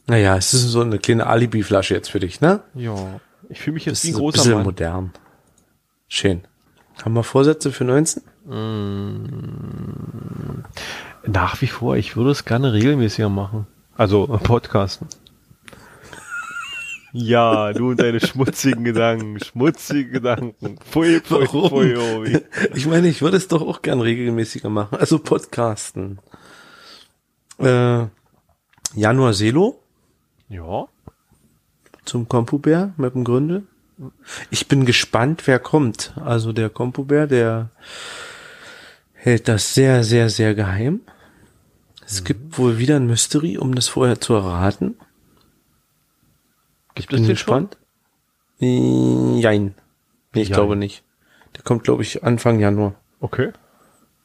Naja, es ist so eine kleine Alibi-Flasche jetzt für dich, ne? Ja, ich fühle mich jetzt wie ein großer bisschen Mann. modern. Schön. Haben wir Vorsätze für 19? Nach wie vor, ich würde es gerne regelmäßiger machen. Also äh, podcasten. Ja, du und deine schmutzigen Gedanken, schmutzige Gedanken. Pfui, pfui, Warum? pfui, Obi. Ich meine, ich würde es doch auch gern regelmäßiger machen. Also Podcasten. Äh, Januar Selo Ja, zum Kompubär mit dem Gründel. Ich bin gespannt, wer kommt. Also der Kompubär, der hält das sehr, sehr, sehr geheim. Es gibt wohl wieder ein Mystery, um das vorher zu erraten. gibt Bin es den schon? gespannt. Äh, Jein. Nee, ich Jein. glaube nicht. Der kommt, glaube ich, Anfang Januar. Okay.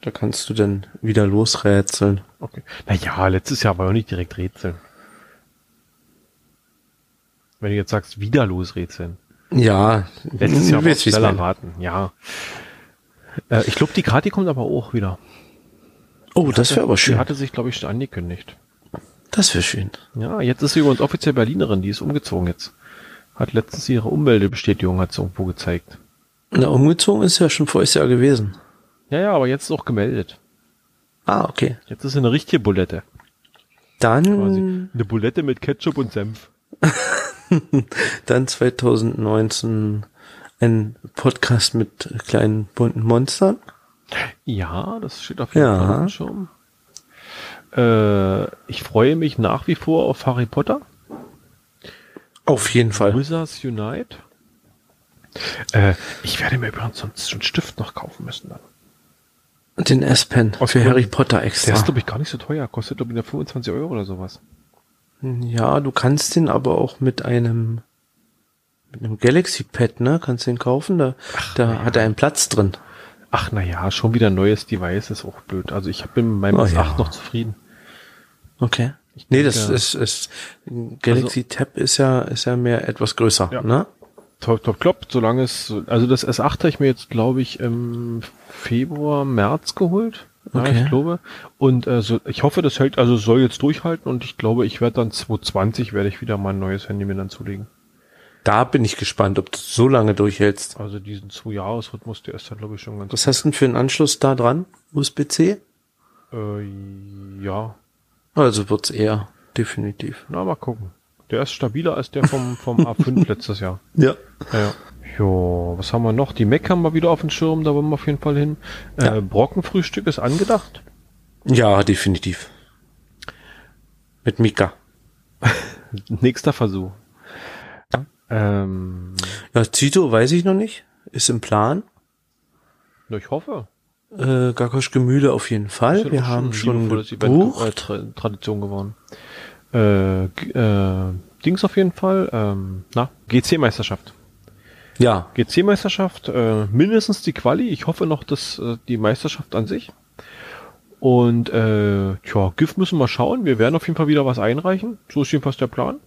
Da kannst du dann wieder losrätseln. Okay. Naja, letztes Jahr war ja nicht direkt Rätseln. Wenn du jetzt sagst, wieder losrätseln. Ja, Letztes Jahr du war schneller raten, ja. Äh, ich glaube, die Kati kommt aber auch wieder. Oh, das wäre aber Die schön. hatte sich, glaube ich, schon angekündigt. Das wäre schön. Ja, jetzt ist sie übrigens offiziell Berlinerin, die ist umgezogen jetzt. Hat letztens ihre Ummeldebestätigung hat sie irgendwo gezeigt. Na, umgezogen ist ja schon voriges Jahr gewesen. Ja, ja, aber jetzt ist auch gemeldet. Ah, okay. Jetzt ist sie eine richtige Bulette. Dann, Quasi. Eine Bulette mit Ketchup und Senf. dann 2019 ein Podcast mit kleinen bunten Monstern. Ja, das steht auf jeden Ja. Fall Schirm. Äh, ich freue mich nach wie vor auf Harry Potter. Auf jeden Fall. Wizards Unite. Äh, ich werde mir übrigens sonst schon einen Stift noch kaufen müssen dann. Den S-Pen für. Harry Potter Der ist, extra. glaube ich, gar nicht so teuer. Kostet, glaube ich, nur 25 Euro oder sowas. Ja, du kannst den aber auch mit einem mit einem Galaxy Pad, ne? Kannst den kaufen. Da, da hat er einen Platz drin. Ach, naja, schon wieder ein neues Device ist auch blöd. Also ich bin mit meinem Oh, S8 ja. noch zufrieden. Okay. Nee, das denke- ist, ist Galaxy Tab ist ja ist ja mehr etwas größer, Ja. ne? Top, top, klopp, solange es, also das S8 habe ich mir jetzt, glaube ich, im Februar, März geholt. Ja, ich glaube. Und äh, so, ich hoffe, das hält, also soll jetzt durchhalten und ich glaube, ich werde dann 2020 werde ich wieder mal ein neues Handy mir dann zulegen. Da bin ich gespannt, ob du so lange durchhältst. Also diesen Zwei-Jahres-Rhythmus, der ist dann, glaube ich, schon ganz Was hast du denn für einen Anschluss da dran? USB-C? Äh, ja. Also wird's eher, definitiv. Na, mal gucken. Der ist stabiler als der vom, vom A5 letztes Jahr. Ja. Ja, ja. Jo, was haben wir noch? Die Mac haben wir wieder auf dem Schirm, da wollen wir auf jeden Fall hin. Ja. Äh, Brockenfrühstück ist angedacht. Ja, definitiv. Mit Mika. Nächster Versuch. Ja. Ähm, Ja, Tito weiß ich noch nicht. Ist im Plan. na, ich hoffe. Äh, Gakosch Gemühle auf jeden Fall. Ja Wir haben schon gebucht. äh, Tra Tradition geworden. Äh, äh, Dings auf jeden Fall. Ähm, na, GC-Meisterschaft. Ja, GC-Meisterschaft, äh, mindestens die Quali. Ich hoffe noch, dass äh, die Meisterschaft an sich. Und äh, tja, GIF müssen wir schauen. Wir werden auf jeden Fall wieder was einreichen. So ist jedenfalls der Plan.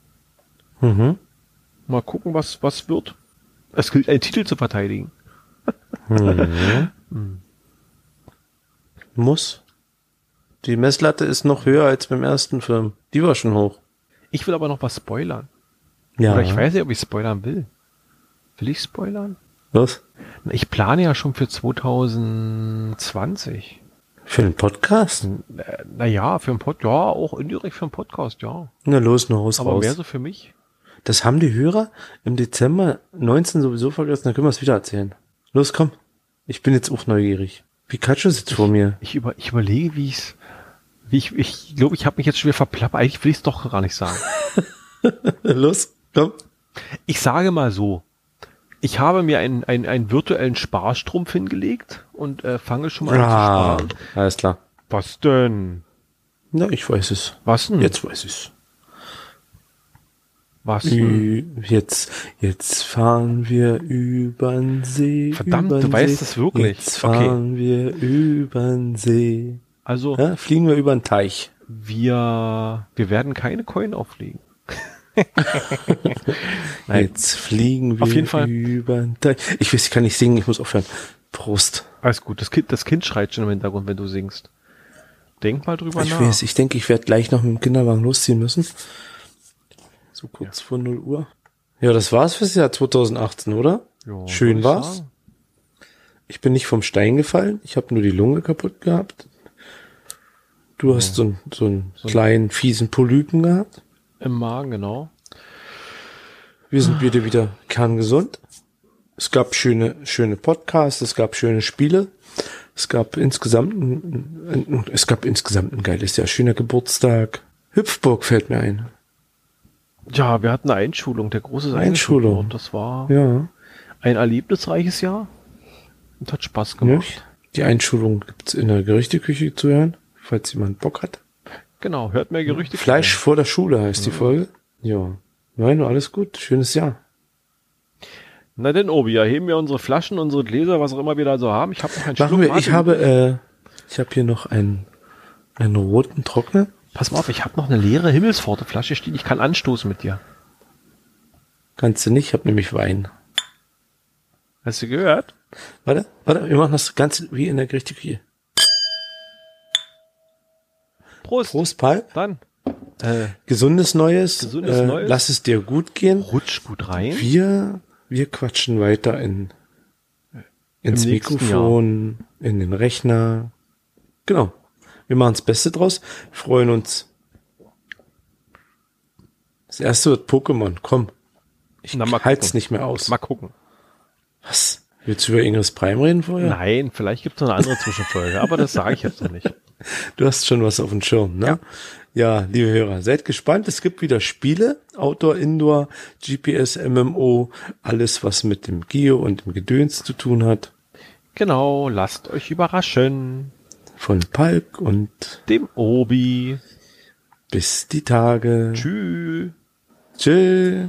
mhm. Mal gucken, was was wird. Es gilt, einen Titel zu verteidigen. muss. Die Messlatte ist noch höher als beim ersten Film. Die war schon hoch. Ich will aber noch was spoilern. Ja. Oder ich weiß nicht, ob ich spoilern will. Will ich spoilern? Was? Ich plane ja schon für 2020. Für einen Podcast? Äh, Naja, für einen Pod, ja, auch indirekt für einen Podcast, ja. Na los, nur raus, Aber mehr so für mich. Das haben die Hörer im Dezember 19 sowieso vergessen, dann können wir es wieder erzählen. Los, komm. Ich bin jetzt auch neugierig. Pikachu sitzt vor mir. Ich, über, ich überlege, wie ich's, wie ich, ich glaube, ich habe mich jetzt schon wieder verplappert. Eigentlich will ich es doch gar nicht sagen. Los, komm. Ich sage mal so. Ich habe mir einen, einen, einen virtuellen Sparstrumpf hingelegt und äh, fange schon mal an Ah, zu sparen. alles klar. Was denn? Na, ich weiß es. Was denn? Jetzt weiß ich's. Was denn? Ü jetzt, jetzt fahren wir übern See. Verdammt, du übern weißt See. es wirklich. Jetzt Okay. fahren wir übern See. Also, Ja, fliegen wir übern Teich. wir, wir werden keine Coin auflegen. Jetzt fliegen wir Auf jeden Fall. Teich. Ich weiß, ich kann nicht singen, ich muss aufhören. Prost. Alles gut. Das Kind, das Kind schreit schon im Hintergrund, wenn du singst. Denk mal drüber Ich nach. weiß, ich denke, ich werde gleich noch mit dem Kinderwagen losziehen müssen. So kurz vor 0 Uhr. Ja, das war's fürs Jahr 2018, oder? Ja, Schön war's. sagen. Ich bin nicht vom Stein gefallen. Ich habe nur die Lunge kaputt gehabt. Du hast so, einen- so einen kleinen, fiesen Polypen gehabt. Im Magen, genau. Wir sind wieder wieder kerngesund. Es gab schöne, schöne Podcasts, es gab schöne Spiele. Es gab insgesamt ein, ein, es gab insgesamt ein geiles Jahr. Schöner Geburtstag. Hüpfburg fällt mir ein. Ja, wir hatten eine Einschulung, der große Einschulung. Einschulung. Und das war Ja. ein erlebnisreiches Jahr. Und hat Spaß gemacht. Nicht? Die Einschulung gibt's in der Gerichteküche zu hören, falls jemand Bock hat. Genau, hört mehr Gerüchte. Fleisch vor der Schule heißt die Folge. Ja. Nein, alles gut. Schönes Jahr. Na denn, Obi, ja, heben wir unsere Flaschen, unsere Gläser, was auch immer wir da so haben. Ich habe noch einen Machen Schluck wir, ich habe, äh, ich habe hier noch einen, einen roten Trockner. Pass mal auf, ich habe noch eine leere Himmelspforte-Flasche stehen. Ich kann anstoßen mit dir. Kannst du nicht, ich habe nämlich Wein. Hast du gehört? Warte, warte, wir machen das ganz wie in der Gerichteküche. Prost. Prost, Paul. Dann. Äh, Gesundes Neues. Gesundes äh, Neues. Lass es dir gut gehen. rutsch gut rein. Wir, wir quatschen weiter in, ins Im Mikrofon, in den Rechner. Genau. Wir machen das Beste draus. Freuen uns. Das erste wird Pokémon. Komm. Ich Na, mal halt's gucken. nicht mehr aus. Mal gucken. Was? Willst du über Ingris Prime reden vorher? Nein, vielleicht gibt es noch eine andere Zwischenfolge, aber das sage ich jetzt noch nicht. Du hast schon was auf dem Schirm, ne? Ja. liebe Hörer, seid gespannt. Es gibt wieder Spiele, Outdoor, Indoor, GPS, MMO, alles, was mit dem Geo und dem Gedöns zu tun hat. Genau, lasst euch überraschen. Von Palk und Dem Obi. bis die Tage. Tschüss. Tschüss.